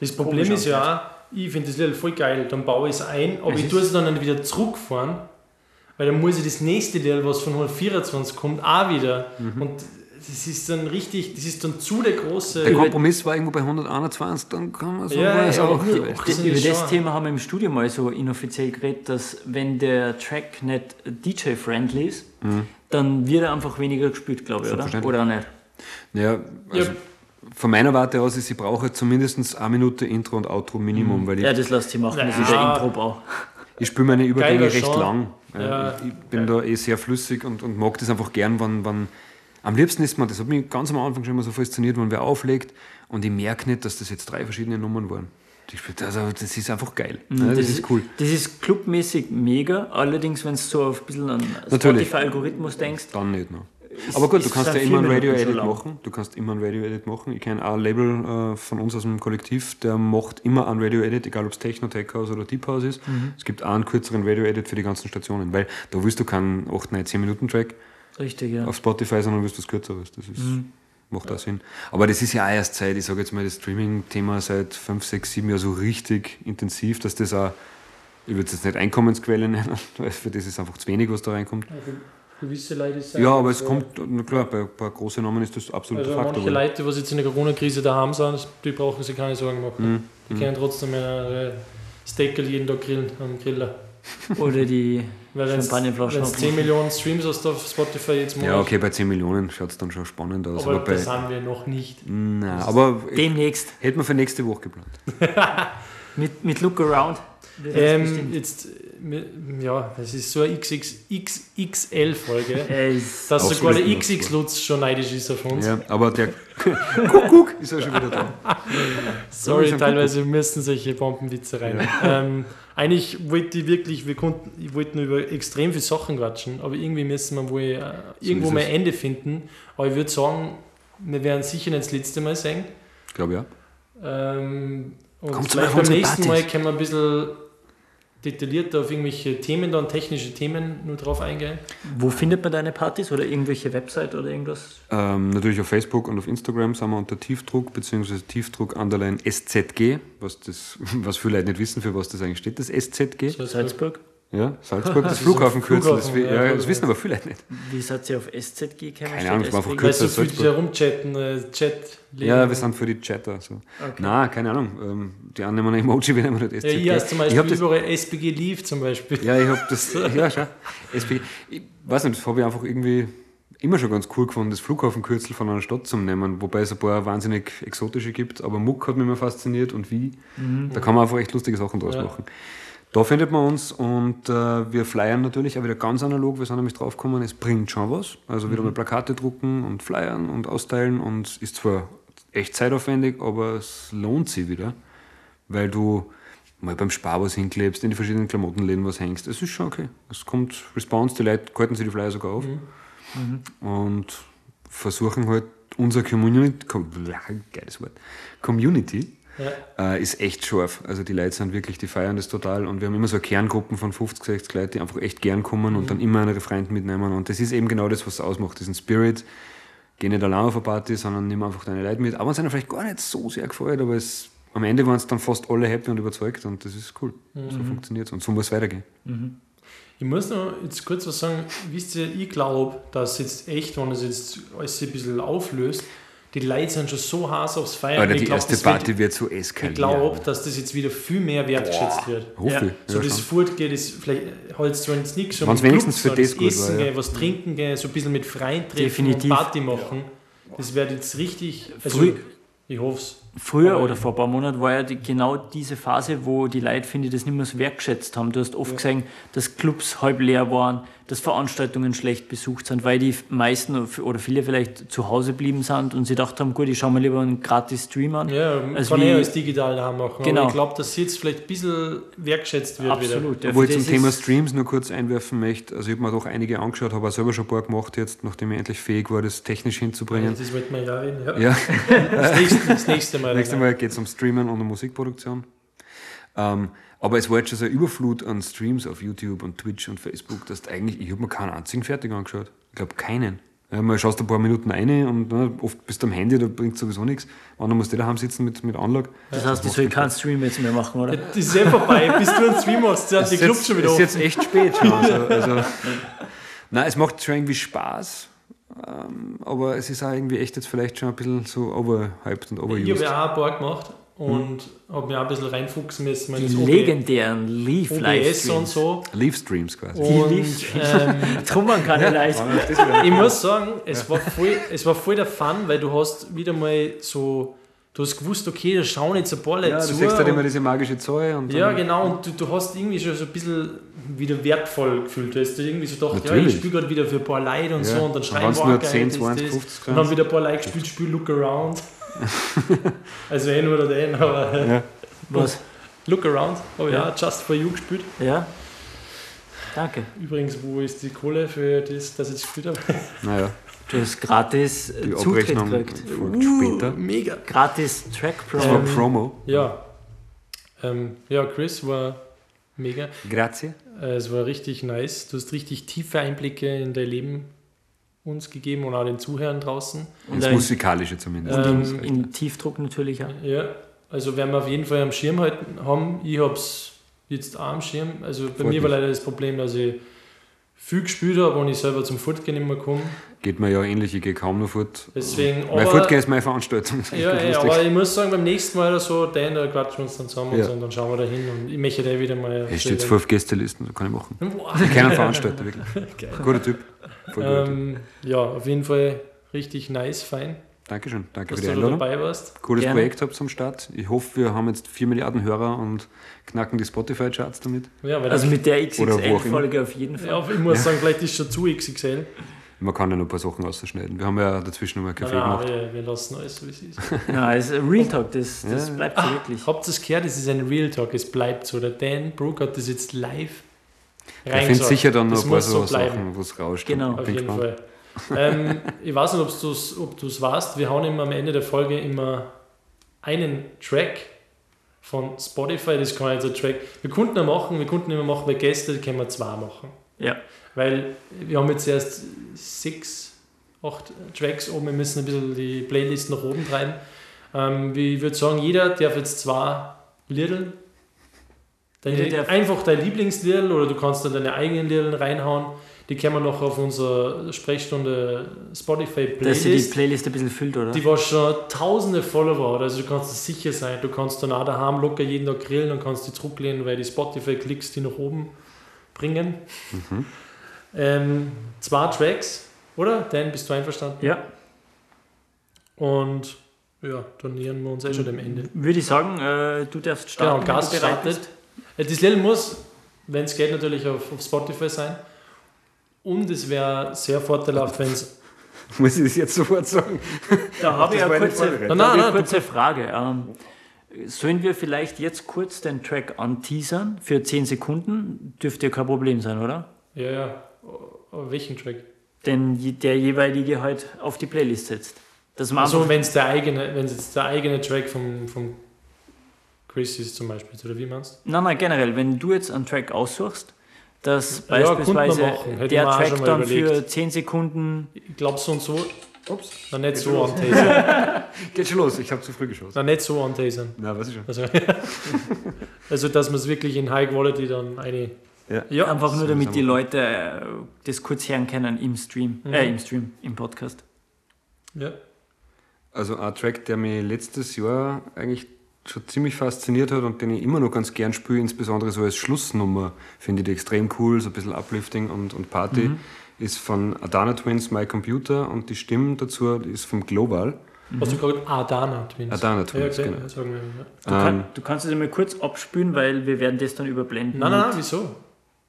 B: Das Problem ist ja auch, ich finde das Lied voll geil, dann baue ich es ein, aber
C: Es
B: ich tue es dann wieder zurückfahren, weil dann muss ich das nächste Lied, was von 124 kommt, auch wieder.
C: Mhm.
B: Und das ist dann richtig, das ist dann zu der große.
C: Der Kompromiss war irgendwo bei 121, dann kann man so
B: Ja,
C: mal
B: ja,
C: okay,
B: gut.
C: weißt
B: Das
D: Das, über Thema haben wir im Studio mal so inoffiziell geredet, dass wenn der Track nicht DJ-friendly ist, dann wird er einfach weniger gespielt, glaube ich, oder?
C: Mhm.
D: Oder auch nicht?
C: du. ja, also
B: Ja.
C: Von meiner Warte aus ist, ich brauche zumindest eine Minute Intro und Outro Minimum, weil ich,
D: Ja, das lässt sie machen, das
B: Ja.
D: ist ja Intro auch.
C: ich spiele meine Übergänge
B: Geil,
C: recht
B: schon.
C: lang. Ja. Ich, ich bin da eh sehr flüssig und, und mag das einfach gern, wenn, wenn am liebsten ist man, das hat mich ganz am Anfang schon immer so fasziniert, wenn wer auflegt und ich merke nicht, dass das jetzt drei verschiedene Nummern waren. Also, das ist einfach geil. Ja, das, ist cool.
D: Das ist clubmäßig mega, allerdings, wenn du so auf ein bisschen an. Spotify-Algorithmus denkst,
C: Dann nicht noch. Aber gut, du kannst ja
D: seit
C: immer ein Radio-Edit machen. Du kannst immer ein Radio-Edit machen. Ich kenne ein Label äh, von uns aus dem Kollektiv, der macht immer ein Radio-Edit, egal ob es Techno, Tech House oder Deep House ist.
D: Mhm.
C: Es gibt auch einen kürzeren Radio-Edit für die ganzen Stationen, weil da willst du keinen 8, 9, 10 Minuten Track
D: richtig, ja.
C: auf Spotify, sondern willst was kürzeres. Das ist,
D: Mhm.
C: macht auch Sinn. Aber das ist ja auch erst Zeit, ich sage jetzt mal, das Streaming-Thema seit 5, 6, 7 Jahren so richtig intensiv, dass das auch, ich würde es jetzt nicht Einkommensquelle nennen, weil für das ist einfach zu wenig, was da reinkommt.
B: Gewisse Leute ist
C: Ja, aber es kommt, na klar, bei ein paar großen Namen ist das absolut
B: Also
C: Faktor.
B: manche Leute, die jetzt in der Corona-Krise daheim sind, die brauchen sich keine Sorgen machen.
C: Mhm.
B: Die können trotzdem ihre Steakel jeden Tag grillen am Griller.
D: Oder die
B: Weil wenn
D: Champagnerflaschen
B: es 10 Millionen Streams hast auf Spotify jetzt
C: Ja, okay, bei 10 Millionen schaut es dann schon spannend aus.
B: aber
C: Aber, bei,
B: das haben wir noch nicht.
C: na, aber
D: demnächst
C: hätten wir für nächste Woche geplant.
D: mit, mit Look Around.
B: Ähm, jetzt, ja, es ist so eine XXL-Folge,
D: ist-
B: dass sogar der XX-Lutz schon neidisch ist auf uns.
C: Ja, aber der Kuckuck ist ja schon wieder da.
B: Sorry, teilweise müssen solche Bombenwitze rein. Ähm, eigentlich wollte ich wirklich, wir konnten, ich wollte nur über extrem viele Sachen quatschen, aber irgendwie müssen wir wohl äh, irgendwo
C: ist
B: mal Ende finden. Aber ich würde sagen, wir werden sicher nicht das letzte Mal sehen.
C: Ich glaube ja.
B: Ähm, und
C: Kommt
B: vielleicht
C: mal
B: beim nächsten Mal
C: Partys.
B: können wir ein bisschen detaillierter auf irgendwelche Themen, dann technische Themen nur drauf eingehen.
D: Wo findet man deine Partys oder irgendwelche Website oder irgendwas?
C: Ähm, natürlich auf Facebook und auf Instagram sind wir unter Tiefdruck bzw. Tiefdruck Underline SZG, was, das, was viele Leute nicht wissen, für was das eigentlich steht, das SZG.
B: So,
D: Salzburg?
C: Ja, Salzburg, das
B: Das
C: Flughafenkürzel. Das,
B: Flughafen,
C: ja,
B: ja,
C: das wissen aber viele nicht.
D: Wie seid ihr auf SZG gekommen?
C: Keine Ahnung, es war einfach kürzer.
B: so viel
C: Salzburg.
B: herumchatten, äh, Chat.
C: Ja, wir sind für die Chatter. So.
D: Okay.
C: Nein, keine Ahnung. Ähm, die anderen nehmen ein Emoji, wenn man nicht SZG.
B: Ja, ich hast zum
C: ich
B: Beispiel
C: das,
B: überall SPG Leave zum Beispiel.
C: Ja, ich habe das. Ja, schau. SPG. Ich weiß nicht, das habe ich einfach irgendwie immer schon ganz cool gefunden, das Flughafenkürzel von einer Stadt zu nehmen, wobei es ein paar wahnsinnig exotische gibt. Aber Muck hat mich immer fasziniert und wie. Da kann man einfach echt lustige Sachen draus
B: Ja.
C: machen. Da findet man uns und äh, wir flyern natürlich auch wieder ganz analog. Wir sind nämlich draufgekommen, es bringt schon was. Also wieder mal Plakate drucken und flyern und austeilen und ist zwar echt zeitaufwendig, aber es lohnt sich wieder, weil du mal beim Spar was hinklebst, in die verschiedenen Klamottenläden was hängst. Es ist schon okay. Es kommt Response, die Leute halten sich die Flyer sogar auf und versuchen halt unser Community, Com geiles Wort, Community äh, ist echt scharf. Also die Leute sind wirklich, die feiern das total und wir haben immer so Kerngruppen von 50, 60 Leuten, die einfach echt gern kommen
B: Mhm.
C: und dann immer ihre Freunde mitnehmen und das ist eben genau das, was es ausmacht, diesen Spirit. Geh nicht allein auf eine Party, sondern nimm einfach deine Leute mit. Aber es sind vielleicht gar nicht so sehr gefreut, aber es, am Ende waren es dann fast alle happy und überzeugt und das ist cool.
B: Mhm.
C: So funktioniert es und so muss es weitergehen.
B: Ich muss noch jetzt kurz was sagen. Wisst ihr, ich glaube, dass jetzt echt, wenn es jetzt alles ein bisschen auflöst, die Leute sind schon so heiß aufs Feiern.
C: Alter,
B: Ich
C: die
B: glaub,
C: erste
B: das wird-
C: Party wird so
B: Ich
C: eskalieren.
B: glaube, dass das jetzt wieder viel mehr wertgeschätzt wird.
C: Hoffe ich.
B: So
C: Ja,
B: das
C: schon.
B: Furt geht, das vielleicht halt zwar jetzt nichts,
C: Wenn's wenigstens für das gut
B: Essen
C: war, ja.
B: gehen, was trinken gehen, so ein bisschen mit Freien treffen
D: Definitiv.
B: und Party machen. Das wird jetzt richtig, also
D: Früh-
B: ich hoffe es.
D: Früher
B: Aber-
D: oder vor ein paar Monaten war ja die, genau diese Phase, wo die Leute, finde ich, das nicht mehr so wertgeschätzt haben. Du hast oft gesehen, dass Clubs halb leer waren, dass Veranstaltungen schlecht besucht sind, weil die meisten oder viele vielleicht zu Hause blieben sind und sie gedacht haben, gut, ich schaue mir lieber einen gratis Stream an.
B: Ja,
D: Also
B: kann
D: wie-
B: ich alles digital machen.
D: Genau.
B: Aber ich glaube, dass jetzt vielleicht ein bisschen wertgeschätzt wird wieder.
D: Absolut. ja,
C: Obwohl ich zum
D: das
C: Thema Streams nur kurz einwerfen möchte. Also ich habe mir doch einige angeschaut, habe auch selber schon ein paar gemacht jetzt, nachdem ich endlich fähig war, das technisch hinzubringen.
B: Das wird man ja reden. Ja.
C: Ja,
B: Das, nächste, das nächste Mal.
C: nächstes Mal geht es um Streamen und um Musikproduktion. Ähm, aber es war jetzt schon so eine Überflut an Streams auf YouTube und Twitch und Facebook, dass eigentlich, ich habe mir keinen einzigen fertig angeschaut. Ich glaube keinen. Ja, mal schaust ein paar Minuten rein und ne, oft bist du am Handy, da bringt sowieso nichts. Dann musst du daheim sitzen mit, mit Anlage.
D: Das heißt, ich soll keinen Stream jetzt mehr machen, oder?
B: Das ist ja vorbei. Bis du einen Stream hast, sind die
C: ist jetzt,
B: schon wieder
C: ist
B: offen.
C: jetzt echt spät schon. Also, also, nein, es macht schon irgendwie Spaß, ähm, aber es ist auch irgendwie echt jetzt vielleicht schon ein bisschen so overhyped und
B: Ich habe
C: overused.
B: ja auch ein paar gemacht und habe mir auch ein bisschen reinfuchsen müssen.
D: Die legendären Leaf
B: OBS und so.
C: Leaf-Streams quasi.
B: Und
D: Livestreams.
B: ähm,
D: Drum man keine Leute.
B: ich muss sagen, es war, voll, es war voll der Fun, weil du hast wieder mal so, du hast gewusst, okay, da schauen jetzt ein paar Leute
C: Ja, du
B: zu.
C: siehst halt immer diese magische Zahl. Und
B: Ja, genau, und du, du hast irgendwie schon so ein bisschen wieder wertvoll gefühlt. Du hast irgendwie so gedacht, ja,
C: Natürlich.
B: ich spiele gerade wieder für ein paar Leute und
C: Ja.
B: so und dann schreiben wir
C: nur
B: auch geil,
C: 10,
B: das,
C: 20,
B: das.
C: 50
B: Und dann wieder ein paar Leute gespielt, spiel Look Around. also eh nur den, aber
C: Ja.
D: Was?
B: Look Around habe ich
D: Ja.
B: auch Just For You gespielt.
D: Ja? Danke.
B: Übrigens, wo ist die Kohle für das, dass ich gespielt habe?
C: Naja,
D: Du hast gratis äh,
C: die
D: Zutritt gekriegt.
C: folgt später.
B: Mega.
D: Gratis Track
C: Das war
D: Promo.
C: Promo.
B: Ja. Ähm, ja, Chris war mega.
C: Grazie.
B: Äh, Es war richtig nice. Du hast richtig tiefe Einblicke in dein Leben uns gegeben und auch den Zuhörern draußen.
D: Und
C: Das Musikalische zumindest.
B: Ähm.
D: In Tiefdruck natürlich auch.
B: Ja, also werden wir auf jeden Fall am Schirm halten haben. Ich habe es jetzt auch am Schirm. Also bei
C: Freut
B: mir war leider das Problem, dass ich viel gespielt habe und ich selber zum Fortgehen nicht mehr komme.
C: Geht mir ja ähnlich, ich gehe kaum noch fort.
B: Deswegen,
C: Mein
B: aber,
C: Fortgehen ist meine Veranstaltung.
B: Ja, ja,
C: lustig.
B: aber ich muss sagen, beim nächsten Mal oder so, Dan, da quatschen wir uns dann zusammen und,
C: Ja.
B: so, und dann schauen wir da hin und ich möchte da wieder mal.
C: Es steht zwölf Gästelisten, das kann ich machen.
B: Boah.
C: Keiner Veranstalter, wirklich.
B: Geil.
C: Guter Typ. Voll guter Typ.
B: Ähm, ja, auf jeden Fall richtig nice, fein,
C: Dankeschön, danke
B: dass
C: für die Einladung.
B: dabei warst.
C: Cooles
D: Gerne.
C: Projekt habt zum Start. Ich hoffe, wir haben jetzt 4 Milliarden Hörer und knacken die Spotify-Charts damit.
B: Ja, weil
D: Also mit der. XXL-Folge auf jeden Fall.
B: ja, ich muss sagen, vielleicht ist schon zu XXL.
C: Man kann ja noch ein paar Sachen ausschneiden. Wir haben ja dazwischen noch mal einen Kaffee
B: Nein, nein,
C: gemacht.
B: wir, wir lassen alles so, wie es ist.
D: Nein, es ist ein Real Talk, das, das
C: Ja.
D: bleibt so wirklich.
B: Habt ihr es gehört? Es ist ein Real Talk, es bleibt so. Der Dan Brook hat das jetzt live
C: Ich finde sicher dann noch
B: Das
C: ein paar
B: so.
C: Sachen, wo es rauscht.
D: Genau.
C: Ich
B: Auf jeden
C: gespannt.
B: Fall. ähm, ich weiß nicht, ob's du's, ob du es weißt, wir hauen immer am Ende der Folge immer einen Track von Spotify, das kann jetzt ein Track. Wir konnten ja machen, wir konnten immer machen, bei Gäste können wir zwei machen.
D: Ja.
B: Weil wir haben jetzt erst sechs, acht Tracks oben, wir müssen ein bisschen die Playlist nach oben treiben. Ähm, ich würde sagen, jeder darf jetzt zwei
D: darf-
B: einfach dein Lieblingsliedl oder du kannst dann deine eigenen Liedl reinhauen. Die können wir noch auf unserer Sprechstunde Spotify
D: Dass sie die
B: Playlist.
D: Playlist ein bisschen füllt, oder?
B: Die war schon tausende Follower also du kannst sicher sein. Du kannst dann auch daheim locker jeden Tag grillen und kannst die zurücklehnen, weil die Spotify-Klicks die nach oben bringen. Ähm, zwei Tracks, oder? Dan, bist du einverstanden?
D: ja,
B: Und ja, dann nähern wir uns eh schon dem Ende.
D: würde ich sagen, äh, du darfst
B: Genau,
D: starten.
B: Gast
D: du bereit
B: startet. Äh, Das Lied muss, wenn es geht, natürlich auf, auf Spotify sein. Und es wäre sehr vorteilhaft, wenn es.
C: Muss ich das jetzt sofort sagen?
D: Da habe ich eine kurze,
B: Nein, nein,
D: kurze Frage. Ähm, sollen wir vielleicht jetzt kurz den Track anteasern für 10 Sekunden? Dürfte ja kein Problem sein, oder?
B: Ja, ja. Aber welchen Track?
D: Den der jeweilige halt auf die Playlist setzt. Dass man
B: Also wenn es der eigene, wenn es jetzt der eigene Track vom, vom Chrissy's zum Beispiel, oder wie meinst
D: Nein, nein, generell, wenn du jetzt einen Track aussuchst, dass
B: Ja,
D: beispielsweise der Track dann für 10 Sekunden
B: du? Ich glaube so und so.
C: Ups.
B: Na, nicht so antasern.
C: Geht schon los, ich habe zu früh geschossen.
B: Na, nicht so antasern.
C: Na, weiß ich schon.
B: Also, also dass man es wirklich in High Quality dann eine.
D: Ja, einfach nur
C: so
D: damit die Leute äh, das kurz hören können im Stream.
B: Mhm.
D: Äh, im Stream, im Podcast.
B: Ja.
C: Also ein Track, der mich letztes Jahr eigentlich schon ziemlich fasziniert hat und den ich immer noch ganz gern spiele, insbesondere so als Schlussnummer, finde ich die extrem cool, so ein bisschen Uplifting und, und Party, ist von Adana Twins My Computer und die Stimme dazu ist vom Global.
B: Hast du gerade Adana Twins?
C: Adana
B: Ja,
C: Twins,
B: okay,
C: genau.
B: ja, sagen wir. Ja.
D: Du, kann,
C: Ähm,
D: du kannst es einmal kurz abspülen, weil wir werden das dann überblenden.
B: Nein, nein, nein, wieso?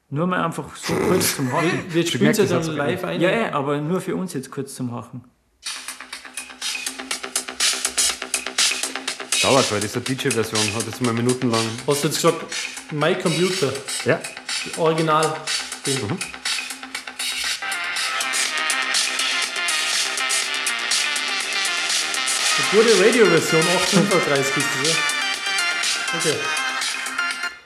D: Nur mal einfach so kurz zum Hachen.
B: Wir
C: Ich
B: spielen es ja dann live ein.
D: Ja, ja, aber nur für uns jetzt kurz zum Hachen.
C: dauert, weil diese DJ-Version hat jetzt mal minutenlang.
B: Hast du jetzt gesagt, My Computer,
C: Ja.
B: Original.
C: Mhm.
B: Die gute Radio-Version 835 ist das, ja? Okay.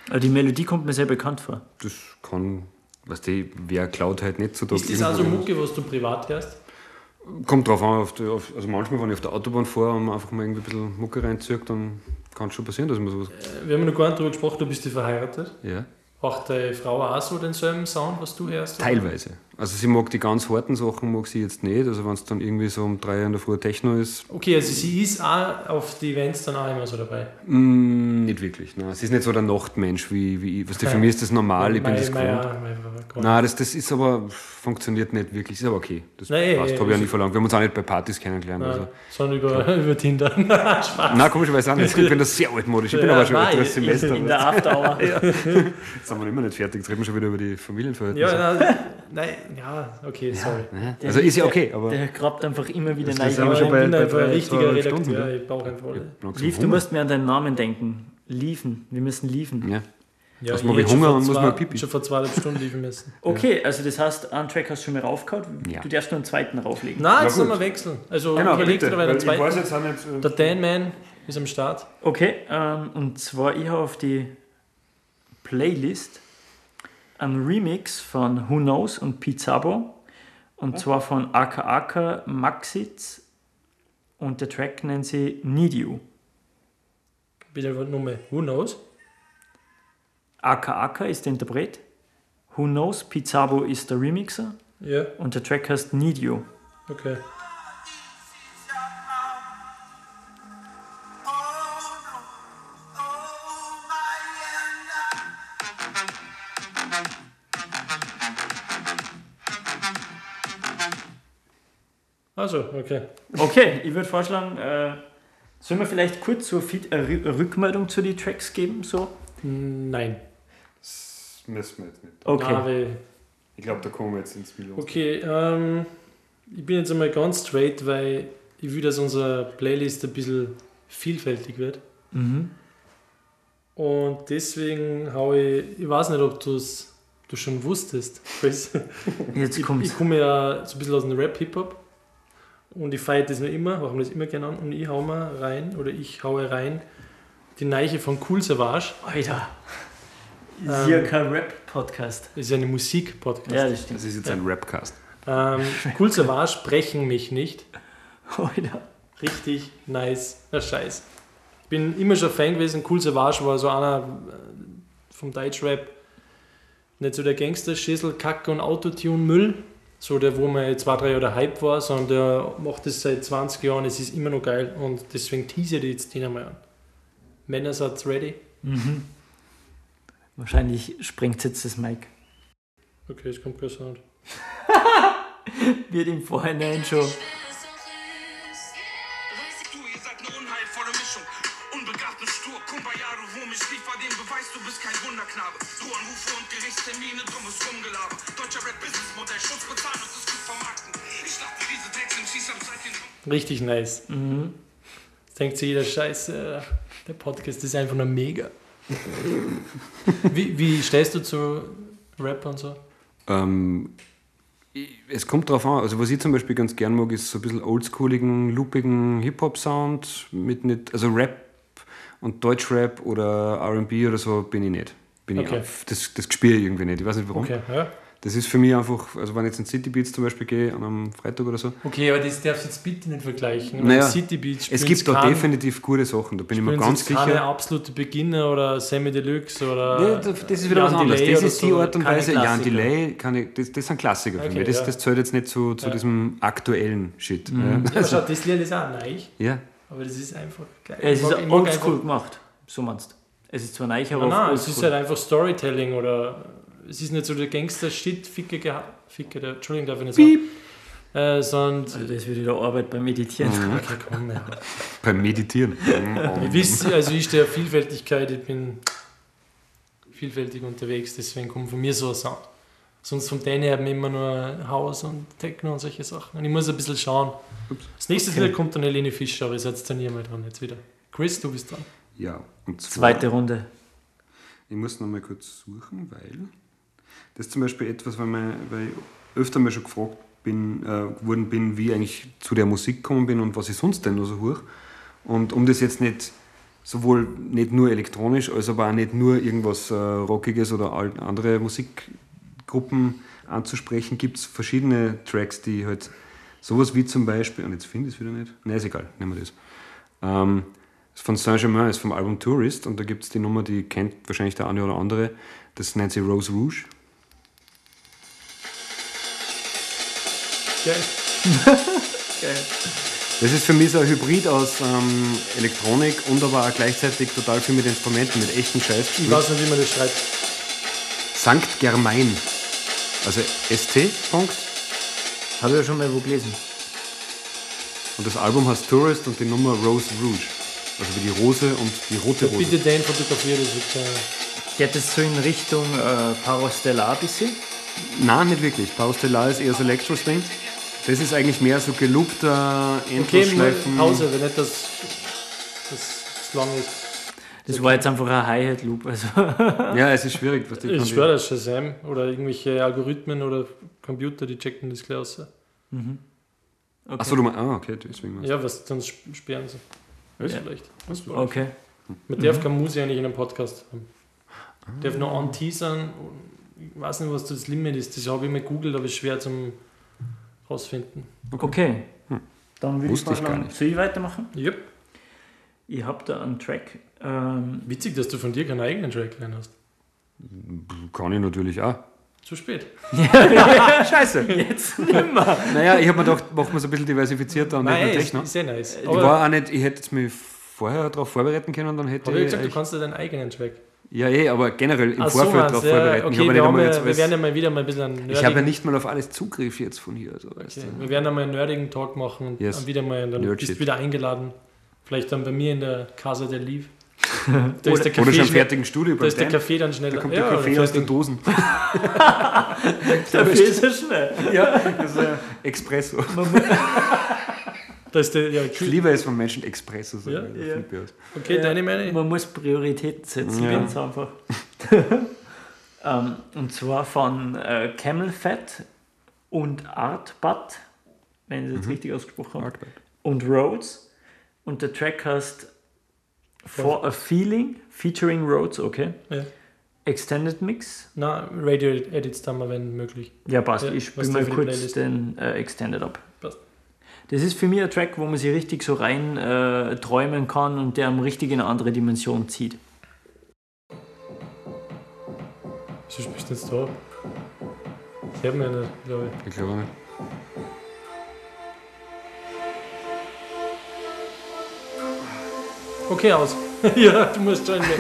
D: Aber die Melodie kommt mir sehr bekannt vor.
C: Das kann, weißt du, wer klaut halt nicht so da
B: Ist das also Mucke, was du privat hörst?
C: Kommt drauf an, auf die, auf, also manchmal, wenn ich auf der Autobahn fahre und man einfach mal irgendwie ein bisschen Mucke reinzieht, dann kann es schon passieren, dass man sowas.
B: Äh, Wir haben noch gar nicht darüber gesprochen, du bist ja verheiratet.
C: Ja.
B: Macht deine Frau auch so denselben Sound, was du hörst? oder?
C: Teilweise. Also sie mag die ganz harten Sachen, mag sie jetzt nicht. Also wenn es dann irgendwie so um drei in der Früh Techno ist,
B: Okay, also sie ist auch auf die Events dann auch immer so dabei.
C: mm, nicht wirklich. Nein. Sie ist nicht so der Nachtmensch wie, wie ich. Weißt du, für mich ist das normal, ich bin das
B: Mein- mein-
C: gewohnt.
B: mein- mein- mein-
C: Nein, das, das ist aber, funktioniert nicht wirklich. Ist aber okay. Das
B: Nein,
C: passt, habe ich ja
B: eh,
C: nie verlangt. Wir haben uns auch nicht bei Partys kennengelernt.
B: Nein,
C: Also.
B: sondern über, über Tinder. Spaß.
C: Nein, komischerweise auch nicht. Ich bin das sehr altmodisch. Ich bin
B: Ja,
C: aber schon
B: nein,
C: älteres Semester.
D: In der After Hour.
C: Jetzt sind wir immer nicht fertig. Jetzt reden wir schon wieder über die Familienverhältnisse.
B: Ja, nein, nein, ja, okay, sorry.
C: also ist ja okay, aber.
D: Der grabt einfach immer wieder
C: schon
B: ich bin
C: bei
B: einfach ein richtiger Redakteur.
C: Ne?
B: Ich brauche einfach alle.
D: Lief, du musst mir an deinen Namen denken. Liefen. Wir müssen liefen.
C: Ja.
B: Ja,
C: Muss
B: ich
C: man wie Hunger
B: schon
C: und
B: vor
C: muss
B: zwei-
C: man pipi.
B: Schon vor zweieinhalb Stunden liefen müssen.
D: Okay, also das heißt, einen Track hast du schon mal raufgehauen.
C: Ja.
D: Du darfst nur einen zweiten rauflegen.
B: Nein, jetzt sollen wir wechseln. Also
C: Genau,
B: überlegt
C: bitte, weil
B: der
C: ich weiß
B: zweiten.
C: jetzt auch nicht. äh,
B: Der Dan Man ist am Start.
D: Okay, ähm, und zwar ich habe auf die Playlist einen Remix von Who Knows und Pizabo. Und zwar von Aka Aka Maxitz. Und der Track nennt sie Need You.
B: Bitte Nummer. Who knows?
D: Aka Aka ist der Interpret. Who Knows Pizabo ist der Remixer.
B: Ja,
D: Und der Track heißt Need You.
B: okay. Also, okay.
D: Okay, ich würde vorschlagen, äh, sollen wir vielleicht kurz so Feed, äh, Rü- Rückmeldung zu den Tracks geben? So?
B: Nein.
C: Das müssen wir jetzt nicht.
D: Okay.
B: Weil-
C: Ich glaube, da kommen wir jetzt ins Spiel.
B: Okay, ähm, ich bin jetzt einmal ganz straight, weil ich will, dass unsere Playlist ein bisschen vielfältig wird.
D: Mhm.
B: Und deswegen habe ich, ich weiß nicht, ob du schon wusstest, Chris.
D: Jetzt
B: Ich,
D: kommt's.
B: ich komme ja so ein bisschen aus dem Rap-Hip-Hop und ich feiere das noch immer, wir haben das immer genannt und ich hau mal rein, oder ich haue rein, die Neiche von Cool Savage.
D: Alter. Ist
B: Ähm,
D: hier kein Rap-Podcast.
B: Das ist ja eine Musik-Podcast.
D: Ja, das stimmt.
C: Das ist jetzt ein Rapcast.
B: Ähm, cool Savage brechen mich nicht.
D: Alter.
B: Richtig nice. Der Scheiß. Ich bin immer schon Fan gewesen. Cool Savage war so einer äh, vom Deutschrap. Nicht so der Gangster, Schissel, Kacke und Autotune-Müll. So der, wo man zwei, drei Jahre Hype war, sondern der macht das seit 20 Jahren. Es ist immer noch geil und deswegen tease ich jetzt den einmal an. Männersatz ready.
D: Mhm. Wahrscheinlich sprengt jetzt das Mic.
B: Okay, es kommt kein Sound.
D: Wird im Vorhinein schon.
E: Du, ihr seid eine unheilvolle Mischung. Unbegabt und stur, Kumbaya, du Wurm, ich liefer den Beweis, du bist kein Wunderknabe. Du Anrufe und Gerichtstermine, dummes Rumgelaber. Deutscher Rap-Business-Modell, Schutz bezahlen und es gut vermarkten. Ich dachte, diese Drecks im Schieß am Zeit den
B: Richtig nice.
D: Mhm.
B: Jetzt denkt sich jeder Scheiße, der Podcast ist einfach nur mega. wie, wie stehst du zu Rap und so?
C: Ähm, es kommt drauf an. Also, was ich zum Beispiel ganz gern mag, ist so ein bisschen oldschooligen, loopigen Hip-Hop-Sound mit nicht, also Rap Und Deutschrap oder RB oder so bin ich nicht. Bin ich
B: Okay.
C: auf, das, das spüre ich irgendwie nicht. Ich weiß nicht warum.
B: Okay, ja.
C: Das ist für mich einfach, also wenn ich jetzt in City Beats zum Beispiel gehe, an einem Freitag oder so,
B: Okay, aber das darfst du jetzt bitte nicht vergleichen.
C: Naja,
B: City Beats
C: es gibt da definitiv gute Sachen, da bin ich mir ganz
B: jetzt keine
C: sicher.
B: absolute Beginner oder Semi Deluxe oder.
C: Ja, das das ist wieder
B: Jan
C: was anderes.
B: Delay
C: Das ist die
B: so,
C: Art und
B: keine
C: Weise. Jan
B: Klassiker.
C: Delay, kann ich, das, das sind Klassiker für
B: Okay,
C: mich. Das,
B: ja.
C: das zählt jetzt nicht zu, zu
B: Ja.
C: diesem aktuellen Shit.
B: Ja,
C: Ja.
B: aber schau, das Lied ist auch neu,
C: ja.
B: aber das ist einfach geil.
D: Es
B: Ich
D: ist
B: ich
D: oldschool gemacht, so meinst du. Es ist zwar neu, aber
B: Nein, nein, es ist halt einfach Storytelling oder es ist nicht so der Gangster-Shit, Ficke, geha- Ficke, der, Entschuldigung, darf ich nicht sagen. Äh, sondern,
D: Also das wird wieder Arbeit beim Meditieren.
B: okay, komm, ja.
C: Beim Meditieren.
B: Ihr wisst, also ich stehe auf Vielfältigkeit, ich bin vielfältig unterwegs, deswegen kommt von mir so ein Sound. Sonst von denen her haben wir immer nur Haus und Techno und solche Sachen. Und ich muss ein bisschen schauen. Das nächste Lied kommt dann Helene Fischer, aber ich setze dann hier mal dran jetzt wieder. Chris, du bist dran.
C: Ja. Und zwar,
D: Zweite Runde.
C: Ich muss noch mal kurz suchen, weil das ist zum Beispiel etwas, weil, man, weil ich öfter mal schon gefragt bin, äh, geworden bin, wie ich eigentlich zu der Musik gekommen bin und was ich sonst denn noch so hoch. Und um das jetzt nicht sowohl nicht nur elektronisch, als aber auch nicht nur irgendwas äh, Rockiges oder andere Musikgruppen anzusprechen, gibt es verschiedene Tracks, die halt sowas wie zum Beispiel, und jetzt finde ich es wieder nicht, nein, ist egal, nehmen wir das. Ähm, ist von Saint-Germain, ist vom Album Tourist und da gibt es die Nummer, die kennt wahrscheinlich der eine oder andere, das nennt sie Rose Rouge.
B: Geil.
C: Das ist für mich so ein Hybrid aus ähm, Elektronik und aber auch gleichzeitig total viel mit Instrumenten, mit echten Scheiß.
B: Ich weiß nicht, wie man das schreibt.
C: Sankt Germain. Also ST. Punkt.
D: Habe ich ja schon mal wo gelesen.
C: Und das Album heißt Tourist und die Nummer Rose Rouge. Also wie die Rose und die rote Rose.
B: Bitte den fotografieren, das wird äh,
D: Geht es so in Richtung äh, Parostellar ein bisschen?
C: Nein, nicht wirklich. Paustellar ist eher so Electro-Swing. Das ist eigentlich mehr so geloopter
B: Okay,
C: Endlosschleifen.
B: nur Pause, wenn nicht das, das, das lang ist.
D: Das war jetzt einfach ein Hi-Hat-Loop. Also.
C: Ja, es ist schwierig. Was die
B: Ich schwöre, das ist Shazam oder irgendwelche Algorithmen oder Computer, die checken das gleich aus.
C: die- Achso, du meinst. Ah, okay, deswegen. meinst du.
B: Ja, was, sonst sp- sperren sie.
C: Was?
B: Vielleicht. Was war
D: Okay.
B: Man darf keine Musik eigentlich in einem Podcast haben. Man darf nur anteasern. Ich weiß nicht, was das Limit ist. Das habe ich mal gegoogelt, aber es ist schwer zum rausfinden.
D: Okay. Dann würde ich
C: Wusste ich gar nicht.
D: soll ich weitermachen?
B: Yep.
D: Ich habe da einen Track. Ähm,
B: Witzig, dass du von dir keinen eigenen Trackline hast.
C: Kann ich natürlich auch.
B: Zu spät.
C: Scheiße.
D: jetzt nimmer.
C: Naja, ich habe mir gedacht, machen wir es ein bisschen diversifizierter und
B: Nein,
C: nicht nur
B: ist,
C: Techno.
B: ist sehr nice.
C: Ich
B: Aber
C: war auch nicht, ich hätte jetzt mich vorher darauf vorbereiten können, dann hätte
B: ich
C: ich.
B: gesagt, du kannst dir deinen eigenen Track.
C: ja, eh, aber generell im
B: Ach so,
C: Vorfeld
B: meinst
C: darauf
B: ja,
C: vorbereiten.
B: Okay,
C: ich habe
B: wir, haben ja,
C: jetzt
B: wir werden ja mal wieder mal ein bisschen einen
C: ich habe ja
B: nerdigen,
C: nicht mal auf alles Zugriff jetzt von hier. Also, weißt
B: okay,
C: du.
B: wir werden einmal einen nerdigen Talk machen und
C: Yes.
B: dann wieder mal, dann
C: Nerd
B: bist du wieder eingeladen. Vielleicht dann bei mir in der Casa del Liv. Da ist der
C: Oder schon
B: Kaffee,
C: im
B: schnell-
C: fertigen Studio
B: da ist der. Kaffee dann schneller.
C: Da kommt
B: Ja,
C: der Kaffee
B: oder
C: aus den. Dosen.
D: Dafür ist er schnell.
C: ja, das ist.
B: Da ist der, ja,
C: Ich liebe es von Menschen Expresso. So.
B: Ja,
D: ja.
B: okay, deine Meinung?
D: Man muss Prioritäten setzen,
C: Ja.
D: ganz einfach. ähm, und zwar von äh, Camel Fat und Art Butt, wenn ich das richtig ausgesprochen habe. Und Rhodes. Und der Track heißt For a Feeling, featuring Rhodes, okay.
B: Ja.
D: Extended Mix.
B: Na, Radio-Edits dann mal, wenn möglich.
D: Ja, passt.
B: Ja,
D: ich spiele mal kurz
B: Playlist?
D: den äh, Extended ab.
B: Passt.
D: Das ist für mich ein Track, wo man sich richtig so rein äh, träumen kann und der am richtig in eine andere Dimension zieht.
B: Wieso spielst du jetzt da? Hört man ja nicht, glaube ich.
C: Ich glaube nicht.
B: Okay, aus. ja, du musst schon weg.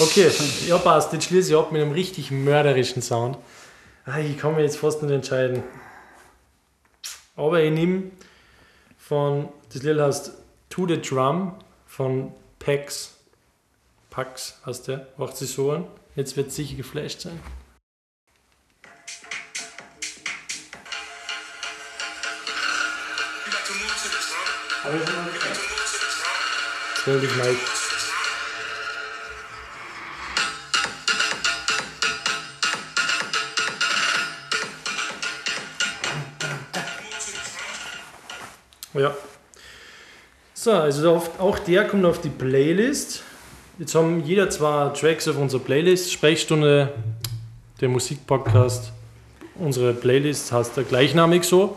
B: Okay, ja passt. Jetzt schließe ich ab mit einem richtig mörderischen Sound. Ah, Ich kann mir jetzt fast nicht entscheiden. Aber ich nehme von, das Lied heißt To the Drum von Pax. Pax heißt der, macht sich so an. Jetzt wird sicher geflasht sein. Will ich
E: the
B: Ja. So, also auch der kommt auf die Playlist. Jetzt haben jeder zwei Tracks auf unserer Playlist. Sprechstunde, der Musikpodcast. Unsere Playlist heißt der gleichnamig so.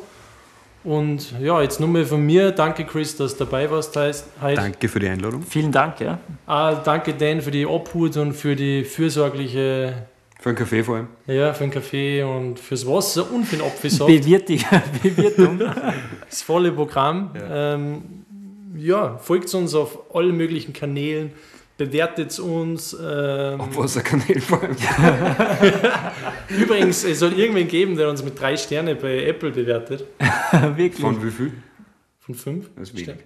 B: Und ja, jetzt nur mal von mir. Danke, Chris, dass du dabei warst heißt, heute.
C: Danke für die Einladung.
D: Vielen Dank, ja.
B: Ah, danke, Dan, für die Obhut und für die fürsorgliche,
C: Für einen Kaffee vor allem.
B: ja, für den Kaffee und fürs Wasser und für den Apfelsaft.
D: Bewirtung. Bewirtung.
B: das volle Programm. Ja, ähm, ja folgt uns auf allen möglichen Kanälen, bewertet uns. Ähm,
C: Abwasserkanal vor allem.
B: übrigens, es soll irgendwen geben, der uns mit drei Sterne bei Apple bewertet.
D: Wirklich.
C: Von wie viel?
B: Von fünf?
C: Das ist wenig.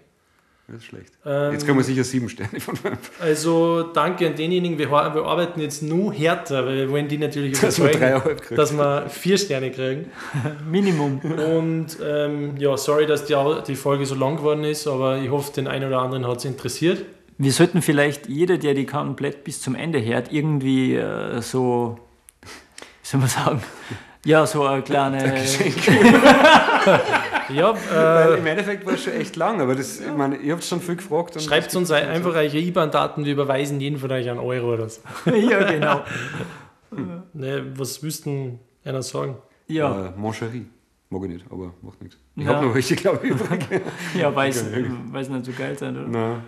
C: Das ist schlecht.
B: Ähm,
C: Jetzt kann man sicher sieben Sterne von fünf.
B: Also danke an denjenigen, wir, wir arbeiten jetzt nur härter, weil wir wollen die natürlich
C: Dass
B: überzeugen,
C: dreieinhalb kriegt.
B: dass wir vier Sterne kriegen.
D: Minimum.
B: Und ähm, ja, sorry, dass die, die Folge so lang geworden ist, aber ich hoffe, den einen oder anderen hat es interessiert.
D: Wir sollten vielleicht jeder, der die komplett bis zum Ende hört, irgendwie äh, so, wie soll man sagen, ja, so eine kleine.
B: Ja,
C: Weil
B: äh,
C: im Endeffekt war es schon echt lang, aber das, ich meine, ihr habt schon viel gefragt. und
B: schreibt uns ein- einfach eure IBAN-Daten, wir überweisen jeden von euch einen Euro oder so.
D: ja, genau.
B: Ne, was wüssten einer sagen?
D: Ja,
C: Äh, Moncherie. Mag ich nicht, aber macht nichts. Ich
D: Ja.
C: habe noch welche, glaube ich, übrig.
D: ja weiß, weiß nicht so geil sein, oder?
C: Nein.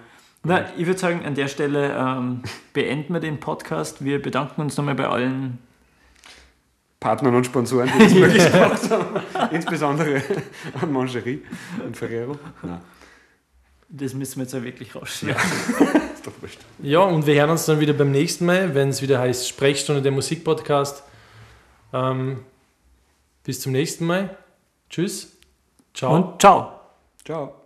D: Na, ich würde sagen, an der Stelle ähm, beenden wir den Podcast. Wir bedanken uns nochmal bei allen.
C: Partnern und Sponsoren, die das möglich gemacht haben. Insbesondere an Mangerie und Ferrero. Nein,
D: Das müssen wir jetzt auch wirklich rausschneiden.
C: ist doch wurscht.
B: Ja, und wir hören uns dann wieder beim nächsten Mal, wenn es wieder heißt Sprechstunde der Musikpodcast. Ähm, bis zum nächsten Mal. Tschüss. Ciao.
D: Und ciao.
C: Ciao.